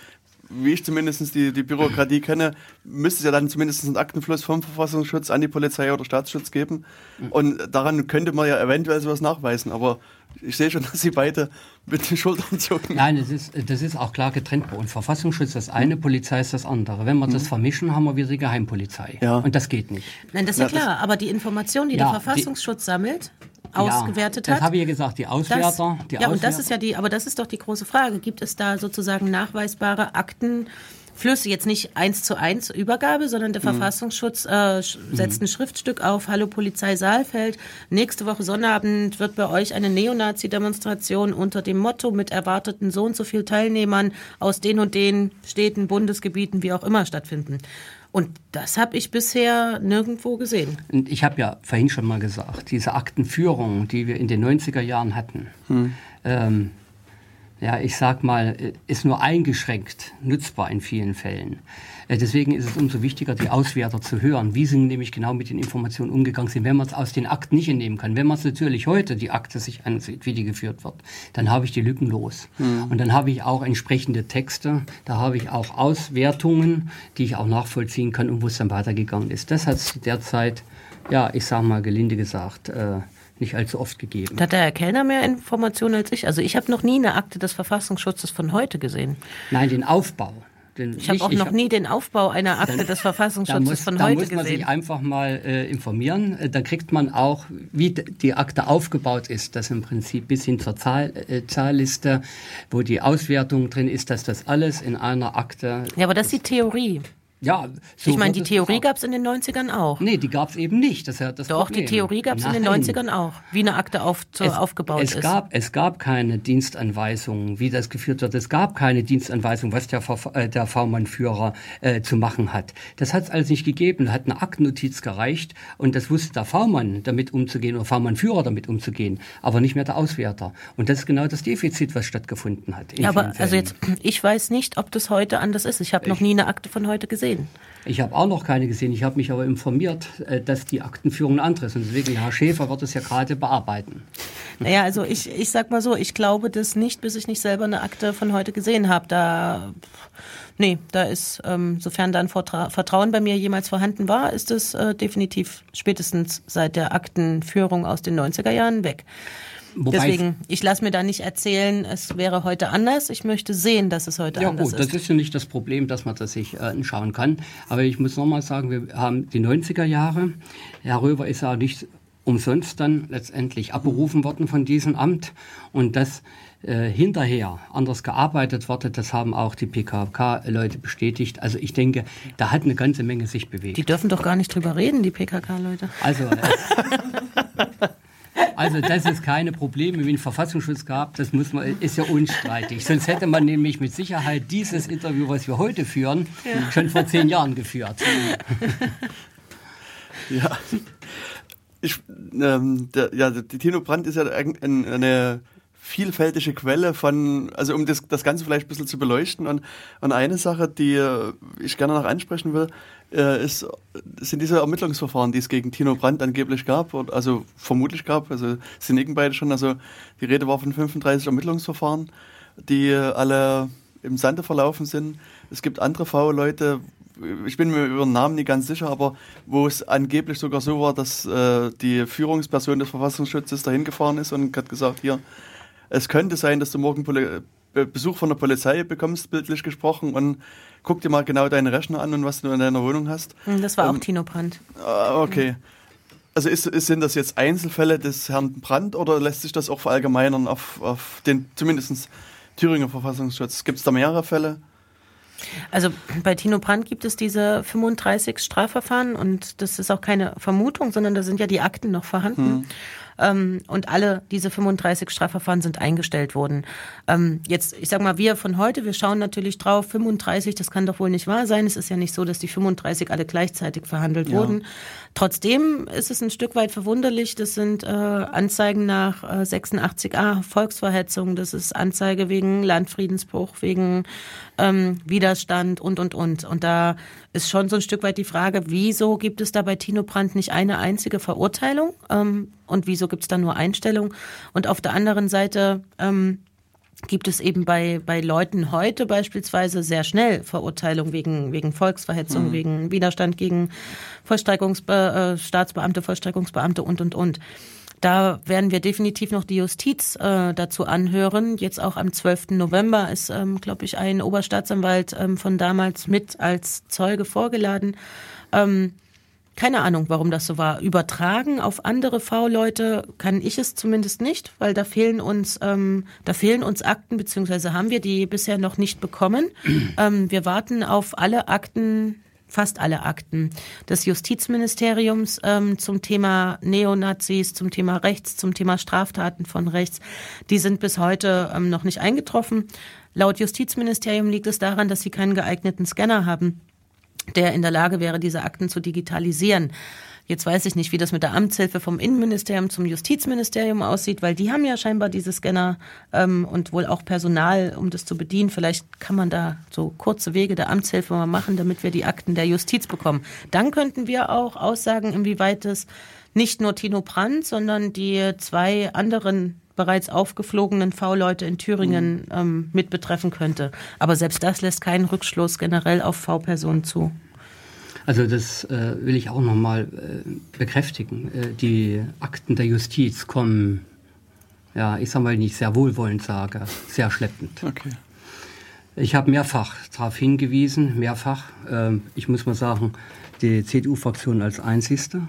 wie ich zumindest die, die Bürokratie kenne, müsste es ja dann zumindest einen Aktenfluss vom Verfassungsschutz an die Polizei oder Staatsschutz geben. Und daran könnte man ja eventuell sowas nachweisen. Aber ich sehe schon, dass Sie beide mit den Schultern zucken. Nein, das ist, das ist auch klar getrennt bei uns. Verfassungsschutz das eine, Polizei ist das andere. Wenn wir das vermischen, haben wir wieder die Geheimpolizei. Ja. Und das geht nicht. Nein, das ist ja, Ja, das- klar, aber die Informationen, die Ja, der Verfassungsschutz sammelt, ausgewertet ja, hat. Das habe ich ja gesagt, die Das, Auswerter. die ja, und das Auswerter- ist ja die, aber das ist doch die große Frage. Gibt es da sozusagen nachweisbare Aktenflüsse, jetzt nicht eins zu eins Übergabe, sondern Mhm. der Verfassungsschutz äh, sch- setzt ein Schriftstück auf, Hallo Polizei Saalfeld. Nächste Woche Sonnabend wird bei euch eine Neonazi-Demonstration unter dem Motto mit erwarteten so und so viel Teilnehmern aus den und den Städten, Bundesgebieten, wie auch immer stattfinden. Und das habe ich bisher nirgendwo gesehen. Und ich habe ja vorhin schon mal gesagt, diese Aktenführung, die wir in den 90er Jahren hatten, ähm, ja, ich sag mal, äh, ist nur eingeschränkt nutzbar in vielen Fällen. Äh, Deswegen ist es umso wichtiger, die Auswerter zu hören, wie sie nämlich genau mit den Informationen umgegangen sind. Wenn man es aus den Akten nicht entnehmen kann, wenn man es natürlich heute die Akte sich ansieht, wie die geführt wird, dann habe ich die Lücken los. Und dann habe ich auch entsprechende Texte, da habe ich auch Auswertungen, die ich auch nachvollziehen kann und wo es dann weitergegangen ist. Das hat es derzeit, ja, ich sage mal gelinde gesagt, äh, nicht allzu oft gegeben. Da hat der Herr Kellner mehr Informationen als ich. Also ich habe noch nie eine Akte des Verfassungsschutzes von heute gesehen. Nein, den Aufbau. Den, Ich habe auch noch nie den Aufbau einer Akte des Da Verfassungsschutzes muss, von da heute muss man sich gesehen. einfach mal äh, informieren. Äh, Da kriegt man auch, wie die Akte aufgebaut ist, das im Prinzip bis hin zur Zahl, äh, Zahlliste, wo die Auswertung drin ist, dass das alles in einer Akte. Ja, aber das ist die Theorie. Ja, so ich meine, die Theorie gab es in den 90ern auch. Nee, die gab es eben nicht. Das das Doch, Problem. die Theorie gab es in den Nein. 90ern auch, wie eine Akte auf, zu, es, aufgebaut es ist. Gab, es gab keine Dienstanweisungen, wie das geführt wird. Es gab keine Dienstanweisung, was der, äh, der V-Mann-Führer äh, zu machen hat. Das hat es alles nicht gegeben. Da hat eine Aktennotiz gereicht und das wusste der V-Mann damit umzugehen oder V-Mann-Führer damit umzugehen, aber nicht mehr der Auswerter. Und das ist genau das Defizit, was stattgefunden hat. ja, aber also jetzt, ich weiß nicht, ob das heute anders ist. Ich habe noch nie eine Akte von heute gesehen. Ich habe auch noch keine gesehen. Ich habe mich aber informiert, äh, dass die Aktenführung ein anderes ist. Und deswegen, Herr Schäfer wird es ja gerade bearbeiten. Naja, also ich, ich sag mal so, ich glaube das nicht, bis ich nicht selber eine Akte von heute gesehen habe. Da, nee, da ist, ähm, sofern da ein Vertra Vertrauen bei mir jemals vorhanden war, ist es äh, definitiv spätestens seit der Aktenführung aus den 90er Jahren weg. Wobei es- Deswegen, ich lasse mir da nicht erzählen, es wäre heute anders. Ich möchte sehen, dass es heute Ja anders gut, das ist. ist ja nicht das Problem, dass man das sich äh, anschauen kann. Aber ich muss nochmal sagen, wir haben die 90er Jahre. Herr Röver ist ja nicht umsonst dann letztendlich abberufen worden von diesem Amt. Und dass äh, hinterher anders gearbeitet wurde, das haben auch die PKK-Leute bestätigt. Also ich denke, da hat eine ganze Menge sich bewegt. Die dürfen doch gar nicht drüber reden, die PKK-Leute. Also, äh, also, dass es keine Probleme mit dem Verfassungsschutz gab, das muss man, ist ja unstreitig. Sonst hätte man nämlich mit Sicherheit dieses Interview, was wir heute führen, schon vor zehn Jahren geführt. Ja. Ich, ähm, der, ja, die Tino Brandt ist ja ein, ein, eine vielfältige Quelle von, also um das, das Ganze vielleicht ein bisschen zu beleuchten. Und, und eine Sache, die äh, ich gerne noch ansprechen will, äh, ist, sind diese Ermittlungsverfahren, die es gegen Tino Brandt angeblich gab, also vermutlich gab, also sie nicken beide schon, also die Rede war von 35 Ermittlungsverfahren, die alle im Sande verlaufen sind. Es gibt andere V-Leute, ich bin mir über den Namen nicht ganz sicher, aber wo es angeblich sogar so war, dass äh, die Führungsperson des Verfassungsschutzes dahin gefahren ist und hat gesagt, hier, es könnte sein, dass du morgen Poli Besuch von der Polizei bekommst, bildlich gesprochen, und guck dir mal genau deine Rechner an und was du in deiner Wohnung hast. Hm, Das war auch Ähm, Tino Brandt. Ah, okay. Also ist, ist, sind das jetzt Einzelfälle des Herrn Brandt oder lässt sich das auch verallgemeinern auf, auf den zumindest Thüringer Verfassungsschutz? Gibt es da mehrere Fälle? Also bei Tino Brandt gibt es diese 35 Strafverfahren und das ist auch keine Vermutung, sondern da sind ja die Akten noch vorhanden. Ähm, und alle diese 35 Strafverfahren sind eingestellt worden. Ähm, jetzt, ich sag mal, wir von heute, wir schauen natürlich drauf, 35, das kann doch wohl nicht wahr sein. Es ist ja nicht so, dass die 35 alle gleichzeitig verhandelt Ja. wurden. Trotzdem ist es ein Stück weit verwunderlich. Das sind äh, Anzeigen nach äh, 86a, Volksverhetzung, das ist Anzeige wegen Landfriedensbruch, wegen ähm, Widerstand und, und, und. Und da ist schon so ein Stück weit die Frage, wieso gibt es da bei Tino Brandt nicht eine einzige Verurteilung ähm, und wieso gibt es da nur Einstellung? Und auf der anderen Seite ähm, gibt es eben bei, bei Leuten heute beispielsweise sehr schnell Verurteilung wegen, wegen Volksverhetzung, wegen Widerstand gegen Vollstreckungsbe äh, Staatsbeamte, Vollstreckungsbeamte und, und, und. Da werden wir definitiv noch die Justiz äh, dazu anhören. Jetzt auch am 12. November ist, ähm, glaube ich, ein Oberstaatsanwalt ähm, von damals mit als Zeuge vorgeladen. Ähm, keine Ahnung, warum das so war. Übertragen auf andere V-Leute kann ich es zumindest nicht, weil da fehlen uns, ähm, da fehlen uns Akten, beziehungsweise haben wir die bisher noch nicht bekommen. ähm, wir warten auf alle Akten, fast alle Akten des Justizministeriums ähm, zum Thema Neonazis, zum Thema Rechts, zum Thema Straftaten von rechts. Die sind bis heute ähm, noch nicht eingetroffen. Laut Justizministerium liegt es daran, dass sie keinen geeigneten Scanner haben der in der Lage wäre, diese Akten zu digitalisieren. Jetzt weiß ich nicht, wie das mit der Amtshilfe vom Innenministerium zum Justizministerium aussieht, weil die haben ja scheinbar diese Scanner ähm, und wohl auch Personal, um das zu bedienen. Vielleicht kann man da so kurze Wege der Amtshilfe mal machen, damit wir die Akten der Justiz bekommen. Dann könnten wir auch aussagen, inwieweit es nicht nur Tino Brandt, sondern die zwei anderen bereits aufgeflogenen V-Leute in Thüringen ähm, mit betreffen könnte. Aber selbst das lässt keinen Rückschluss generell auf V-Personen zu. Also das äh, will ich auch nochmal äh, bekräftigen. Äh, die Akten der Justiz kommen, ja, ich sag mal nicht sehr wohlwollend sage, sehr schleppend. Okay. Ich habe mehrfach darauf hingewiesen, mehrfach, ähm, ich muss mal sagen, die CDU-Fraktion als einzigste,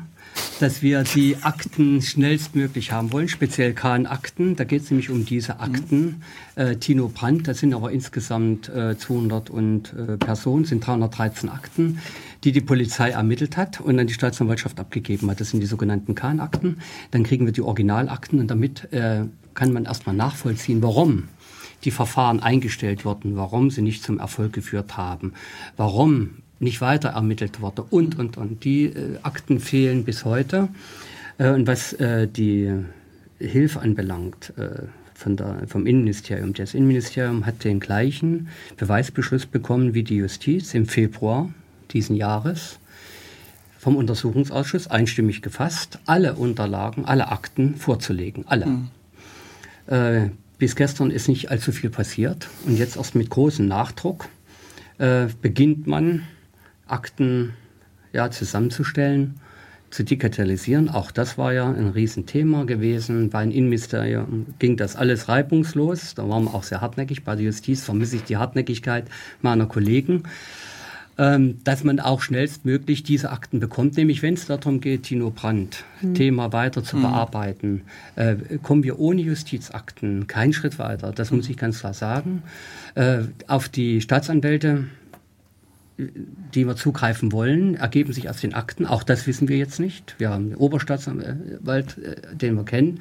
dass wir die Akten schnellstmöglich haben wollen, speziell KN-Akten. Da geht es nämlich um diese Akten. Äh, Tino Brandt, das sind aber insgesamt äh, 200 und, äh, Personen, sind 313 Akten, die die Polizei ermittelt hat und an die Staatsanwaltschaft abgegeben hat. Das sind die sogenannten KN-Akten. Dann kriegen wir die Originalakten und damit äh, kann man erstmal nachvollziehen, warum die Verfahren eingestellt wurden, warum sie nicht zum Erfolg geführt haben, warum nicht weiter ermittelt wurde und, und, und. Die äh, Akten fehlen bis heute. Äh, und was äh, die Hilfe anbelangt, äh, von der, vom Innenministerium. Das Innenministerium hat den gleichen Beweisbeschluss bekommen wie die Justiz im Februar diesen Jahres vom Untersuchungsausschuss einstimmig gefasst, alle Unterlagen, alle Akten vorzulegen. Alle. Äh, bis gestern ist nicht allzu viel passiert. Und jetzt erst mit großem Nachdruck äh, beginnt man, Akten ja, zusammenzustellen, zu digitalisieren. Auch das war ja ein Riesenthema gewesen. Beim Innenministerium ging das alles reibungslos. Da waren wir auch sehr hartnäckig. Bei der Justiz vermisse ich die Hartnäckigkeit meiner Kollegen ähm, dass man auch schnellstmöglich diese Akten bekommt. Nämlich wenn es darum geht, Tino Brandt, Thema weiter zu bearbeiten, äh, kommen wir ohne Justizakten keinen Schritt weiter. Das muss ich ganz klar sagen. Äh, auf die Staatsanwälte die wir zugreifen wollen, ergeben sich aus den Akten. Auch das wissen wir jetzt nicht. Wir haben den Oberstaatsanwalt, äh, den wir kennen.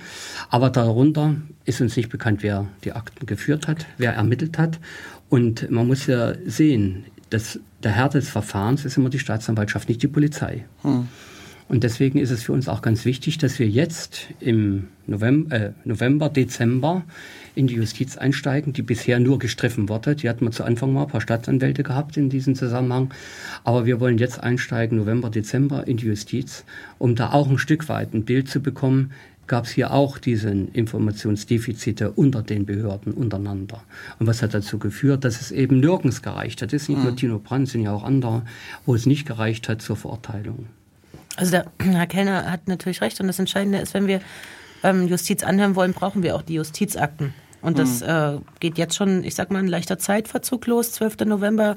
Aber darunter ist uns nicht bekannt, wer die Akten geführt hat, wer ermittelt hat. Und man muss ja sehen, dass der Herr des Verfahrens ist immer die Staatsanwaltschaft, nicht die Polizei. Und deswegen ist es für uns auch ganz wichtig, dass wir jetzt im November, äh, November Dezember in die Justiz einsteigen, die bisher nur gestriffen wurde. Die hatten wir zu Anfang mal ein paar Staatsanwälte gehabt in diesem Zusammenhang. Aber wir wollen jetzt einsteigen, November, Dezember in die Justiz, um da auch ein Stück weit ein Bild zu bekommen, gab es hier auch diese Informationsdefizite unter den Behörden untereinander. Und was hat dazu geführt, dass es eben nirgends gereicht hat. Das ist nicht nur Tino Brandt, sind ja auch andere, wo es nicht gereicht hat zur Verurteilung. Also der Herr Kellner hat natürlich recht und das Entscheidende ist, wenn wir ähm, Justiz anhören wollen, brauchen wir auch die Justizakten. Und das äh, geht jetzt schon, ich sag mal, ein leichter Zeitverzug los. 12. November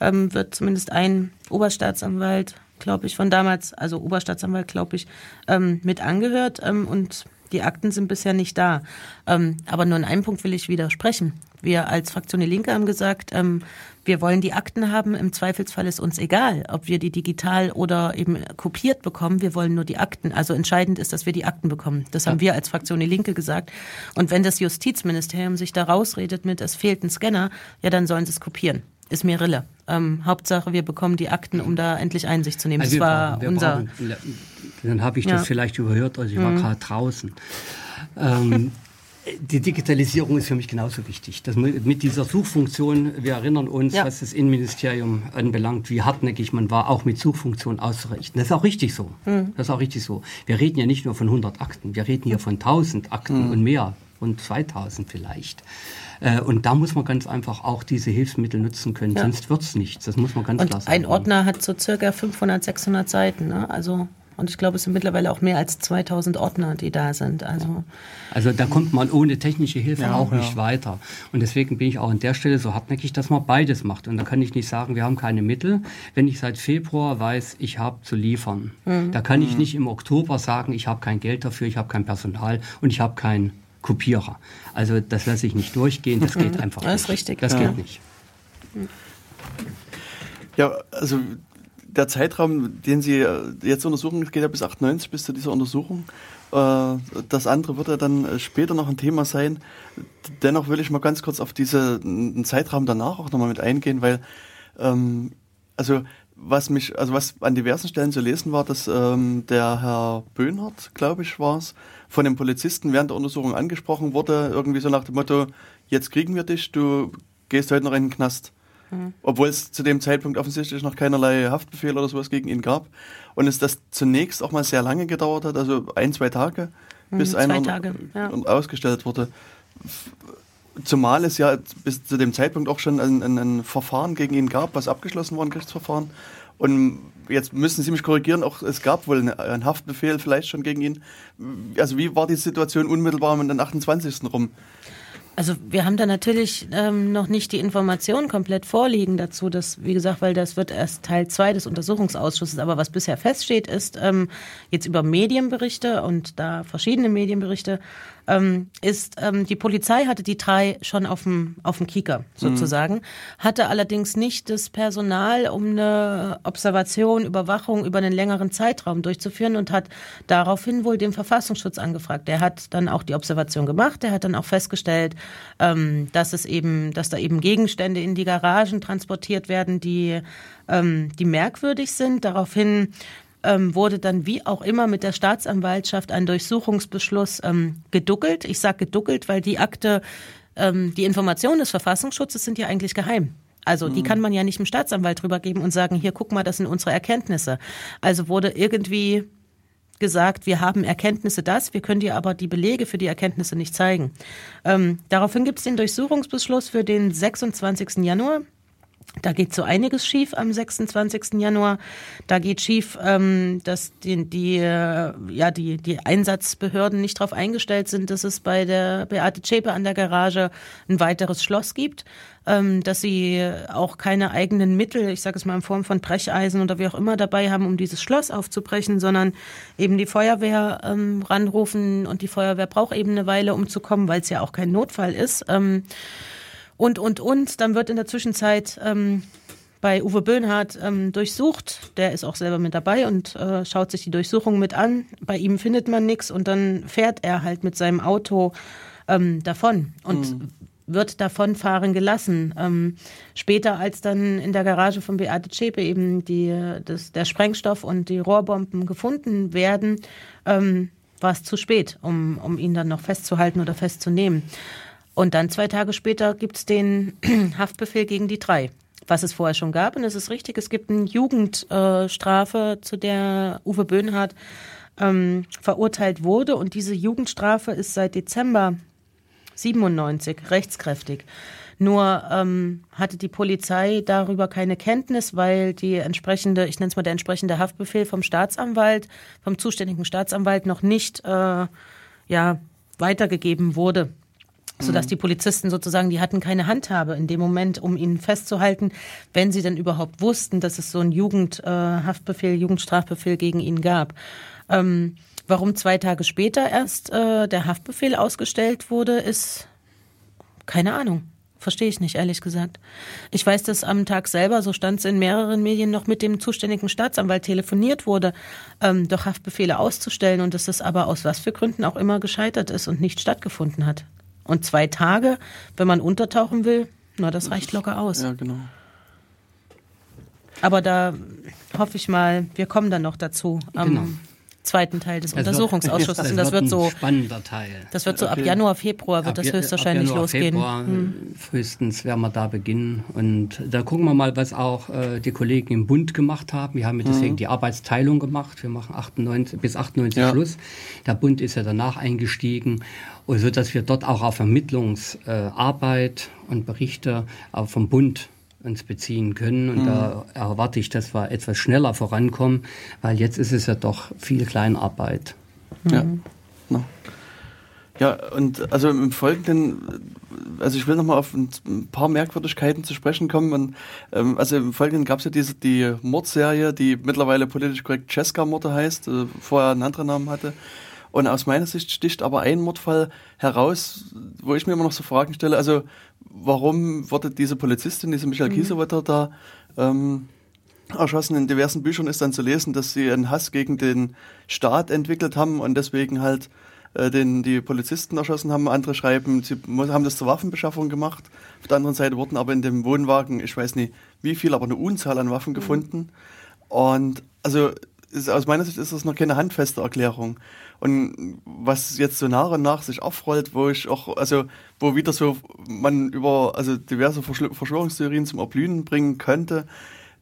ähm, wird zumindest ein Oberstaatsanwalt, glaube ich, von damals, also Oberstaatsanwalt, glaube ich, ähm, mit angehört. Ähm, und die Akten sind bisher nicht da. Ähm, aber nur in einem Punkt will ich widersprechen. Wir als Fraktion Die Linke haben gesagt, ähm, wir wollen die Akten haben. Im Zweifelsfall ist uns egal, ob wir die digital oder eben kopiert bekommen. Wir wollen nur die Akten. Also entscheidend ist, dass wir die Akten bekommen. Das haben wir als Fraktion Die Linke gesagt. Und wenn das Justizministerium sich da rausredet mit, es fehlt ein Scanner, ja, dann sollen sie es kopieren. Ist mir Rille. Ähm, Hauptsache, wir bekommen die Akten, um da endlich Einsicht zu nehmen. Also das war brauchen- unser. brauchen- dann habe ich das Ja. Mhm. vielleicht überhört, also ich war gerade draußen. Ähm, die Digitalisierung ist für mich genauso wichtig. Das mit dieser Suchfunktion, wir erinnern uns, Ja. was das Innenministerium anbelangt, wie hartnäckig man war, auch mit Suchfunktion auszurichten. Das ist auch richtig so. Mhm. Das ist auch richtig so. Wir reden ja nicht nur von 100 Akten, wir reden hier von 1000 Akten Mhm. und mehr, und 2000 vielleicht. Äh, Und da muss man ganz einfach auch diese Hilfsmittel nutzen können, Ja. sonst wird's nichts. Das muss man ganz klar Und sagen. ein Ordner hat so circa 500, 600 Seiten. Ne? Also, und ich glaube, es sind mittlerweile auch mehr als 2000 Ordner, die da sind. Also, Also da kommt man ohne technische Hilfe Ja, auch ja. nicht weiter. Und deswegen bin ich auch an der Stelle so hartnäckig, dass man beides macht. Und da kann ich nicht sagen, wir haben keine Mittel, wenn ich seit Februar weiß, ich habe zu liefern. Da kann ich nicht im Oktober sagen, ich habe kein Geld dafür, ich habe kein Personal und ich habe keinen Kopierer. Also das lasse ich nicht durchgehen, das geht einfach Das nicht. ist richtig. Das Ja. geht nicht. Ja, also der Zeitraum, den Sie äh, jetzt untersuchen, geht ja bis 98, bis zu dieser Untersuchung. Äh, Das andere wird ja dann äh, später noch ein Thema sein. Dennoch will ich mal ganz kurz auf diesen Zeitraum danach auch nochmal mit eingehen, weil ähm, also was mich, also was an diversen Stellen zu lesen war, dass ähm, der Herr Böhnhardt, glaube ich, war es, von dem Polizisten während der Untersuchung angesprochen wurde, irgendwie so nach dem Motto, jetzt kriegen wir dich, du gehst heute noch in den Knast. Obwohl es zu dem Zeitpunkt offensichtlich noch keinerlei Haftbefehl oder sowas gegen ihn gab. Und es das zunächst auch mal sehr lange gedauert hat, also ein, zwei Tage, bis zwei einer Tage, ja. ausgestellt wurde. Zumal es ja bis zu dem Zeitpunkt auch schon ein, ein, ein Verfahren gegen ihn gab, was abgeschlossen war, ein Gerichtsverfahren. Und jetzt müssen Sie mich korrigieren, auch es gab wohl eine- einen Haftbefehl vielleicht schon gegen ihn. Also wie war die Situation unmittelbar um den 28. rum? Also wir haben da natürlich ähm, noch nicht die Informationen komplett vorliegen dazu, dass, wie gesagt, weil das wird erst Teil 2 des Untersuchungsausschusses, aber was bisher feststeht, ist ähm, jetzt über Medienberichte und da verschiedene Medienberichte, ähm, ist, ähm, die Polizei hatte die drei schon auf dem auf dem Kieker sozusagen, hatte allerdings nicht das Personal, um eine Observation, Überwachung über einen längeren Zeitraum durchzuführen und hat daraufhin wohl den Verfassungsschutz angefragt. Der hat dann auch die Observation gemacht, der hat dann auch festgestellt, ähm, dass es eben, dass da eben Gegenstände in die Garagen transportiert werden, die, ähm, die merkwürdig sind. Daraufhin ähm, wurde dann wie auch immer mit der Staatsanwaltschaft ein Durchsuchungsbeschluss ähm, geduckelt. Ich sage geduckelt, weil die Akte, ähm, die Informationen des Verfassungsschutzes sind ja eigentlich geheim. Also die kann man ja nicht dem Staatsanwalt drüber geben und sagen, hier guck mal, das sind unsere Erkenntnisse. Also wurde irgendwie gesagt, wir haben Erkenntnisse das, wir können dir aber die Belege für die Erkenntnisse nicht zeigen. Ähm, daraufhin gibt es den Durchsuchungsbeschluss für den 26. Januar. Da geht so einiges schief am 26. Januar. Da geht schief, ähm, dass die, die, äh, ja, die, die Einsatzbehörden nicht darauf eingestellt sind, dass es bei der Beate Zschäpe an der Garage ein weiteres Schloss gibt, ähm, dass sie auch keine eigenen Mittel, ich sage es mal in Form von Brecheisen oder wie auch immer dabei haben, um dieses Schloss aufzubrechen, sondern eben die Feuerwehr ähm, ranrufen und die Feuerwehr braucht eben eine Weile, um zu kommen, weil es ja auch kein Notfall ist. Und, und, und. Dann wird in der Zwischenzeit ähm, bei Uwe Böhnhardt ähm, durchsucht. Der ist auch selber mit dabei und äh, schaut sich die Durchsuchung mit an. Bei ihm findet man nichts und dann fährt er halt mit seinem Auto ähm, davon. Und wird davonfahren gelassen. Ähm, später, als dann in der Garage von Beate Zschäpe eben die, das, der Sprengstoff und die Rohrbomben gefunden werden, ähm, war es zu spät, um, um ihn dann noch festzuhalten oder festzunehmen. Und dann zwei Tage später gibt es den Haftbefehl gegen die drei, was es vorher schon gab. Und es ist richtig, es gibt eine Jugendstrafe, zu der Uwe Böhnhardt ähm, verurteilt wurde. Und diese Jugendstrafe ist seit Dezember 97 rechtskräftig. Nur ähm, hatte die Polizei darüber keine Kenntnis, weil die entsprechende, ich nenne es mal der entsprechende Haftbefehl vom Staatsanwalt, vom zuständigen Staatsanwalt noch nicht äh, ja, weitergegeben wurde sodass die Polizisten sozusagen, die hatten keine Handhabe in dem Moment, um ihn festzuhalten, wenn sie denn überhaupt wussten, dass es so einen Jugendhaftbefehl, äh, Jugendstrafbefehl gegen ihn gab. Ähm, warum zwei Tage später erst äh, der Haftbefehl ausgestellt wurde, ist keine Ahnung. Verstehe ich nicht, ehrlich gesagt. Ich weiß, dass am Tag selber, so stand es in mehreren Medien, noch mit dem zuständigen Staatsanwalt telefoniert wurde, ähm, doch Haftbefehle auszustellen und dass das aber aus was für Gründen auch immer gescheitert ist und nicht stattgefunden hat. Und zwei Tage, wenn man untertauchen will, na, das reicht locker aus. Ja, genau. Aber da hoffe ich mal, wir kommen dann noch dazu am Genau. zweiten Teil des Es wird- Untersuchungsausschusses. es Und das wird ein so, spannender Teil. das wird so ab. Januar, Februar wird Ab das höchstwahrscheinlich ab Januar, losgehen. Februar, Hm. Frühestens werden wir da beginnen. Und da gucken wir mal, was auch äh, die Kollegen im Bund gemacht haben. Wir haben ja deswegen die Arbeitsteilung gemacht. Wir machen 98, bis 98 Ja. Schluss. Der Bund ist ja danach eingestiegen. Und so, dass wir dort auch auf Vermittlungsarbeit äh, und Berichte vom Bund uns beziehen können. Und da erwarte ich, dass wir etwas schneller vorankommen, weil jetzt ist es ja doch viel Kleinarbeit. Ja. No. Ja, und also im Folgenden, also ich will nochmal auf ein ein paar Merkwürdigkeiten zu sprechen kommen. Und, ähm, also im Folgenden gab es ja diese die Mordserie, die mittlerweile politisch korrekt Cesca-Morde heißt, äh, vorher einen anderen Namen hatte. Und aus meiner Sicht sticht aber ein Mordfall heraus, wo ich mir immer noch so Fragen stelle. Also warum wurde diese Polizistin, diese Michael Kiesewetter da ähm, erschossen. In diversen Büchern ist dann zu lesen, dass sie einen Hass gegen den Staat entwickelt haben und deswegen halt äh, den, die Polizisten erschossen haben. Andere schreiben, sie haben das zur Waffenbeschaffung gemacht. Auf der anderen Seite wurden aber in dem Wohnwagen, ich weiß nicht wie viel, aber eine Unzahl an Waffen gefunden. Und also ist, aus meiner Sicht ist das noch keine handfeste Erklärung. Und was jetzt so nach und nach sich aufrollt, wo ich auch, also wo wieder so man über also diverse Verschl- Verschwörungstheorien zum Erblühen bringen könnte,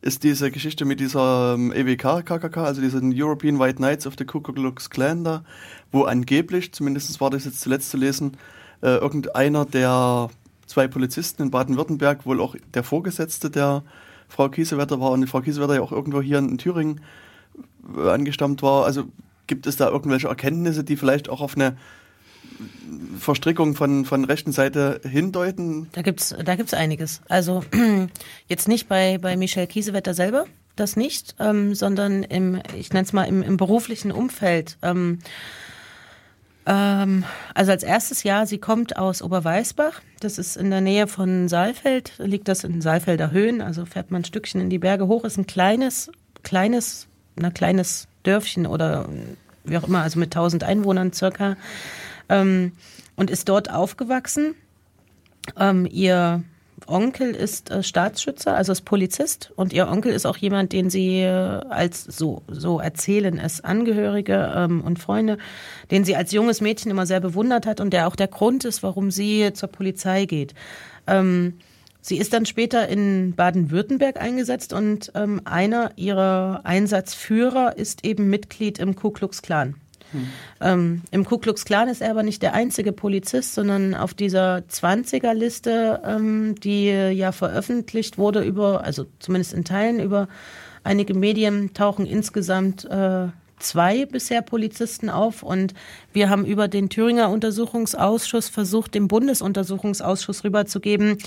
ist diese Geschichte mit dieser ähm, EWK KKK, also diesen European White Knights of the Ku Klux Klan da, wo angeblich, zumindest war das jetzt zuletzt zu lesen, äh, irgendeiner der zwei Polizisten in Baden-Württemberg, wohl auch der Vorgesetzte der Frau Kiesewetter war und die Frau Kiesewetter ja auch irgendwo hier in Thüringen äh, angestammt war. Also gibt es da irgendwelche Erkenntnisse, die vielleicht auch auf eine Verstrickung von, von rechten Seite hindeuten? Da gibt's, da gibt's einiges. Also jetzt nicht bei, bei Michelle Kiesewetter selber, das nicht, ähm, sondern im, ich nenne es mal im, im beruflichen Umfeld. Ähm, ähm, also als erstes Jahr, sie kommt aus Oberweißbach. Das ist in der Nähe von Saalfeld, liegt das in Saalfelder Höhen. Also fährt man ein Stückchen in die Berge hoch. Ist ein kleines, kleines, na kleines Dörfchen oder wie auch immer, also mit 1000 Einwohnern circa. Ähm, und ist dort aufgewachsen. Ähm, ihr Onkel ist äh, Staatsschützer, also ist Polizist und ihr Onkel ist auch jemand, den sie äh, als so so erzählen es Angehörige ähm, und Freunde, den sie als junges Mädchen immer sehr bewundert hat und der auch der Grund ist, warum sie zur Polizei geht. Ähm, sie ist dann später in Baden-Württemberg eingesetzt und ähm, einer ihrer Einsatzführer ist eben Mitglied im Ku Klux Klan. Ähm, Im Ku Klux Klan ist er aber nicht der einzige Polizist, sondern auf dieser 20er-Liste, ähm, die ja veröffentlicht wurde über, also zumindest in Teilen über einige Medien, tauchen insgesamt äh, zwei bisher Polizisten auf und wir haben über den Thüringer Untersuchungsausschuss versucht, dem Bundesuntersuchungsausschuss rüberzugeben,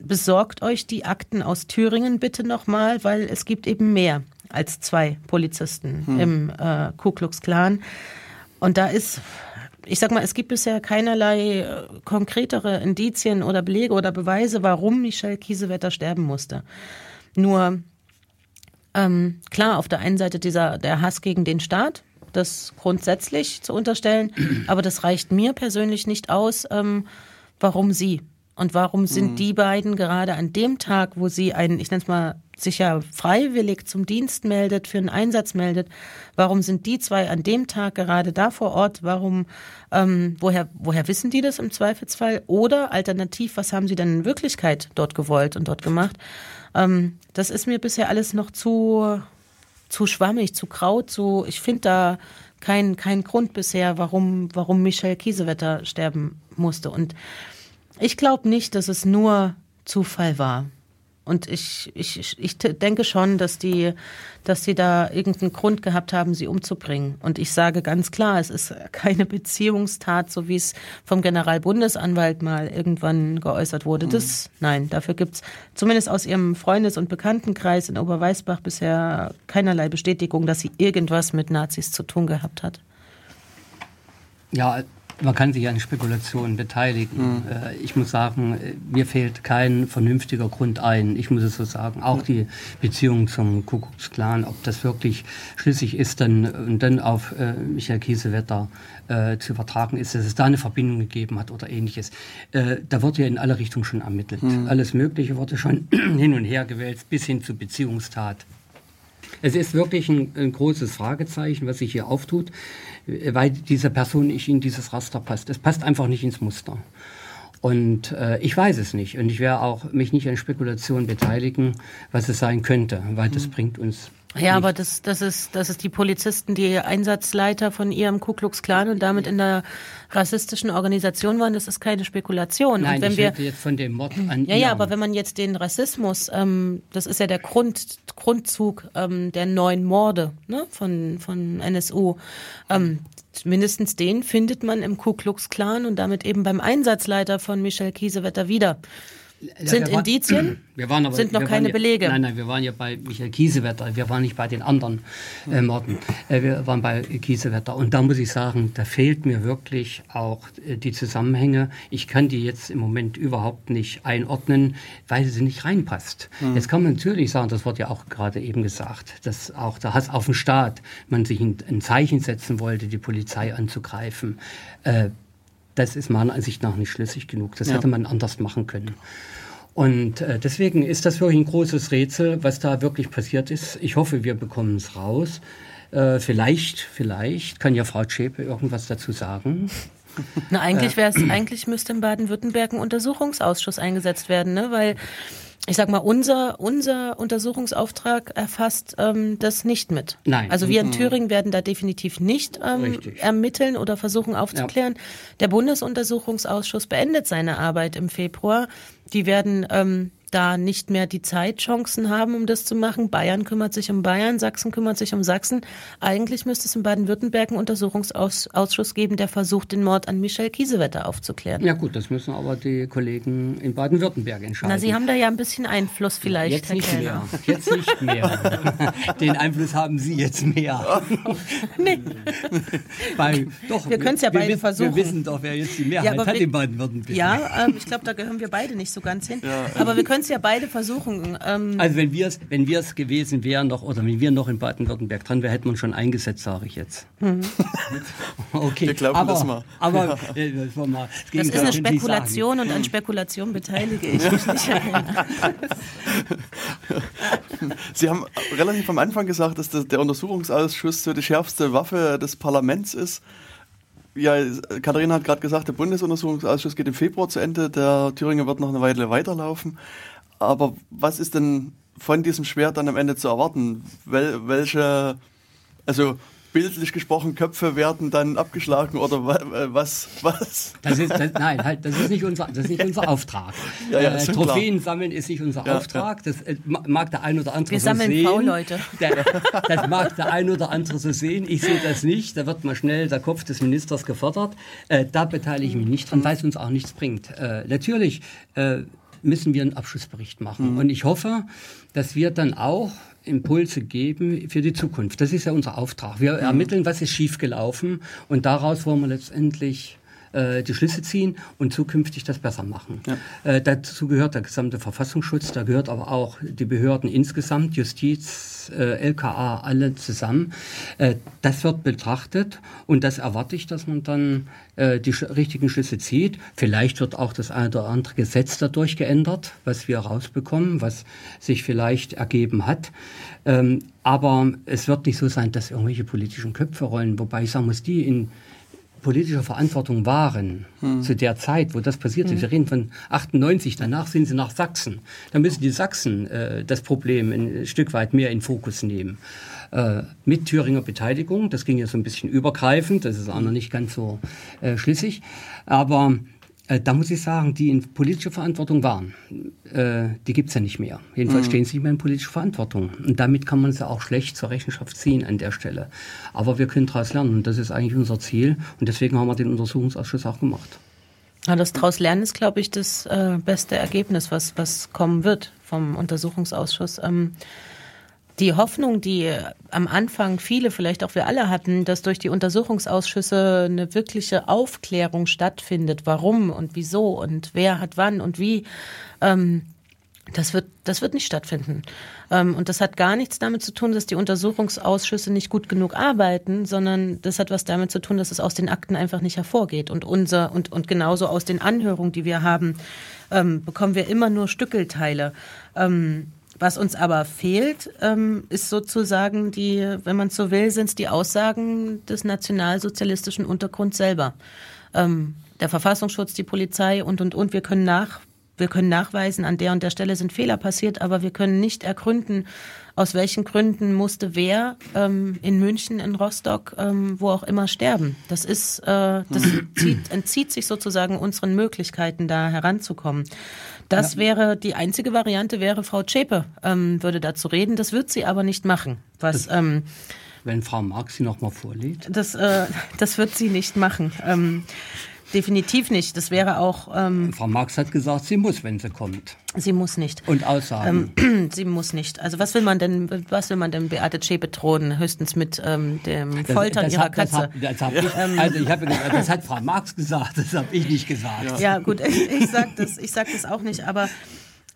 besorgt euch die Akten aus Thüringen bitte nochmal, weil es gibt eben mehr als zwei Polizisten im äh, Ku Klux Klan. Und da ist, ich sag mal, es gibt bisher keinerlei äh, konkretere Indizien oder Belege oder Beweise, warum Michelle Kiesewetter sterben musste. Nur, ähm, klar, auf der einen Seite dieser, der Hass gegen den Staat, das grundsätzlich zu unterstellen, aber das reicht mir persönlich nicht aus, ähm, warum sie Und warum sind die beiden gerade an dem Tag, wo sie einen, ich nenne es mal, sich ja freiwillig zum Dienst meldet, für einen Einsatz meldet, warum sind die zwei an dem Tag gerade da vor Ort? Warum, ähm, woher, woher wissen die das im Zweifelsfall? Oder alternativ, was haben sie denn in Wirklichkeit dort gewollt und dort gemacht? Ähm, das ist mir bisher alles noch zu, zu schwammig, zu kraut, zu, ich finde da keinen kein Grund bisher, warum, warum Michel Kiesewetter sterben musste. Und ich glaube nicht, dass es nur Zufall war. Und ich, ich, ich- denke schon, dass die, dass sie da irgendeinen Grund gehabt haben, sie umzubringen. Und ich sage ganz klar, es ist keine Beziehungstat, so wie es vom Generalbundesanwalt mal irgendwann geäußert wurde. Das, nein, dafür gibt's zumindest aus ihrem Freundes- und Bekanntenkreis in Oberweißbach bisher keinerlei Bestätigung, dass sie irgendwas mit Nazis zu tun gehabt hat. Ja, man kann sich an Spekulationen beteiligen. Äh, Ich muss sagen, äh, mir fehlt kein vernünftiger Grund ein. Ich muss es so sagen. Auch die Beziehung zum Kuckucksklan, ob das wirklich schlüssig ist, dann, und dann auf äh, Michael Kiesewetter äh, zu übertragen ist, dass es da eine Verbindung gegeben hat oder ähnliches. Äh, da wurde ja in alle Richtungen schon ermittelt. Alles Mögliche wurde schon hin und her gewälzt, bis hin zu Beziehungstat. Es ist wirklich ein, ein großes Fragezeichen, was sich hier auftut, weil diese Person nicht in dieses Raster passt. Es passt einfach nicht ins Muster. Und äh, ich weiß es nicht. Und ich werde auch mich nicht an Spekulationen beteiligen, was es sein könnte, weil das bringt uns. Ja, aber das, das ist, das ist die Polizisten, die Einsatzleiter von ihrem Ku Klux Klan und damit in der rassistischen Organisation waren. Das ist keine Spekulation. Nein, und wenn ich wir, jetzt von dem Mord an ja, ja, aber wenn man jetzt den Rassismus, ähm, das ist ja der Grund, Grundzug ähm, der neuen Morde ne, von, von NSU, ähm, mindestens den findet man im Ku Klux Klan und damit eben beim Einsatzleiter von Michel Kiesewetter wieder. Sind waren- Indizien? Aber, Sind noch keine ja, Belege. Nein, nein, wir waren ja bei Michael Kiesewetter. Wir waren nicht bei den anderen äh, Morden. Äh, wir waren bei Kiesewetter. Und da muss ich sagen, da fehlt mir wirklich auch äh, die Zusammenhänge. Ich kann die jetzt im Moment überhaupt nicht einordnen, weil sie nicht reinpasst. Jetzt kann man natürlich sagen, das wird ja auch gerade eben gesagt, dass auch der Hass auf den Staat, man sich ein, ein Zeichen setzen wollte, die Polizei anzugreifen. Äh, das ist meiner Ansicht nach nicht schlüssig genug. Das hätte man anders machen können. Und äh, deswegen ist das wirklich ein großes Rätsel, was da wirklich passiert ist. Ich hoffe, wir bekommen es raus. Äh, vielleicht, vielleicht kann ja Frau Zschäpe irgendwas dazu sagen. Na, eigentlich wäre es, eigentlich müsste in Baden-Württemberg ein Untersuchungsausschuss eingesetzt werden, ne? Weil ich sag mal, unser, unser Untersuchungsauftrag erfasst ähm, das nicht mit. Nein. Also wir in Thüringen werden da definitiv nicht ähm, ermitteln oder versuchen aufzuklären. Der Bundesuntersuchungsausschuss beendet seine Arbeit im Februar. Die werden ähm, da nicht mehr die Zeitchancen haben, um das zu machen. Bayern kümmert sich um Bayern, Sachsen kümmert sich um Sachsen. Eigentlich müsste es in Baden-Württemberg einen Untersuchungsausschuss geben, der versucht, den Mord an Michel Kiesewetter aufzuklären. Ja gut, das müssen aber die Kollegen in Baden-Württemberg entscheiden. Na, Sie haben da ja ein bisschen Einfluss vielleicht, jetzt Herr nicht Kellner. mehr. Jetzt nicht mehr. Den Einfluss haben Sie jetzt mehr. Nee. Weil, doch, Wir können's ja beide versuchen. Wir wissen doch, wer jetzt die Mehrheit aber hat wir- in Baden-Württemberg. Ja, ähm, ich glaube, da gehören wir beide nicht so ganz hin. Aber wir können es ja beide versuchen. Ähm, Also wenn wir es wenn wir's gewesen wären noch oder wenn wir noch in Baden-Württemberg dran wären, hätten wir uns schon eingesetzt, sage ich jetzt. Mhm. okay, Wir glauben aber, das mal. Aber äh, das, mal, das ist Gegenteil eine können. Spekulation und an Spekulation beteilige ich mich nicht. Sie haben relativ am Anfang gesagt, dass das, der Untersuchungsausschuss so die schärfste Waffe des Parlaments ist. Ja, Katharina hat gerade gesagt, der Bundesuntersuchungsausschuss geht im Februar zu Ende, der Thüringer wird noch eine Weile weiterlaufen. Aber was ist denn von diesem Schwert dann am Ende zu erwarten? Wel, welche, also bildlich gesprochen, Köpfe werden dann abgeschlagen oder wa- äh, was? was? Das ist, das, nein, halt, das ist nicht unser, das ist nicht unser Auftrag. Ja, ja, äh, Trophäen sammeln ist nicht unser Ja, Auftrag. Das äh, ma- mag der ein oder andere Wir so sammeln sehen. V-Leute. Der, das mag der ein oder andere so sehen. Ich sehe das nicht. Da wird mal schnell der Kopf des Ministers gefordert. Äh, da beteilige ich mich nicht dran, weil es uns auch nichts bringt. Äh, natürlich äh, müssen wir einen Abschlussbericht machen. Und ich hoffe, dass wir dann auch Impulse geben für die Zukunft. Das ist ja unser Auftrag. Wir ermitteln, was ist schiefgelaufen und daraus wollen wir letztendlich äh, die Schlüsse ziehen und zukünftig das besser machen. Äh, dazu gehört der gesamte Verfassungsschutz, da gehört aber auch die Behörden insgesamt, Justiz, äh, LKA, alle zusammen. Äh, das wird betrachtet und das erwarte ich, dass man dann äh, die sch richtigen Schlüsse zieht. Vielleicht wird auch das eine oder andere Gesetz dadurch geändert, was wir rausbekommen, was sich vielleicht ergeben hat. Ähm, aber es wird nicht so sein, dass irgendwelche politischen Köpfe rollen, wobei ich sagen muss, die in politischer Verantwortung waren zu der Zeit, wo das passiert ist. Wir reden von 98, danach sind sie nach Sachsen. Da müssen die Sachsen äh, das Problem ein Stück weit mehr in Fokus nehmen. Äh, mit Thüringer Beteiligung, das ging ja so ein bisschen übergreifend, das ist auch noch nicht ganz so äh, schlüssig. Aber da muss ich sagen, die in politischer Verantwortung waren, äh, die gibt's ja nicht mehr. Jedenfalls stehen sie nicht mehr in politischer Verantwortung. Und damit kann man sie auch schlecht zur Rechenschaft ziehen an der Stelle. Aber wir können daraus lernen und das ist eigentlich unser Ziel. Und deswegen haben wir den Untersuchungsausschuss auch gemacht. Ja, das daraus lernen ist, glaube ich, das äh, beste Ergebnis, was, was kommen wird vom Untersuchungsausschuss. Ähm, die Hoffnung, die äh, am Anfang viele, vielleicht auch wir alle hatten, dass durch die Untersuchungsausschüsse eine wirkliche Aufklärung stattfindet, warum und wieso und wer hat wann und wie, ähm, das wird, das wird nicht stattfinden. Ähm, und das hat gar nichts damit zu tun, dass die Untersuchungsausschüsse nicht gut genug arbeiten, sondern das hat was damit zu tun, dass es aus den Akten einfach nicht hervorgeht. Und unser, und, und genauso aus den Anhörungen, die wir haben, ähm, bekommen wir immer nur Stückelteile. Ähm, was uns aber fehlt, ähm, ist sozusagen die, wenn man so will, sind es die Aussagen des nationalsozialistischen Untergrunds selber. Ähm, der Verfassungsschutz, die Polizei und, und, und. Wir können nach, wir können nachweisen, an der und der Stelle sind Fehler passiert, aber wir können nicht ergründen, aus welchen Gründen musste wer ähm, in München, in Rostock, ähm, wo auch immer sterben. Das ist, äh, das zieht, entzieht sich sozusagen unseren Möglichkeiten, da heranzukommen. Das wäre die einzige Variante, wäre Frau Zschäpe ähm, würde dazu reden. Das wird sie aber nicht machen. Was ähm, Wenn Frau Marx sie noch mal vorlegt. das, äh, das wird sie nicht machen. Ähm, definitiv nicht. Das wäre auch, ähm, Frau Marx hat gesagt, sie muss, wenn sie kommt. sie muss nicht. Und Aussagen. Sie muss nicht. Also was will man denn, was will man denn Beate Zschäpe drohen? Höchstens mit ähm, dem Foltern das ihrer hat- das Katze. hat- Das hab ich, also ich habe gesagt, das hat Frau Marx gesagt, das habe ich nicht gesagt. Ja, gut, ich, ich sag das, ich sag das auch nicht, aber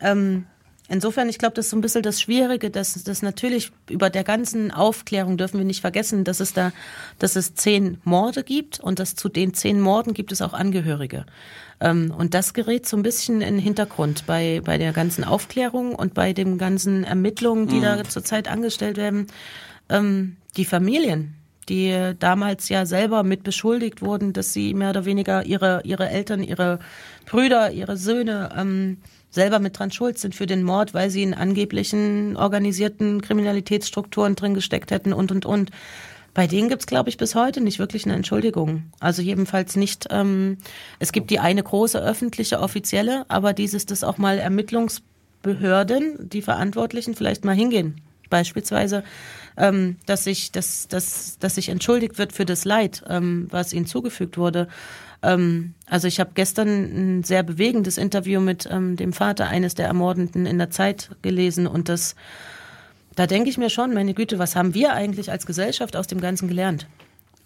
ähm, insofern, ich glaube, das ist so ein bisschen das Schwierige, dass das natürlich über der ganzen Aufklärung dürfen wir nicht vergessen, dass es da, dass es zehn Morde gibt und dass zu den zehn Morden gibt es auch Angehörige. Ähm, und das gerät so ein bisschen in den Hintergrund bei, bei der ganzen Aufklärung und bei den ganzen Ermittlungen, die da zurzeit angestellt werden. Ähm, die Familien, die damals ja selber mit beschuldigt wurden, dass sie mehr oder weniger ihre, ihre Eltern, ihre Brüder, ihre Söhne ähm, selber mit dran schuld sind für den Mord, weil sie in angeblichen organisierten Kriminalitätsstrukturen drin gesteckt hätten und, und, und. Bei denen gibt's glaube ich, bis heute nicht wirklich eine Entschuldigung. Also jedenfalls nicht. Ähm, es gibt die eine große öffentliche offizielle, aber dieses, dass auch mal Ermittlungsbehörden, die Verantwortlichen, vielleicht mal hingehen. Beispielsweise, ähm, dass sich, dass, dass, dass sich entschuldigt wird für das Leid, ähm, was ihnen zugefügt wurde. Ähm, also ich habe gestern ein sehr bewegendes Interview mit ähm, dem Vater eines der Ermordeten in der Zeit gelesen und das da denke ich mir schon, meine Güte, was haben wir eigentlich als Gesellschaft aus dem Ganzen gelernt?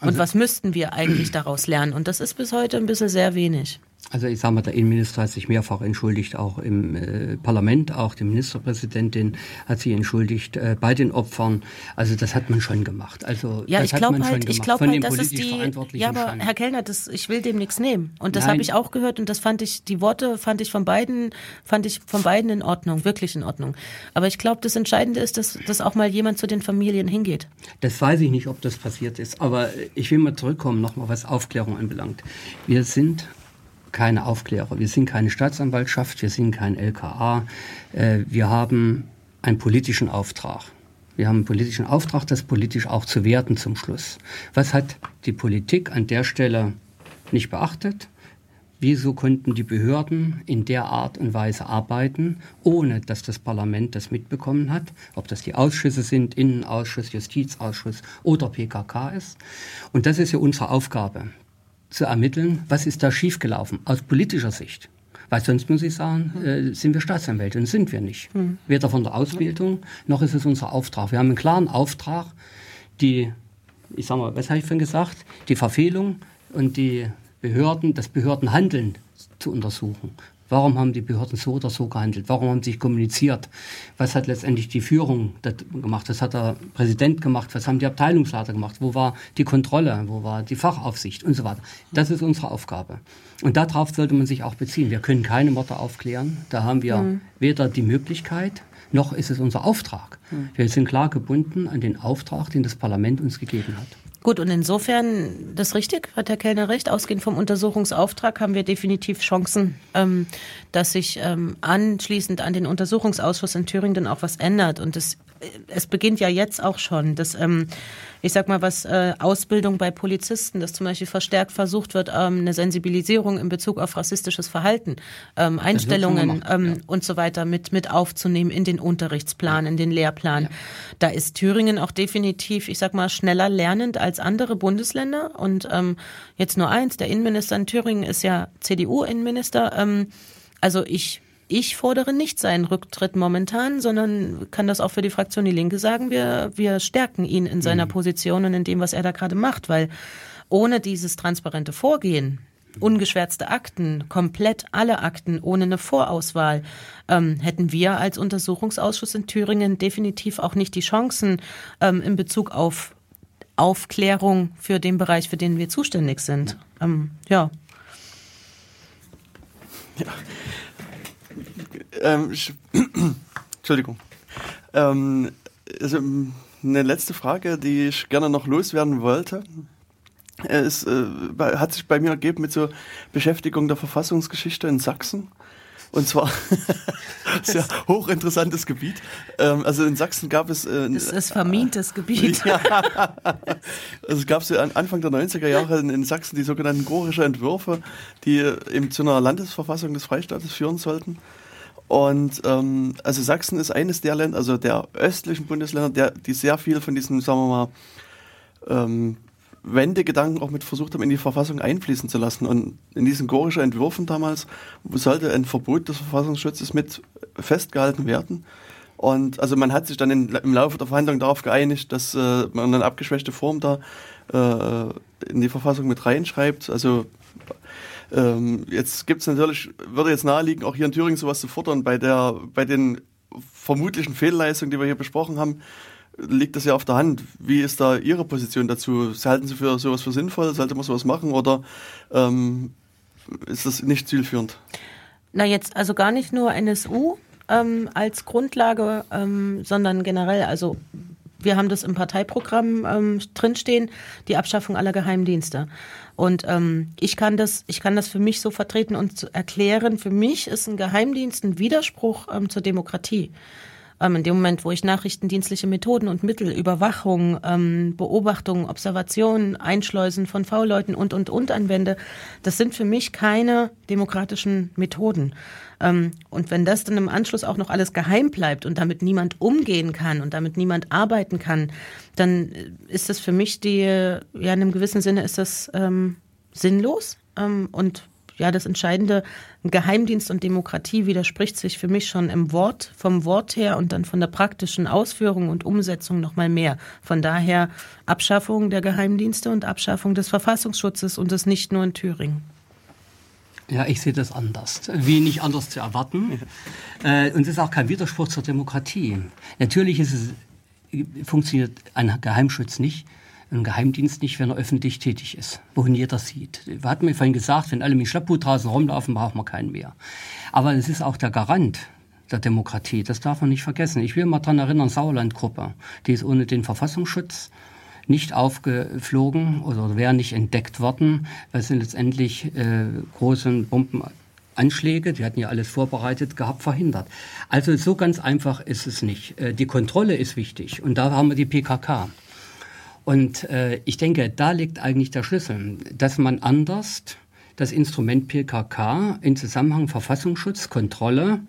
Und was müssten wir eigentlich daraus lernen? Und das ist bis heute ein bisschen sehr wenig. Also ich sage mal, der Innenminister hat sich mehrfach entschuldigt, auch im äh, Parlament, auch die Ministerpräsidentin hat sich entschuldigt äh, bei den Opfern. Also das hat man schon gemacht. Also Ja, ich glaube halt, ich glaube halt, das ist die. Ja, aber schon. Herr Kellner, das, ich will dem nichts nehmen. Und das habe ich auch gehört und das fand ich, die Worte fand ich von beiden, fand ich von beiden in Ordnung, wirklich in Ordnung. Aber ich glaube, das Entscheidende ist, dass, dass auch mal jemand zu den Familien hingeht. Das weiß ich nicht, ob das passiert ist. Aber ich will mal zurückkommen, nochmal was Aufklärung anbelangt. Wir sind keine Aufklärer, wir sind keine Staatsanwaltschaft, wir sind kein LKA. Äh, Wir haben einen politischen Auftrag. Wir haben einen politischen Auftrag, das politisch auch zu werten zum Schluss. Was hat die Politik an der Stelle nicht beachtet? Wieso konnten die Behörden in der Art und Weise arbeiten, ohne dass das Parlament das mitbekommen hat? Ob das die Ausschüsse sind, Innenausschuss, Justizausschuss oder PKK ist. Und das ist ja unsere Aufgabe, zu ermitteln, was ist da schiefgelaufen aus politischer Sicht. Weil sonst muss ich sagen, äh, sind wir Staatsanwälte und sind wir nicht. Weder von der Ausbildung noch ist es unser Auftrag. Wir haben einen klaren Auftrag, die, ich sag mal, was habe ich vorhin gesagt, die Verfehlung und die Behörden, das Behördenhandeln zu untersuchen. Warum haben die Behörden so oder so gehandelt? Warum haben sie sich kommuniziert? Was hat letztendlich die Führung gemacht? Was hat der Präsident gemacht? Was haben die Abteilungsleiter gemacht? Wo war die Kontrolle? Wo war die Fachaufsicht und so weiter? Das ist unsere Aufgabe. Und darauf sollte man sich auch beziehen. Wir können keine Morde aufklären. Da haben wir weder die Möglichkeit, noch ist es unser Auftrag. Wir sind klar gebunden an den Auftrag, den das Parlament uns gegeben hat. Gut, und insofern, das ist richtig, hat Herr Kellner recht, ausgehend vom Untersuchungsauftrag haben wir definitiv Chancen, ähm, dass sich ähm, anschließend an den Untersuchungsausschuss in Thüringen dann auch was ändert. Und es, es beginnt ja jetzt auch schon, dass, ähm, ich sag mal, was äh, Ausbildung bei Polizisten, dass zum Beispiel verstärkt versucht wird, ähm, eine Sensibilisierung in Bezug auf rassistisches Verhalten, ähm, Einstellungen gemacht, ähm, ja. und so weiter mit, mit aufzunehmen in den Unterrichtsplan, in den Lehrplan. Da ist Thüringen auch definitiv, ich sag mal, schneller lernend als andere Bundesländer. Und ähm, jetzt nur eins, der Innenminister in Thüringen ist ja CDU-Innenminister. Ähm, also ich, ich fordere nicht seinen Rücktritt momentan, sondern kann das auch für die Fraktion Die Linke sagen. Wir, wir stärken ihn in seiner Position und in dem, was er da gerade macht, weil ohne dieses transparente Vorgehen, ungeschwärzte Akten, komplett alle Akten ohne eine Vorauswahl, ähm, hätten wir als Untersuchungsausschuss in Thüringen definitiv auch nicht die Chancen ähm, in Bezug auf Aufklärung für den Bereich, für den wir zuständig sind. Ähm, ja. Ähm, Entschuldigung. Ähm, also, eine letzte Frage, die ich gerne noch loswerden wollte. äh, Es äh, hat sich bei mir ergeben mit so Beschäftigung der Verfassungsgeschichte in Sachsen. Und zwar sehr hochinteressantes Gebiet. Ähm, also in Sachsen gab es äh, Das ist vermintes Gebiet. also es gab so an Anfang der 90er Jahre in, in Sachsen die sogenannten Gorische Entwürfe, die eben zu einer Landesverfassung des Freistaates führen sollten. Und ähm, also Sachsen ist eines der Länder, also der östlichen Bundesländer, der, die sehr viel von diesem, sagen wir mal, ähm, Wendegedanken auch mit versucht haben, in die Verfassung einfließen zu lassen. Und in diesen gorischen Entwürfen damals sollte ein Verbot des Verfassungsschutzes mit festgehalten werden. Und also man hat sich dann in, im Laufe der Verhandlungen darauf geeinigt, dass äh, man eine abgeschwächte Form da äh, in die Verfassung mit reinschreibt. Also ähm, jetzt gibt es natürlich, würde jetzt naheliegen, auch hier in Thüringen sowas zu fordern. Bei der, bei den vermutlichen Fehlleistungen, die wir hier besprochen haben, liegt das ja auf der Hand. Wie ist da Ihre Position dazu? Halten Sie für sowas für sinnvoll? Sollte man sowas machen oder ähm, ist das nicht zielführend? Na jetzt also gar nicht nur NSU ähm, als Grundlage, ähm, sondern generell, also wir haben das im Parteiprogramm ähm, drinstehen, die Abschaffung aller Geheimdienste. Und ähm, ich kann das, ich kann das für mich so vertreten und erklären. Für mich ist ein Geheimdienst ein Widerspruch ähm, zur Demokratie. Ähm, in dem Moment, wo ich nachrichtendienstliche Methoden und Mittel, Überwachung, ähm, Beobachtung, Observation, Einschleusen von V-Leuten und, und, und anwende, das sind für mich keine demokratischen Methoden. Ähm, und wenn das dann im Anschluss auch noch alles geheim bleibt und damit niemand umgehen kann und damit niemand arbeiten kann, dann ist das für mich die, ja, in einem gewissen Sinne ist das ähm, sinnlos. Ähm, und ja, das Entscheidende, Geheimdienst und Demokratie widerspricht sich für mich schon im Wort, vom Wort her und dann von der praktischen Ausführung und Umsetzung noch mal mehr. Von daher Abschaffung der Geheimdienste und Abschaffung des Verfassungsschutzes und das nicht nur in Thüringen. Ja, ich sehe das anders. Wie nicht anders zu erwarten. Äh, und es ist auch kein Widerspruch zur Demokratie. Natürlich ist es, funktioniert ein Geheimschutz nicht, ein Geheimdienst nicht, wenn er öffentlich tätig ist, wohin jeder sieht. Wir hatten mir vorhin gesagt, wenn alle mit Schlapphut draußen rumlaufen, braucht man keinen mehr. Aber es ist auch der Garant der Demokratie. Das darf man nicht vergessen. Ich will mal daran erinnern, Sauerland-Gruppe, die ist ohne den Verfassungsschutz nicht aufgeflogen oder wäre nicht entdeckt worden, weil sie letztendlich äh, großen Bombenanschläge, die hatten ja alles vorbereitet gehabt, verhindert. Also so ganz einfach ist es nicht. Äh, die Kontrolle ist wichtig und da haben wir die PKK. Und äh, ich denke, da liegt eigentlich der Schlüssel, dass man anders das Instrument PKK in Zusammenhang Verfassungsschutz, Kontrolle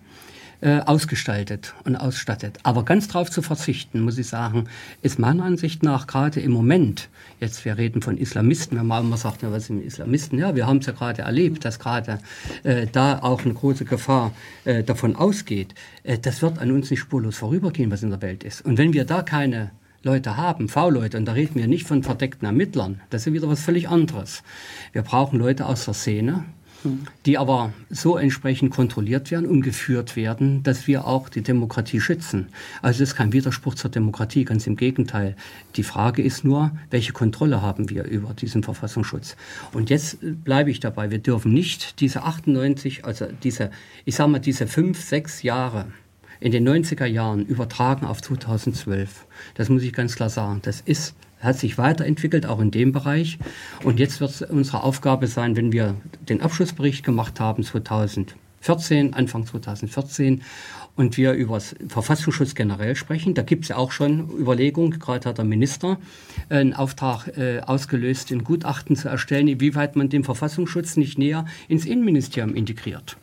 äh, ausgestaltet und ausstattet. Aber ganz darauf zu verzichten, muss ich sagen, ist meiner Ansicht nach gerade im Moment, jetzt wir reden von Islamisten, wenn man immer sagt, ja, was sind Islamisten? Ja, wir haben es ja gerade erlebt, dass gerade äh, da auch eine große Gefahr äh, davon ausgeht. Äh, das wird an uns nicht spurlos vorübergehen, was in der Welt ist. Und wenn wir da keine Leute haben, V-Leute, und da reden wir nicht von verdeckten Ermittlern, das ist wieder was völlig anderes. Wir brauchen Leute aus der Szene, die aber so entsprechend kontrolliert werden und geführt werden, dass wir auch die Demokratie schützen. Also das ist kein Widerspruch zur Demokratie, ganz im Gegenteil. Die Frage ist nur, welche Kontrolle haben wir über diesen Verfassungsschutz? Und jetzt äh, bleibe ich dabei, wir dürfen nicht diese 98, also diese, ich sage mal, diese fünf, sechs Jahre in den 90er Jahren übertragen auf 2012. Das muss ich ganz klar sagen. Das ist hat sich weiterentwickelt, auch in dem Bereich. Und jetzt wird es unsere Aufgabe sein, wenn wir den Abschlussbericht gemacht haben 2014, Anfang 2014, und wir über Verfassungsschutz generell sprechen. Da gibt es ja auch schon Überlegungen, gerade hat der Minister äh, einen Auftrag äh, ausgelöst, ein Gutachten zu erstellen, inwieweit man den Verfassungsschutz nicht näher ins Innenministerium integriert.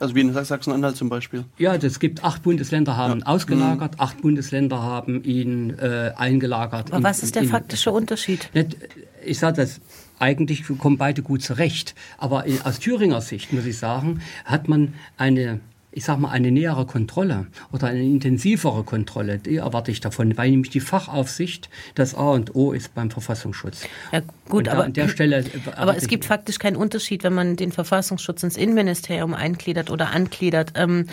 Also wie in Sachsen-Anhalt zum Beispiel. Ja, es gibt acht Bundesländer haben ausgelagert, acht Bundesländer haben ihn äh, eingelagert. Aber in- was ist der in- faktische Unterschied? Nicht, Ich sage das, eigentlich kommen beide gut zurecht. Aber in, aus Thüringer Sicht, muss ich sagen, hat man eine, ich sag mal, eine nähere Kontrolle oder eine intensivere Kontrolle, die erwarte ich davon, weil nämlich die Fachaufsicht das A und O ist beim Verfassungsschutz. Ja, gut, aber, an der Stelle aber es gibt faktisch keinen Unterschied, wenn man den Verfassungsschutz ins Innenministerium eingliedert oder angliedert. Ähm,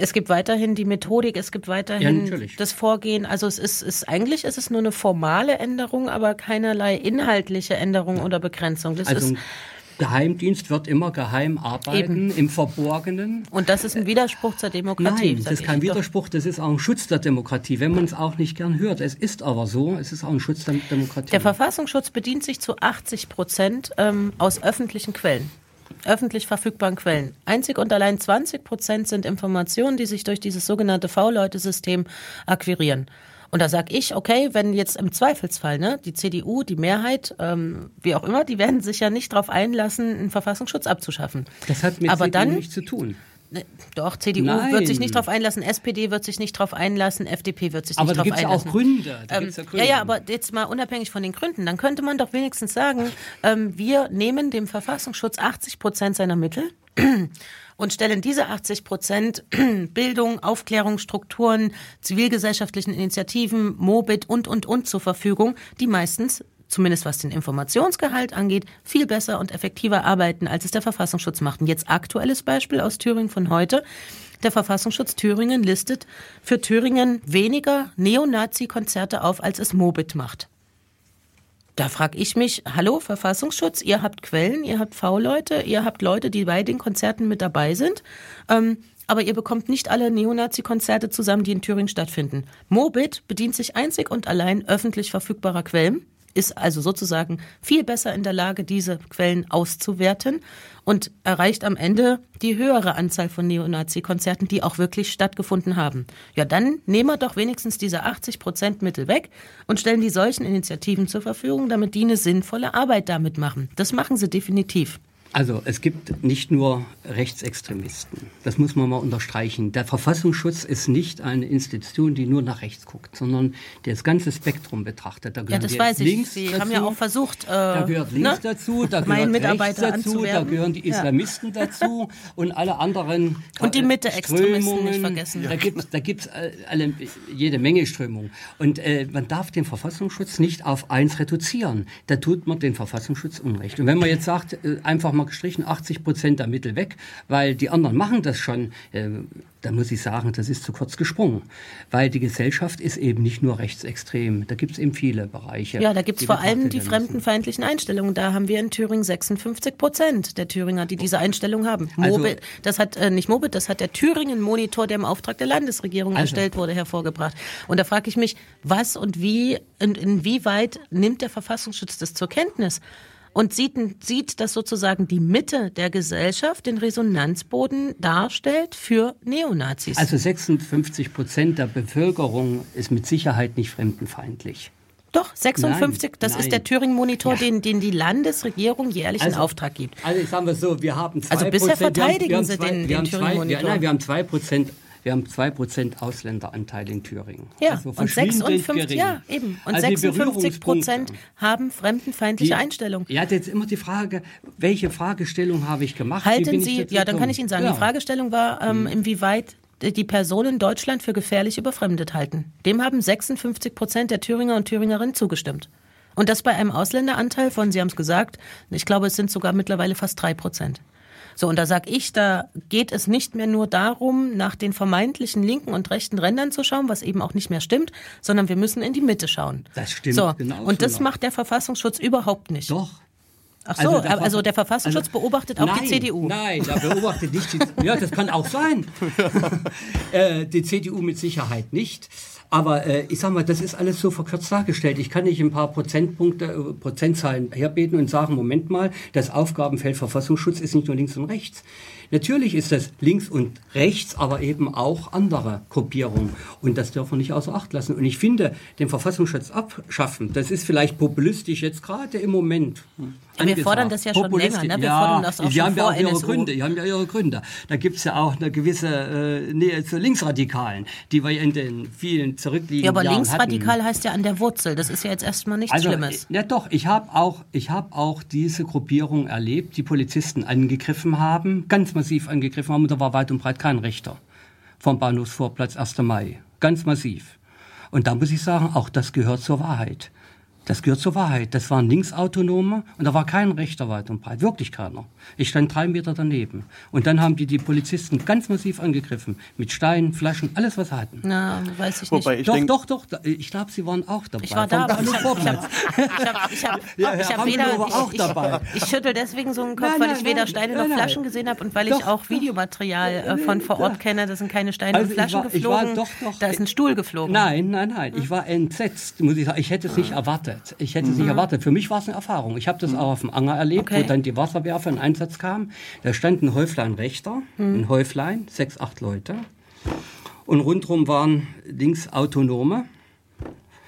es gibt weiterhin die Methodik, es gibt Ja, weiterhin natürlich. das Vorgehen. Also es ist, ist eigentlich ist es nur eine formale Änderung, aber keinerlei inhaltliche Änderung oder Begrenzung. Das Also ist, Geheimdienst wird immer geheim arbeiten, im Verborgenen. und das ist ein Widerspruch zur Demokratie. Nein, das ist kein. Widerspruch, das ist auch ein Schutz der Demokratie, wenn man es auch nicht gern hört. Es ist aber so, es ist auch ein Schutz der Demokratie. Der Verfassungsschutz bedient sich zu 80 Prozent ähm, aus öffentlichen Quellen, öffentlich verfügbaren Quellen. Einzig und allein 20 Prozent sind Informationen, die sich durch dieses sogenannte V-Leute-System akquirieren. Und da sag ich, okay, wenn jetzt im Zweifelsfall ne, die CDU, die Mehrheit, ähm, wie auch immer, die werden sich ja nicht darauf einlassen, einen Verfassungsschutz abzuschaffen. das hat mit Aber CDU dann nichts zu tun. Ne, Doch, CDU Nein. wird sich nicht darauf einlassen, SPD wird sich nicht darauf einlassen, FDP wird sich Aber nicht da darauf gibt es einlassen. auch Gründe. Da Ähm, ja, ja, aber jetzt mal unabhängig von den Gründen, dann könnte man doch wenigstens sagen, ähm, wir nehmen dem Verfassungsschutz 80 Prozent seiner Mittel und stellen diese 80 Prozent Bildung, Aufklärung, Strukturen, zivilgesellschaftlichen Initiativen, Mobit und, und, und zur Verfügung, die meistens zumindest was den Informationsgehalt angeht, viel besser und effektiver arbeiten, als es der Verfassungsschutz macht. Und jetzt aktuelles Beispiel aus Thüringen von heute. Der Verfassungsschutz Thüringen listet für Thüringen weniger Neonazi-Konzerte auf, als es Mobit macht. Da frage ich mich, hallo Verfassungsschutz, ihr habt Quellen, ihr habt V-Leute, ihr habt Leute, die bei den Konzerten mit dabei sind, ähm, aber ihr bekommt nicht alle Neonazi-Konzerte zusammen, die in Thüringen stattfinden. Mobit bedient sich einzig und allein öffentlich verfügbarer Quellen, ist also sozusagen viel besser in der Lage, diese Quellen auszuwerten und erreicht am Ende die höhere Anzahl von Neonazi-Konzerten, die auch wirklich stattgefunden haben. Ja, dann nehmen wir doch wenigstens diese 80 Prozent Mittel weg und stellen die solchen Initiativen zur Verfügung, damit die eine sinnvolle Arbeit damit machen. Das machen sie definitiv. Also es gibt nicht nur Rechtsextremisten. Das muss man mal unterstreichen. Der Verfassungsschutz ist nicht eine Institution, die nur nach rechts guckt, sondern das ganze Spektrum betrachtet. Da Ja, gehören das die weiß ich. Sie dazu, haben ja auch versucht, äh, da gehört links ne? dazu, da gehört rechts dazu, da gehören die Ja. Islamisten dazu und alle anderen Und die Mitte-Extremisten nicht vergessen. Da gibt es da gibt's äh, alle, jede Menge Strömungen. Und äh, man darf den Verfassungsschutz nicht auf eins reduzieren. Da tut man den Verfassungsschutz unrecht. Und wenn man jetzt sagt, äh, einfach mal gestrichen 80 Prozent der Mittel weg, weil die anderen machen das schon, äh, dann muss ich sagen, das ist zu kurz gesprungen. Weil die Gesellschaft ist eben nicht nur rechtsextrem. Da gibt es eben viele Bereiche. Ja, da gibt's die vor allem die fremdenfeindlichen Einstellungen. Da haben wir in Thüringen 56 Prozent der Thüringer, die diese Einstellung haben. Also- Mobit, das hat äh, nicht Mobit, das hat der Thüringen-Monitor, der im Auftrag der Landesregierung Also- erstellt wurde, hervorgebracht. Und da frage ich mich, was und wie und inwieweit nimmt der Verfassungsschutz das zur Kenntnis? Und sieht, sieht, dass sozusagen die Mitte der Gesellschaft den Resonanzboden darstellt für Neonazis. Also 56 Prozent der Bevölkerung ist mit Sicherheit nicht fremdenfeindlich. Doch, 56, Nein, das nein. ist der Thüringen-Monitor, Ja. den, den die Landesregierung jährlich in Also- Auftrag gibt. Also ich sage mal so, wir haben zwei Also bisher wir verteidigen wir haben Sie zwei- den- wir den zwei- Thüringen-Monitor. wir- Nein, wir haben zwei Prozent. Wir haben 2% Ausländeranteil in Thüringen. Ja, Also und verschwindend 56, gering. ja, eben. Und Also die 56 Prozent haben fremdenfeindliche Die- Einstellung. Ja, jetzt immer die Frage, welche Fragestellung habe ich gemacht? Halten Sie, ja, dann kann ich Ihnen sagen, Ja. die Fragestellung war, ähm, inwieweit die Personen Deutschland für gefährlich überfremdet halten. Dem haben 56 Prozent der Thüringer und Thüringerinnen zugestimmt. Und das bei einem Ausländeranteil von, Sie haben es gesagt, ich glaube, es sind sogar mittlerweile fast drei Prozent. So, und da sag ich, da geht es nicht mehr nur darum, nach den vermeintlichen linken und rechten Rändern zu schauen, was eben auch nicht mehr stimmt, sondern wir müssen in die Mitte schauen. Das stimmt So, genauso und das noch. macht der Verfassungsschutz überhaupt nicht. Doch. Ach so, also der, Ver- Verfassungsschutz also- beobachtet auch nein, die CDU. Nein, der beobachtet nicht die Ja, das kann auch sein. äh, die CDU mit Sicherheit nicht. Aber äh, ich sag mal, das ist alles so verkürzt dargestellt. Ich kann nicht ein paar Prozentpunkte, äh, Prozentzahlen herbeten und sagen, Moment mal, das Aufgabenfeld Verfassungsschutz ist nicht nur links und rechts. Natürlich ist das links und rechts, aber eben auch andere Gruppierungen. Und das dürfen wir nicht außer Acht lassen. Und ich finde, den Verfassungsschutz abschaffen, das ist vielleicht populistisch jetzt gerade im Moment. Ja, wir fordern das ja schon länger, ne? Wir ja, fordern das auch die schon haben ja vor auch ihre NSU. Gründe. Die haben ja ihre Gründe. Da gibt's ja auch eine gewisse äh, Nähe zu Linksradikalen, die wir in den vielen zurückliegenden Ja, aber Jahren linksradikal hatten. heißt ja an der Wurzel. Das ist ja jetzt erstmal nichts Also, Schlimmes. ja doch, ich habe auch, ich hab auch diese Gruppierung erlebt, die Polizisten angegriffen haben, ganz massiv angegriffen haben, und da war weit und breit kein Richter vom Bahnhofsvorplatz 1. Mai. Ganz massiv. Und da muss ich sagen, auch das gehört zur Wahrheit. Das gehört zur Wahrheit. Das waren Linksautonome und da war kein Richter weit und breit. Wirklich keiner. Ich stand drei Meter daneben. Und dann haben die die Polizisten ganz massiv angegriffen. Mit Steinen, Flaschen, alles, was sie hatten. Na, weiß ich Wobei nicht. ich doch, denke, doch, doch. da- Ich glaube, sie waren auch dabei. Ich war da, aber ich habe ich hab, ich hab, ich hab, ich weder, auch ich, dabei. ich, ich schüttel deswegen so einen Kopf, Nein, weil nein, ich weder Steine nein, noch nein. Flaschen gesehen habe und weil Doch, ich auch. Videomaterial äh, von vor Ort kenne. Das sind keine Steine Also und ich Flaschen war- ich war- geflogen. doch, doch. Da ist ein Stuhl geflogen. Nein, nein, nein. Ich war entsetzt, muss ich sagen. Ich hätte es nicht erwartet. Ich hätte es nicht erwartet. Für mich war es eine Erfahrung. Ich habe das auch auf dem Anger erlebt, Okay. wo dann die Wasserwerfer in Einsatz kamen. Da stand ein Häuflein Rechter, ein Häuflein, sechs, acht Leute. Und rundherum waren links Autonome.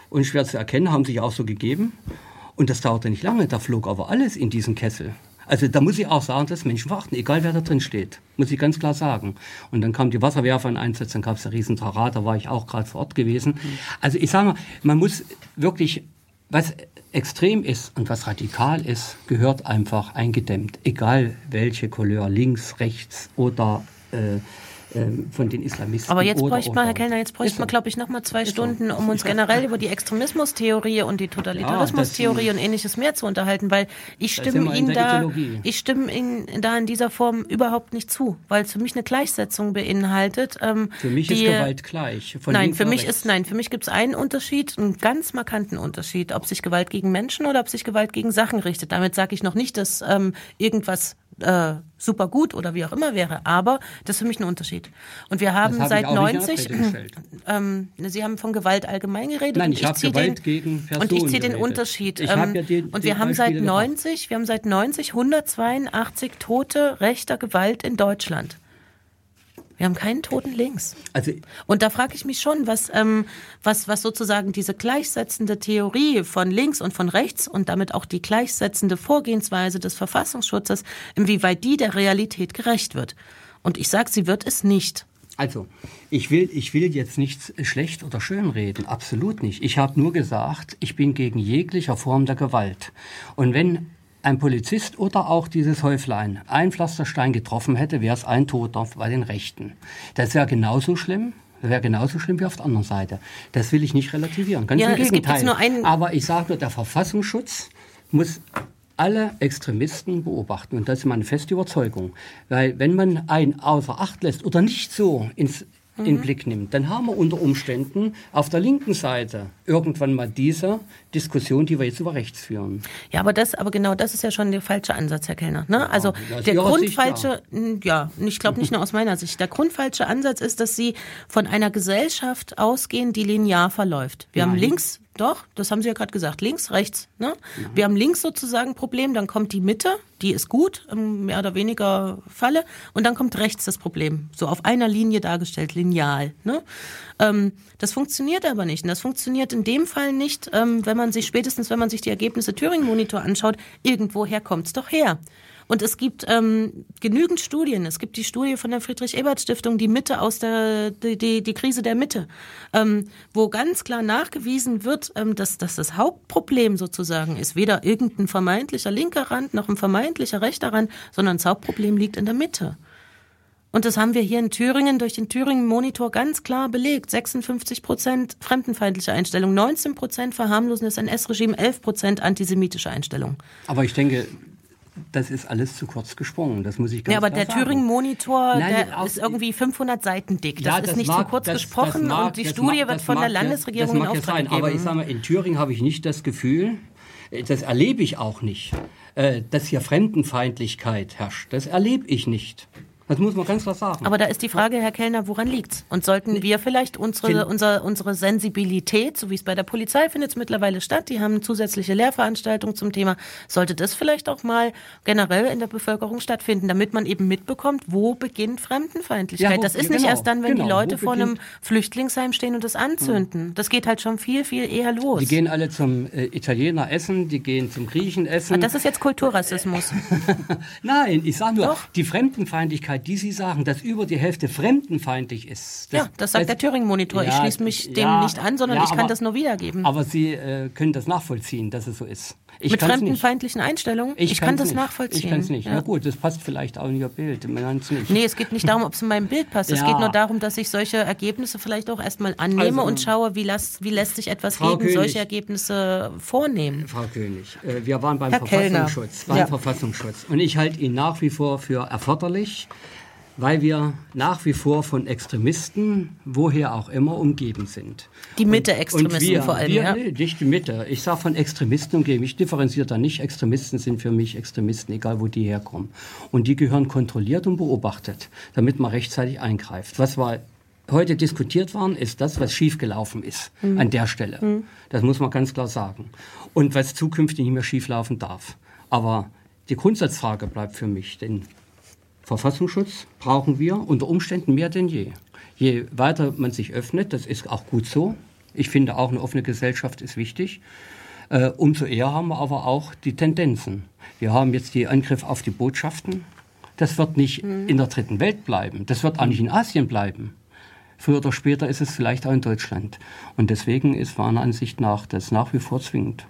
Und schwer zu erkennen, haben sich auch so gegeben. Und das dauerte nicht lange. Da flog aber alles in diesen Kessel. Also da muss ich auch sagen, dass Menschen warten, egal wer da drin steht. Muss ich ganz klar sagen. Und dann kamen die Wasserwerfer in Einsatz, dann gab es einen riesen Tarat, da war ich auch gerade vor Ort gewesen. Also ich sage mal, man muss wirklich, was extrem ist und was radikal ist, gehört einfach eingedämmt. Egal welche Couleur, links, rechts oder äh, von den Islamisten. Aber jetzt bräuchte man. Herr Kellner, jetzt bräuchte Ist man, glaube ich, noch mal zwei Stunden, um uns generell über die Extremismustheorie und die Totalitarismustheorie und ähnliches mehr zu unterhalten, weil ich stimme Ihnen da, Ideologie. ich stimme Ihnen da in dieser Form überhaupt nicht zu, weil es für mich eine Gleichsetzung beinhaltet. Ähm, Für mich die, ist Gewalt gleich. Nein, für mich rechts. ist nein, für mich gibt es einen Unterschied, einen ganz markanten Unterschied, ob sich Gewalt gegen Menschen oder ob sich Gewalt gegen Sachen richtet. Damit sage ich noch nicht, dass ähm, irgendwas äh, super gut oder wie auch immer wäre, aber das ist für mich ein Unterschied. Und wir haben habe seit ich auch nicht in 90 Abrede gestellt. ähm, Sie haben von Gewalt allgemein geredet. Nein, und ich habe Gewalt den, gegen Personen Und ich ziehe den. Unterschied. Ich ähm, hab ja den- und wir haben seit Beispiele gebracht. 90, wir haben seit 90 182 tote rechter Gewalt in Deutschland. Wir haben keinen Toten links. Also Und da frage ich mich schon, was, ähm, was, was sozusagen diese gleichsetzende Theorie von links und von rechts und damit auch die gleichsetzende Vorgehensweise des Verfassungsschutzes, inwieweit die der Realität gerecht wird. Und ich sage, sie wird es nicht. Also, ich will, ich will jetzt nichts schlecht oder schön reden, absolut nicht. Ich habe nur gesagt, ich bin gegen jeglicher Form der Gewalt. Und wenn ein Polizist oder auch dieses Häuflein ein Pflasterstein getroffen hätte, wäre es ein Toter bei den Rechten. Das wäre genauso schlimm. Wäre genauso schlimm wie auf der anderen Seite. Das will ich nicht relativieren. Ganz Ja, im Gegenteil. Aber ich sage nur, der Verfassungsschutz muss alle Extremisten beobachten. Und das ist meine feste Überzeugung. Weil wenn man einen außer Acht lässt oder nicht so ins, in den Blick nimmt, dann haben wir unter Umständen auf der linken Seite irgendwann mal diese Diskussion, die wir jetzt über rechts führen. Ja, aber das, aber genau das ist ja schon der falsche Ansatz, Herr Kellner. Ne? also aus der Ihrer Sicht, grundfalsche, n- ja, ich glaube nicht nur aus meiner Sicht. Der grundfalsche Ansatz ist, dass Sie von einer Gesellschaft ausgehen, die linear verläuft. Wir haben Nein. links, doch, das haben Sie ja gerade gesagt, links, rechts. Ne? Wir haben links sozusagen ein Problem, dann kommt die Mitte, die ist gut, mehr oder weniger Falle, und dann kommt rechts das Problem, so auf einer Linie dargestellt, lineal. Ne? Ähm, das funktioniert aber nicht. Und das funktioniert in dem Fall nicht, ähm, wenn man sich spätestens, wenn man sich die Ergebnisse Thüringen Monitor anschaut, irgendwoher kommt es doch her. Und es gibt ähm, genügend Studien. Es gibt die Studie von der Friedrich-Ebert-Stiftung, die Mitte aus der, die, die, die Krise der Mitte, ähm, wo ganz klar nachgewiesen wird, ähm, dass, dass das Hauptproblem sozusagen ist weder irgendein vermeintlicher linker Rand noch ein vermeintlicher rechter Rand, sondern das Hauptproblem liegt in der Mitte. Und das haben wir hier in Thüringen durch den Thüringen Monitor ganz klar belegt. 56 Prozent fremdenfeindliche Einstellung, 19 Prozent verharmlosendes NS-Regime, 11 Prozent antisemitische Einstellung. Aber ich denke, das ist alles zu kurz gesprungen. Das muss ich ganz Ja, aber klar der sagen. Thüringen Monitor, Nein, der auch- ist irgendwie 500 Seiten dick. Das Ja, ist nicht mag- zu kurz das- gesprochen das mag- und die das Studie mag- wird das von der Landesregierung das in mag ja Auftrag sein, gegeben. Aber ich sage mal, in Thüringen habe ich nicht das Gefühl, äh, das erlebe ich auch nicht, äh, dass hier Fremdenfeindlichkeit herrscht. Das erlebe ich nicht. Das muss man ganz klar sagen. Aber da ist die Frage, Herr Kellner, woran liegt's? Und sollten wir vielleicht unsere, Kind- unser, unsere Sensibilität, so wie es bei der Polizei findet es mittlerweile statt, die haben zusätzliche Lehrveranstaltungen zum Thema, sollte das vielleicht auch mal generell in der Bevölkerung stattfinden, damit man eben mitbekommt, wo beginnt Fremdenfeindlichkeit. Ja, wo- das ist genau, nicht erst dann, wenn genau, die Leute vor einem Flüchtlingsheim stehen und das anzünden. Das geht halt schon viel, viel eher los. die gehen alle zum äh, Italiener essen, die gehen zum Griechen essen. Ah, das ist jetzt Kulturrassismus. Nein, ich sage nur, Doch. die Fremdenfeindlichkeit, die Sie sagen, dass über die Hälfte fremdenfeindlich ist. ja, das sagt der Thüringen-Monitor. ich Ja, schließe mich dem ja, nicht an, sondern ja, ich kann aber- das nur wiedergeben. Aber Sie äh, können das nachvollziehen, dass es so ist. Ich Mit kann's nicht. fremdenfeindlichen Einstellungen? Ich, kann kann's das nicht. nachvollziehen. Ich kann es nicht. Na gut, das passt vielleicht auch in Ihr Bild. Man kann's nicht. Nee, es geht nicht darum, ob es in meinem Bild passt. Es geht nur darum, dass ich solche Ergebnisse vielleicht auch erstmal annehme Also, und schaue, wie, las, wie lässt sich etwas Frau gegen König. solche Ergebnisse vornehmen. Frau König, äh, wir waren beim Herr. Verfassungsschutz. Beim. Verfassungsschutz. Und ich halte ihn nach wie vor für erforderlich, weil wir nach wie vor von Extremisten, woher auch immer, umgeben sind. Die Mitte-Extremisten vor allem, wir, ja. nee, nicht die Mitte. Ich sage von Extremisten umgeben. Ich differenziere da nicht. Extremisten sind für mich Extremisten, egal wo die herkommen. Und die gehören kontrolliert und beobachtet, damit man rechtzeitig eingreift. Was wir heute diskutiert waren, ist das, was schiefgelaufen ist Mhm. an der Stelle. Das muss man ganz klar sagen. Und was zukünftig nicht mehr schieflaufen darf. Aber die Grundsatzfrage bleibt für mich, denn Verfassungsschutz brauchen wir unter Umständen mehr denn je. Je weiter man sich öffnet, das ist auch gut so. Ich finde auch eine offene Gesellschaft ist wichtig. Äh, umso eher haben wir aber auch die Tendenzen. Wir haben jetzt die Angriff auf die Botschaften. Das wird nicht in der dritten Welt bleiben. Das wird auch nicht in Asien bleiben. Früher oder später ist es vielleicht auch in Deutschland. Und deswegen ist meiner Ansicht nach das nach wie vor zwingend.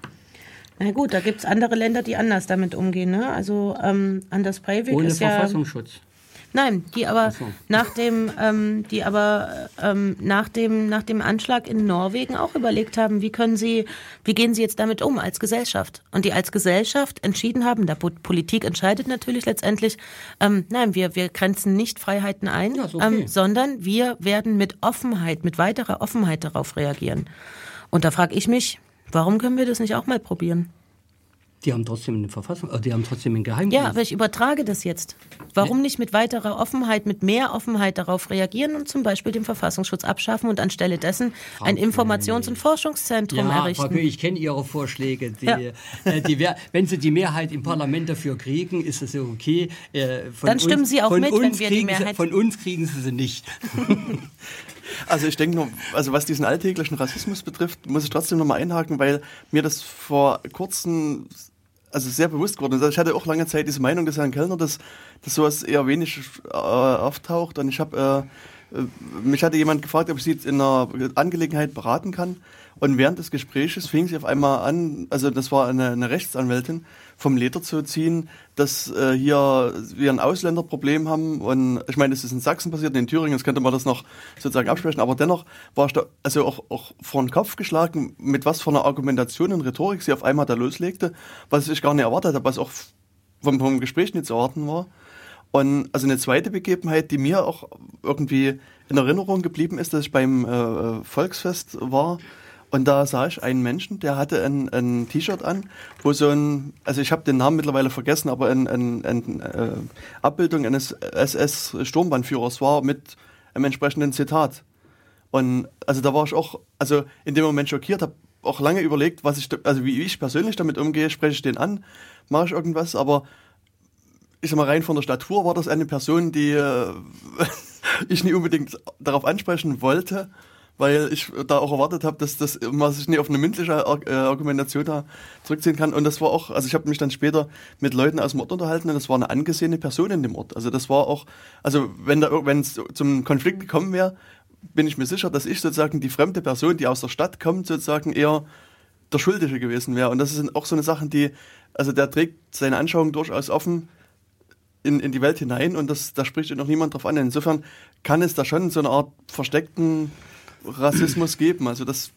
Na gut, da gibt es andere Länder, die anders damit umgehen. Ne? Also ähm, Anders Breivik Ohne ist ja... Verfassungsschutz. Nein, die aber so. nach dem, ähm, die aber ähm, nach dem nach dem Anschlag in Norwegen auch überlegt haben, wie können sie, wie gehen sie jetzt damit um als Gesellschaft? Und die als Gesellschaft entschieden haben, Po- Politik entscheidet natürlich letztendlich, ähm, nein, wir wir grenzen nicht Freiheiten ein, Ja, okay. ähm, sondern wir werden mit Offenheit, mit weiterer Offenheit darauf reagieren. Und da frage ich mich, warum können wir das nicht auch mal probieren? Die haben trotzdem eine Verfassung, äh, die haben trotzdem ein Geheimdienst. Ja, aber ich übertrage das jetzt. Warum nicht mit weiterer Offenheit, mit mehr Offenheit darauf reagieren und zum Beispiel den Verfassungsschutz abschaffen und anstelle dessen ein Informations- und Forschungszentrum Ja, Frau errichten? König, ich kenne Ihre Vorschläge. Die, Ja. äh, die wenn Sie die Mehrheit im Parlament dafür kriegen, ist es ja okay. Äh, Dann stimmen Sie auch mit, wenn uns wir die Mehrheit- Sie, Von uns kriegen Sie sie nicht. Also ich denke nur, also was diesen alltäglichen Rassismus betrifft, muss ich trotzdem nochmal einhaken, weil mir das vor kurzem also sehr bewusst geworden ist. Also Ich hatte auch lange Zeit diese Meinung des Herrn Kellner, dass, dass sowas eher wenig äh, auftaucht. Und ich habe äh, äh, mich hatte jemand gefragt, ob ich sie jetzt in einer Angelegenheit beraten kann. Und während des Gespräches fing sie auf einmal an, also das war eine, eine Rechtsanwältin, vom Leder zu ziehen, dass äh, hier wir ein Ausländerproblem haben. Und ich meine, das ist in Sachsen passiert, in Thüringen, jetzt könnte man das noch sozusagen absprechen. Aber dennoch war ich da also auch, auch vor den Kopf geschlagen, mit was für einer Argumentation und Rhetorik sie auf einmal da loslegte, was ich gar nicht erwartet habe, was auch vom, vom Gespräch nicht zu erwarten war. Und also eine zweite Begebenheit, die mir auch irgendwie in Erinnerung geblieben ist, dass ich beim äh, Volksfest war und da sah ich einen Menschen, der hatte ein, ein T-Shirt an, wo so ein, also ich habe den Namen mittlerweile vergessen, aber ein, ein, ein äh, Abbildung eines SS-Sturmbannführers war mit einem entsprechenden Zitat. Und also da war ich auch, also in dem Moment schockiert, habe auch lange überlegt, was ich, also wie ich persönlich damit umgehe, spreche ich den an, mache ich irgendwas, aber ich sag mal, rein von der Statur war das eine Person, die äh, ich nie unbedingt darauf ansprechen wollte, weil ich da auch erwartet habe, dass das man sich nicht auf eine mündliche Ar- äh, Argumentation da zurückziehen kann. Und das war auch, also ich habe mich dann später mit Leuten aus dem Ort unterhalten und das war eine angesehene Person in dem Ort. Also das war auch, also wenn da wenn es zum Konflikt gekommen wäre, bin ich mir sicher, dass ich sozusagen die fremde Person, die aus der Stadt kommt, sozusagen eher der Schuldige gewesen wäre. Und das sind auch so eine Sachen, die, also der trägt seine Anschauung durchaus offen in, in die Welt hinein und das, da spricht noch niemand drauf an. Insofern kann es da schon so eine Art versteckten Rassismus geben. Also das,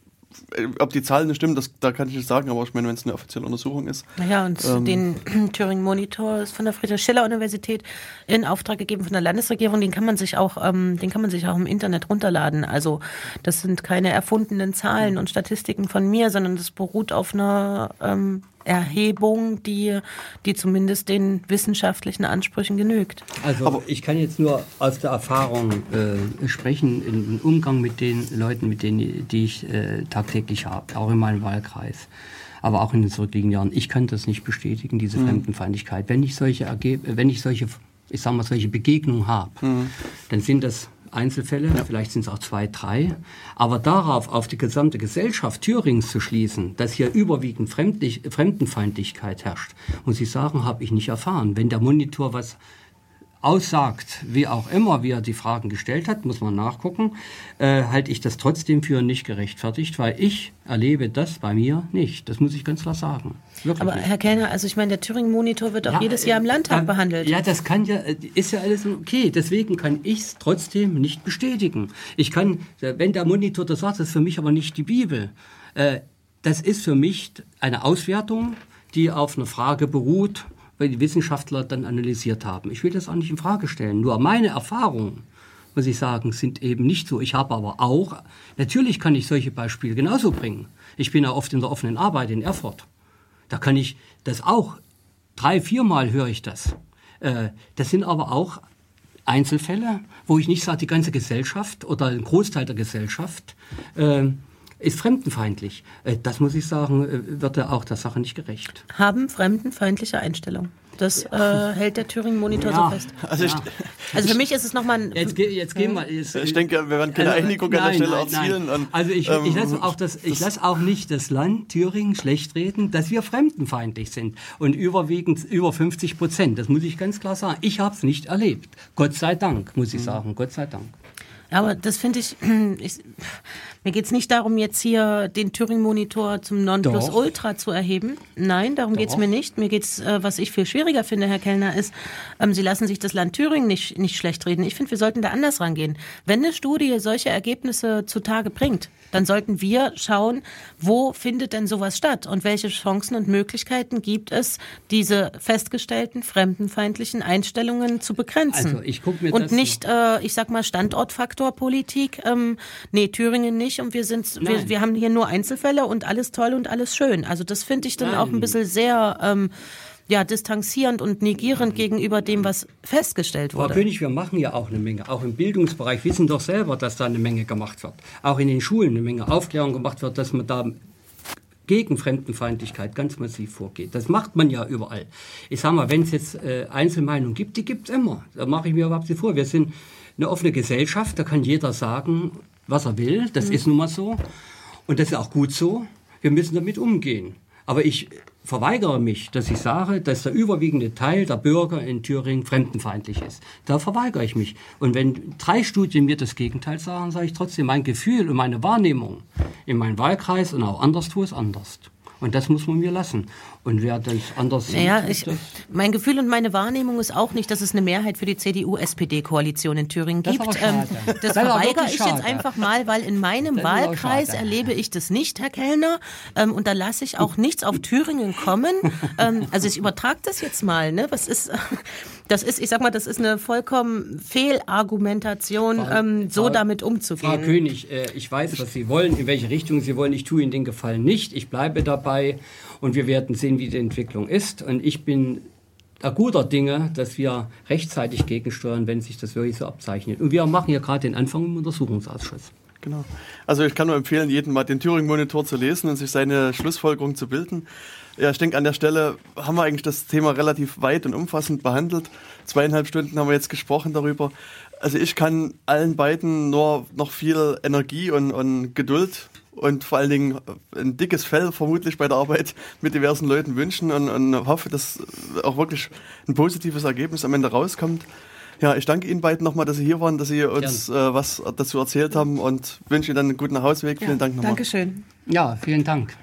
ob die Zahlen nicht stimmen, das, da kann ich nicht sagen, aber ich meine, wenn es eine offizielle Untersuchung ist. Naja, und Ähm. den Turing Monitor ist von der Friedrich-Schiller-Universität in Auftrag gegeben von der Landesregierung. Den kann man sich auch, ähm, den kann man sich auch im Internet runterladen. Also das sind keine erfundenen Zahlen und Statistiken von mir, sondern das beruht auf einer ähm, Erhebung, die, die zumindest den wissenschaftlichen Ansprüchen genügt. Also ich kann jetzt nur aus der Erfahrung äh, sprechen, im Umgang mit den Leuten, mit denen die ich äh, tagtäglich habe, auch in meinem Wahlkreis, aber auch in den zurückliegenden Jahren. Ich kann das nicht bestätigen, diese Fremdenfeindlichkeit. Wenn ich solche Ergeb wenn ich solche, ich sag mal, solche Begegnungen habe, dann sind das Einzelfälle, vielleicht sind es auch zwei, drei. Aber darauf, auf die gesamte Gesellschaft Thürings zu schließen, dass hier überwiegend Fremdlich, Fremdenfeindlichkeit herrscht, muss ich sagen, habe ich nicht erfahren. Wenn der Monitor was aussagt, wie auch immer, wie er die Fragen gestellt hat, muss man nachgucken, äh, halte ich das trotzdem für nicht gerechtfertigt, weil ich erlebe das bei mir nicht. Das muss ich ganz klar sagen. Wirklich Aber nicht. Herr Kellner, also ich meine, der Turing-Monitor wird auch Ja, jedes Jahr im äh, Landtag dann- behandelt. Ja, das kann ja, äh, ist ja alles okay. Deswegen kann ich es trotzdem nicht bestätigen. Ich kann, äh, wenn der Monitor das sagt, das ist für mich aber nicht die Bibel. Äh, Das ist für mich eine Auswertung, die auf einer Frage beruht, weil die Wissenschaftler dann analysiert haben. Ich will das auch nicht in Frage stellen. Nur meine Erfahrungen, muss ich sagen, sind eben nicht so. Ich habe aber auch, natürlich kann ich solche Beispiele genauso bringen. Ich bin ja oft in der offenen Arbeit in Erfurt. Da kann ich das auch, drei, viermal höre ich das. Äh, das sind aber auch Einzelfälle, wo ich nicht sage, die ganze Gesellschaft oder ein Großteil der Gesellschaft äh, ist fremdenfeindlich. Äh, das muss ich sagen, äh, wird ja auch der Sache nicht gerecht. Haben fremdenfeindliche Einstellung. Das äh, hält der Turing-Monitor Ja. so fest. Also ich, Also für mich ist es nochmal ein. Jetzt, ge- jetzt gehen wir. Jetzt, ich denke, wir werden keine Also, Einigung an der nein, Stelle nein, nein. erzielen. Und, also ich, ich ähm, lasse auch, das, ich lasse auch nicht das Land Thüringen schlecht reden, dass wir fremdenfeindlich sind. Und überwiegend über 50 Prozent. Das muss ich ganz klar sagen. Ich habe es nicht erlebt. Gott sei Dank, muss ich Mhm. sagen. Gott sei Dank. Aber das finde ich, ich, mir geht es nicht darum, jetzt hier den Turing-Monitor zum Nonplusultra zu erheben. Nein, darum geht es mir nicht. Mir geht es, äh, was ich viel schwieriger finde, Herr Kellner, ist, ähm, Sie lassen sich das Land Thüringen nicht, nicht schlecht reden. Ich finde, wir sollten da anders rangehen. Wenn eine Studie solche Ergebnisse zutage bringt, dann sollten wir schauen, wo findet denn sowas statt und welche Chancen und Möglichkeiten gibt es, diese festgestellten fremdenfeindlichen Einstellungen zu begrenzen. Also, ich guck mir und das nicht äh, ich sag mal, Standortfaktorpolitik. Ähm, nee, Thüringen nicht und wir sind, wir, wir haben hier nur Einzelfälle und alles toll und alles schön. Also das finde ich dann Nein. auch ein bisschen sehr ähm, ja, distanzierend und negierend gegenüber dem, was festgestellt Frau wurde. König, wir machen ja auch eine Menge. Auch im Bildungsbereich wissen doch selber, dass da eine Menge gemacht wird. Auch in den Schulen eine Menge Aufklärung gemacht wird, dass man da gegen Fremdenfeindlichkeit ganz massiv vorgeht. Das macht man ja überall. Ich sage mal, wenn es jetzt äh, Einzelmeinungen gibt, die gibt es immer. Da mache ich mir überhaupt nicht vor. Wir sind eine offene Gesellschaft, da kann jeder sagen, was er will. Das ist nun mal so. Und das ist auch gut so. Wir müssen damit umgehen. Aber ich verweigere mich, dass ich sage, dass der überwiegende Teil der Bürger in Thüringen fremdenfeindlich ist. Da verweigere ich mich. Und wenn drei Studien mir das Gegenteil sagen, sage ich trotzdem, mein Gefühl und meine Wahrnehmung in meinem Wahlkreis und auch anderswo ist anders. Und das muss man mir lassen. Und wer das anders Naja, sieht, ich, das, mein Gefühl und meine Wahrnehmung ist auch nicht, dass es eine Mehrheit für die CDU-SPD-Koalition in Thüringen Das gibt. schade. Ähm, Das das verweigere ich jetzt einfach mal, weil in meinem Das Wahlkreis schade. erlebe ich das nicht, Herr Kellner. Ähm, und da lasse ich auch nichts auf Thüringen kommen. ähm, also ich übertrage das jetzt mal. Ne? Was ist, das ist, ich sag mal, das ist eine vollkommen Fehlargumentation, ähm, so Frau- damit Frau umzugehen. König, äh, ich weiß, was Sie wollen, in welche Richtung Sie wollen. Ich tue Ihnen den Gefallen nicht. Ich bleibe dabei und wir werden sehen, wie die Entwicklung ist. Und ich bin guter Dinge, dass wir rechtzeitig gegensteuern, wenn sich das wirklich so abzeichnet. Und wir machen ja gerade den Anfang im Untersuchungsausschuss. Genau. Also ich kann nur empfehlen, jeden mal den Turing-Monitor zu lesen und sich seine Schlussfolgerung zu bilden. Ja, ich denke, an der Stelle haben wir eigentlich das Thema relativ weit und umfassend behandelt. Zweieinhalb Stunden haben wir jetzt gesprochen darüber. Also ich kann allen beiden nur noch viel Energie und, und Geduld und vor allen Dingen ein dickes Fell vermutlich bei der Arbeit mit diversen Leuten wünschen und, und hoffe, dass auch wirklich ein positives Ergebnis am Ende rauskommt. Ja, ich danke Ihnen beiden nochmal, dass Sie hier waren, dass Sie uns äh, was dazu erzählt haben und wünsche Ihnen dann einen guten Nachhauseweg. Vielen Dank nochmal. Dankeschön. Ja, vielen Dank.